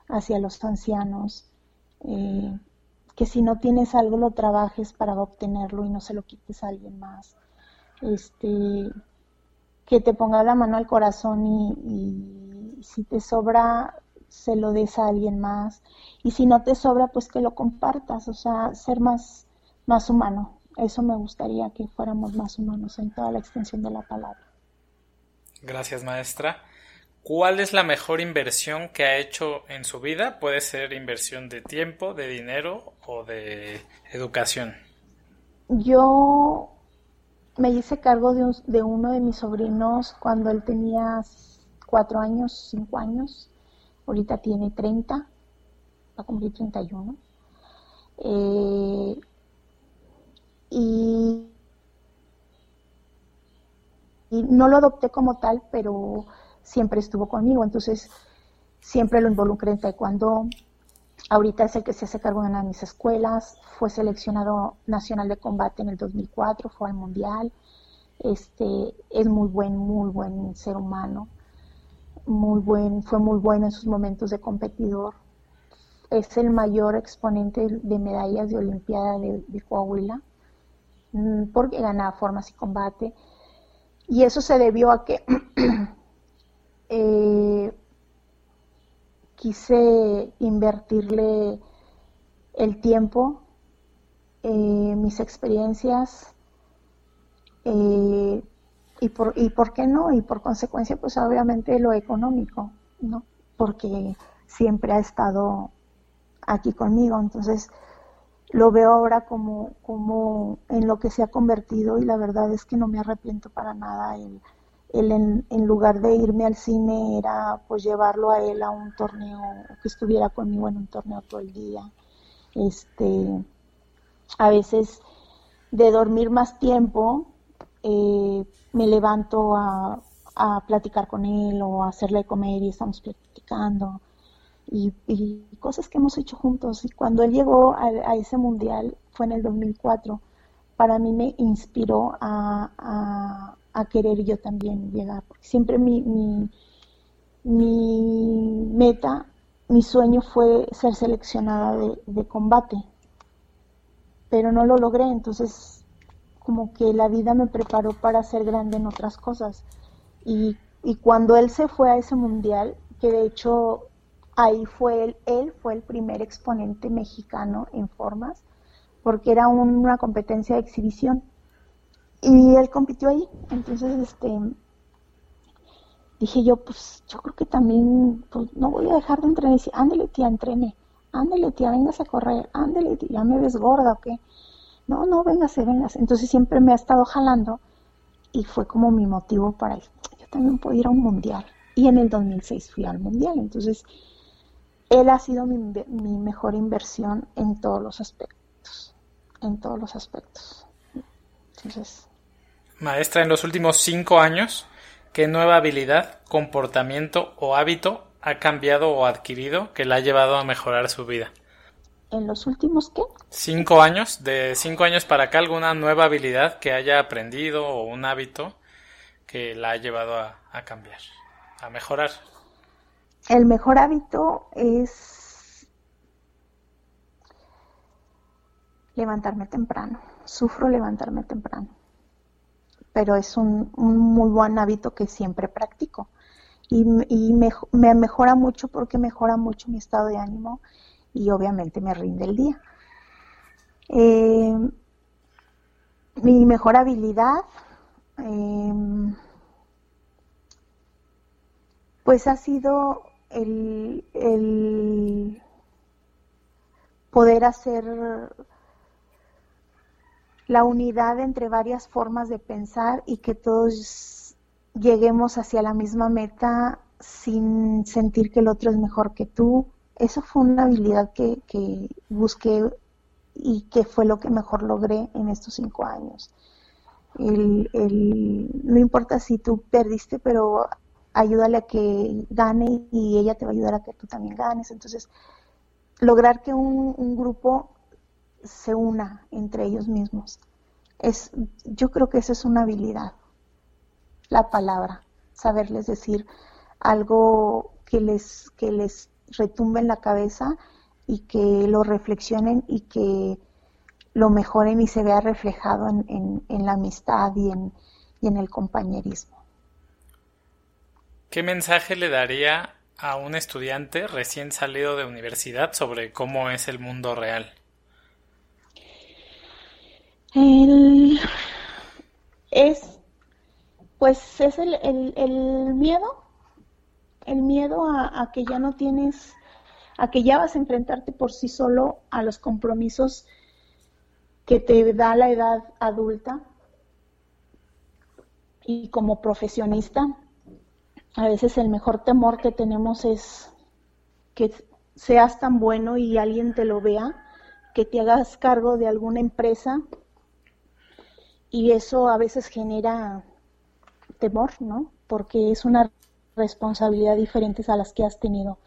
Speaker 1: hacia los ancianos. Eh, que si no tienes algo lo trabajes para obtenerlo y no se lo quites a alguien más este, que te ponga la mano al corazón y, si te sobra, se lo des a alguien más. Y si no te sobra, pues que lo compartas, o sea, ser más, más humano. Eso me gustaría que fuéramos más humanos en toda la extensión de la palabra.
Speaker 2: Gracias, maestra. ¿Cuál es la mejor inversión que ha hecho en su vida? Puede ser inversión de tiempo, de dinero o de educación.
Speaker 1: Yo me hice cargo de, uno de mis sobrinos cuando él tenía cuatro años, cinco años. Ahorita tiene 30, va a cumplir 31. Eh, y, y no lo adopté como tal, pero siempre estuvo conmigo. Entonces, siempre lo involucré en taekwondo. Ahorita es el que se hace cargo de una de mis escuelas, fue seleccionado nacional de combate en el 2004, fue al mundial. Este, es muy buen, muy buen ser humano, muy buen, fue muy bueno en sus momentos de competidor. Es el mayor exponente de medallas de Olimpiada de, Coahuila, mm, porque ganaba formas y combate. Y eso se debió a que eh, quise invertirle el tiempo, eh, mis experiencias eh, y, por, y por qué no, y por consecuencia pues obviamente lo económico, ¿no? Porque siempre ha estado aquí conmigo, entonces lo veo ahora como, como en lo que se ha convertido y la verdad es que no me arrepiento para nada. El, él en, lugar de irme al cine era pues llevarlo a él a un torneo, que estuviera conmigo en un torneo todo el día. Este, a veces de dormir más tiempo, eh, me levanto a, platicar con él o a hacerle comer y estamos platicando. Y, cosas que hemos hecho juntos. Y cuando él llegó a, a, ese mundial, fue en el 2004, para mí me inspiró a, a querer yo también llegar. siempre mi, mi, meta, mi sueño fue ser seleccionada de, combate, pero no lo logré, entonces como que la vida me preparó para ser grande en otras cosas. Y, y cuando él se fue a ese mundial, que de hecho ahí fue él, él fue el primer exponente mexicano en formas, porque era una competencia de exhibición y él compitió ahí. Entonces, este, dije yo, pues yo creo que también, pues no voy a dejar de entrenar. Y dice, ándale tía, entrene. Ándale tía, vengas a correr. Ándale tía, ya me ves gorda o qué. No, no, véngase, véngase. Entonces siempre me ha estado jalando y fue como mi motivo para ir. Yo también puedo ir a un mundial. Y en el 2006 fui al mundial. Entonces, él ha sido mi, mi mejor inversión en todos los aspectos. En todos los aspectos. Entonces,
Speaker 2: Maestra, en los últimos cinco años, ¿qué nueva habilidad, comportamiento o hábito ha cambiado o adquirido que la ha llevado a mejorar su vida?
Speaker 1: ¿En los últimos qué?
Speaker 2: Cinco años, de cinco años para acá, alguna nueva habilidad que haya aprendido o un hábito que la ha llevado a, a cambiar, a mejorar.
Speaker 1: El mejor hábito es levantarme temprano. Sufro levantarme temprano pero es un, muy buen hábito que siempre practico. Y, me, mejora mucho porque mejora mucho mi estado de ánimo y obviamente me rinde el día. Eh, mi mejor habilidad, em, pues ha sido el, el poder hacer la unidad entre varias formas de pensar y que todos lleguemos hacia la misma meta sin sentir que el otro es mejor que tú. Eso fue una habilidad que, que busqué y que fue lo que mejor logré en estos cinco años. El, el, no importa si tú perdiste, pero ayúdale a que gane y ella te va a ayudar a que tú también ganes. Entonces, lograr que un, un grupo se una entre ellos mismos. Es, yo creo que esa es una habilidad, la palabra, saberles decir algo que les, que les retumbe en la cabeza y que lo reflexionen y que lo mejoren y se vea reflejado en, en, la amistad y en, y en el compañerismo.
Speaker 2: ¿Qué mensaje le daría a un estudiante recién salido de universidad sobre cómo es el mundo real?
Speaker 1: El, es, pues es el, el, miedo, el miedo a, a, que ya no tienes, a que ya vas a enfrentarte por sí solo a los compromisos que te da la edad adulta. Y como profesionista, a veces el mejor temor que tenemos es que seas tan bueno y alguien te lo vea, que te hagas cargo de alguna empresa y eso a veces genera temor, ¿no? Porque es una responsabilidad diferente a las que has tenido.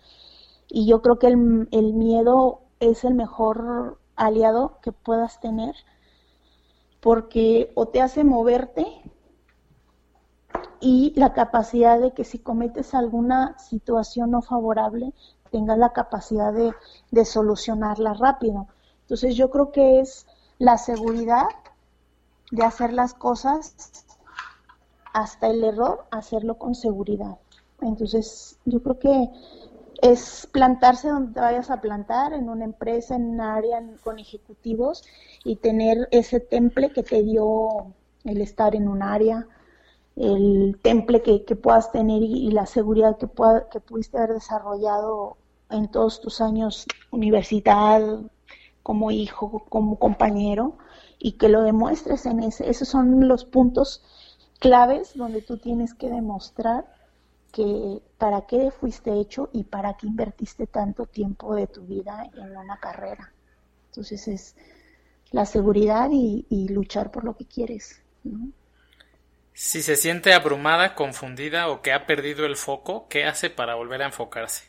Speaker 1: Y yo creo que el, el miedo es el mejor aliado que puedas tener porque o te hace moverte y la capacidad de que si cometes alguna situación no favorable, tengas la capacidad de, de solucionarla rápido. Entonces yo creo que es la seguridad de hacer las cosas hasta el error, hacerlo con seguridad. Entonces, yo creo que es plantarse donde te vayas a plantar, en una empresa, en un área con ejecutivos y tener ese temple que te dio el estar en un área, el temple que, puedas tener y, la seguridad que, pueda, que pudiste haber desarrollado en todos tus años universidad, como hijo, como compañero, y que lo demuestres en ese. Esos son los puntos claves donde tú tienes que demostrar que para qué fuiste hecho y para qué invertiste tanto tiempo de tu vida en una carrera. Entonces es la seguridad y, luchar por lo que quieres.
Speaker 2: Si se siente abrumada, confundida o que ha perdido el foco, ¿qué hace para volver a enfocarse?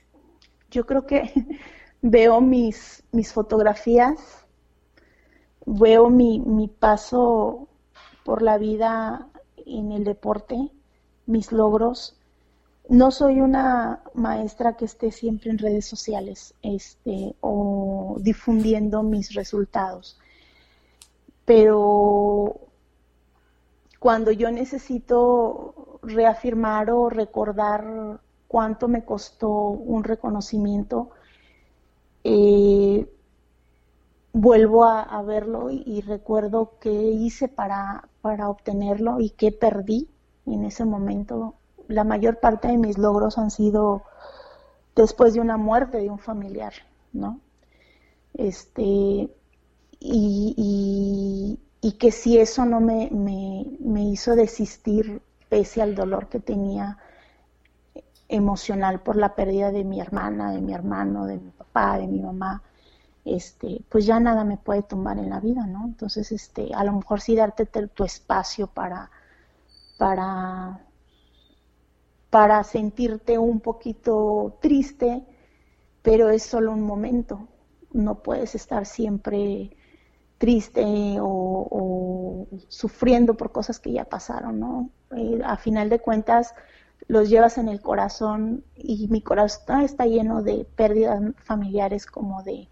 Speaker 1: Yo creo que veo mis, mis fotografías veo mi, mi paso por la vida en el deporte, mis logros. No soy una maestra que esté siempre en redes sociales este, o difundiendo mis resultados, pero cuando yo necesito reafirmar o recordar cuánto me costó un reconocimiento, eh, vuelvo a, verlo y, recuerdo qué hice para, para obtenerlo y qué perdí en ese momento. La mayor parte de mis logros han sido después de una muerte de un familiar, ¿no? Este, y, y, que si eso no me, me, me hizo desistir pese al dolor que tenía emocional por la pérdida de mi hermana, de mi hermano, de mi papá, de mi mamá, este, pues ya nada me puede tumbar en la vida, ¿no? Entonces, este, a lo mejor sí darte tu espacio para, para, para sentirte un poquito triste, pero es solo un momento. No puedes estar siempre triste o, sufriendo por cosas que ya pasaron, ¿no? Eh, a final de cuentas, los llevas en el corazón y mi corazón está lleno de pérdidas familiares como de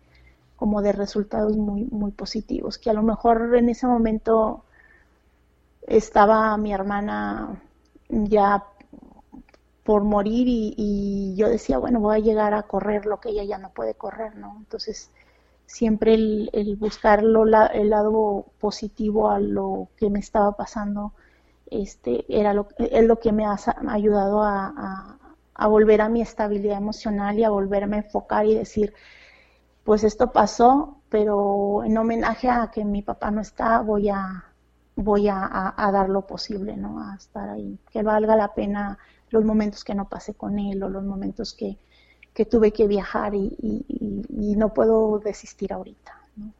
Speaker 1: como de resultados muy, muy positivos, que a lo mejor en ese momento estaba mi hermana ya por morir y, yo decía, bueno, voy a llegar a correr lo que ella ya no puede correr, ¿no? Entonces, siempre el, buscar el lado positivo a lo que me estaba pasando, este, era lo, es lo que me ha ayudado a, a volver a mi estabilidad emocional y a volverme a enfocar y decir, pues esto pasó, pero en homenaje a que mi papá no está, voy a voy a, dar lo posible, ¿no? A estar ahí, que valga la pena los momentos que no pasé con él o los momentos que, que tuve que viajar y, no puedo desistir ahorita, ¿no?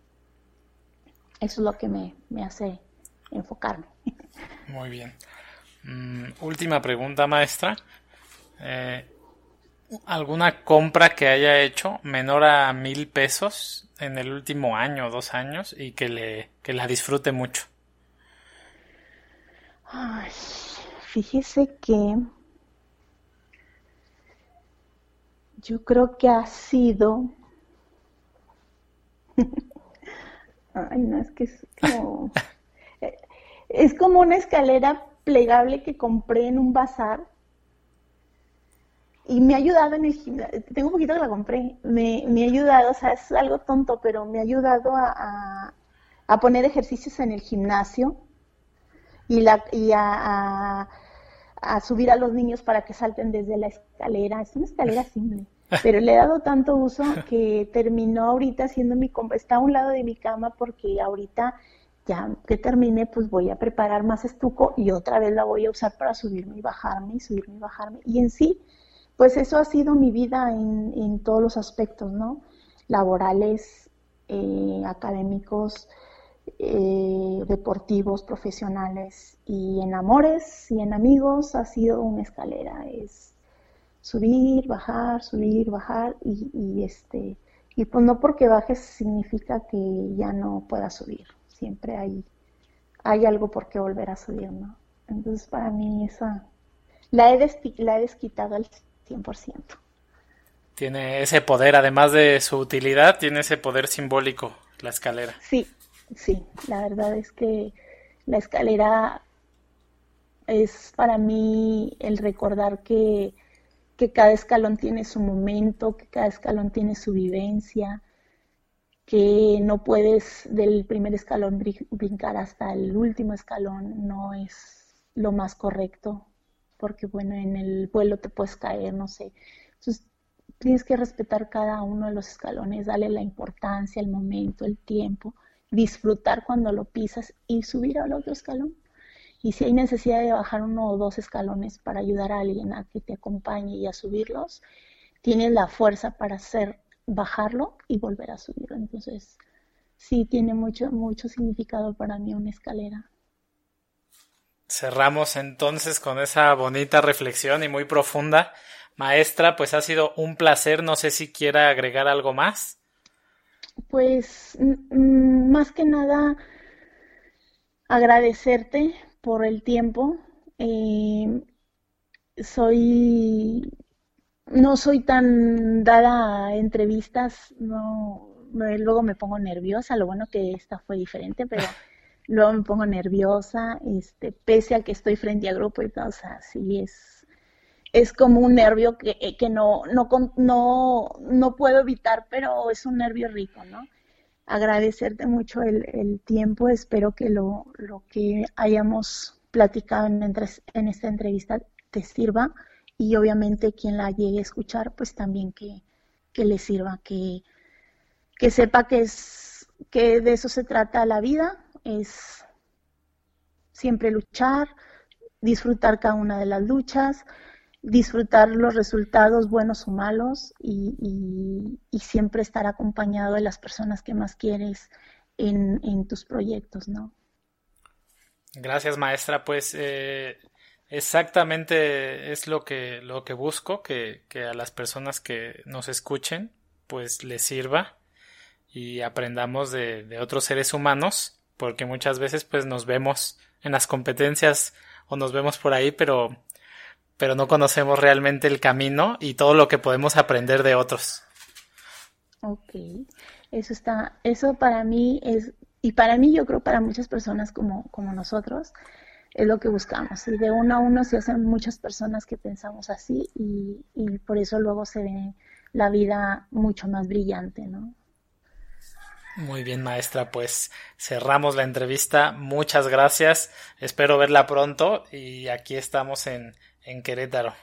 Speaker 1: Eso es lo que me, me hace enfocarme.
Speaker 2: Muy bien. Mm, última pregunta, maestra. Eh, ¿Alguna compra que haya hecho menor a mil pesos en el último año o dos años y que, le, que la disfrute mucho?
Speaker 1: Ay, fíjese que yo creo que ha sido... Ay, no, es que es como... es como una escalera plegable que compré en un bazar y me ha ayudado en el gimnasio, tengo un poquito que la compré, me, me ha ayudado, o sea, es algo tonto, pero me ha ayudado a, a, poner ejercicios en el gimnasio y, la, y a, a, subir a los niños para que salten desde la escalera. Es una escalera simple, pero le he dado tanto uso que terminó ahorita siendo mi, está a un lado de mi cama porque ahorita ya que termine, pues voy a preparar más estuco y otra vez la voy a usar para subirme y bajarme y subirme y bajarme. Y en sí, pues eso ha sido mi vida en, todos los aspectos, ¿no? Laborales, eh, académicos, eh, deportivos, profesionales y en amores y en amigos ha sido una escalera, es subir, bajar, subir, bajar y, y este y pues no porque bajes significa que ya no puedas subir siempre hay, hay algo por qué volver a subir, ¿no? Entonces para mí esa, la he, la he desquitado al 100%.
Speaker 2: Tiene ese poder, además de su utilidad, tiene ese poder simbólico, la escalera.
Speaker 1: Sí, sí, la verdad es que la escalera es para mí el recordar que, que cada escalón tiene su momento, que cada escalón tiene su vivencia, que no puedes del primer escalón brincar hasta el último escalón, no es lo más correcto, porque bueno, en el vuelo te puedes caer, no sé. Entonces, tienes que respetar cada uno de los escalones, darle la importancia, el momento, el tiempo, disfrutar cuando lo pisas y subir al otro escalón. Y si hay necesidad de bajar uno o dos escalones para ayudar a alguien a que te acompañe y a subirlos, tienes la fuerza para hacer bajarlo y volver a subirlo. Entonces, sí tiene mucho, mucho significado para mí una escalera.
Speaker 2: Cerramos entonces con esa bonita reflexión y muy profunda. Maestra, pues ha sido un placer. No sé si quiera agregar algo más.
Speaker 1: Pues más que nada agradecerte por el tiempo. Eh, soy no soy tan dada a entrevistas, no, luego me pongo nerviosa, lo bueno que esta fue diferente, pero luego me pongo nerviosa, este, pese a que estoy frente a grupo y todo, o sea, sí es, es como un nervio que, eh, que no, no, no, no puedo evitar, pero es un nervio rico, ¿no? Agradecerte mucho el, el tiempo, espero que lo, lo que hayamos platicado en, en esta entrevista te sirva y obviamente quien la llegue a escuchar, pues también que, le sirva, que, que sepa que, es, que de eso se trata la vida, es siempre luchar, disfrutar cada una de las luchas, disfrutar los resultados buenos o malos y, siempre estar acompañado de las personas que más quieres en, en tus proyectos, ¿no?
Speaker 2: Gracias, maestra. Pues eh, Exactamente es lo que, lo que busco, que, que a las personas que nos escuchen, pues les sirva y aprendamos de, de otros seres humanos, porque muchas veces pues nos vemos en las competencias o nos vemos por ahí, pero, pero no conocemos realmente el camino y todo lo que podemos aprender de otros.
Speaker 1: Ok, eso está, eso para mí es, y para mí yo creo para muchas personas como, como nosotros, es lo que buscamos. Y de uno a uno se hacen muchas personas que pensamos así y, por eso luego se ve la vida mucho más brillante, ¿no?
Speaker 2: Muy bien, maestra, pues cerramos la entrevista. Muchas gracias. Espero verla pronto y aquí estamos en, en Querétaro.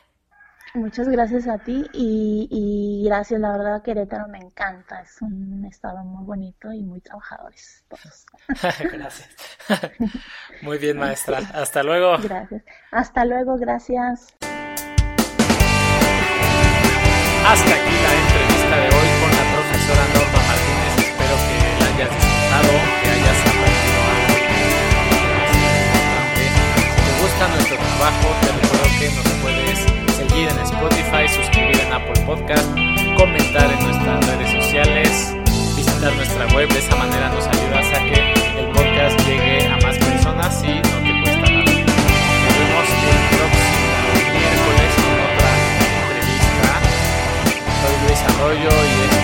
Speaker 1: Muchas gracias a ti y, gracias, la verdad Querétaro me encanta, es un estado muy bonito y muy trabajadores todos.
Speaker 2: gracias. muy bien, maestra. Hasta luego.
Speaker 1: Gracias. Hasta luego, gracias.
Speaker 2: Hasta aquí la entrevista de hoy con la profesora Norma gusta nuestro trabajo, te recuerdo que nos puedes seguir en Spotify, suscribir en Apple Podcast, comentar en nuestras redes sociales, visitar nuestra web. De esa manera nos ayudas a que el podcast llegue a más personas y no te cuesta nada. Nos vemos el próximo miércoles con otra entrevista. Soy Luis Arroyo y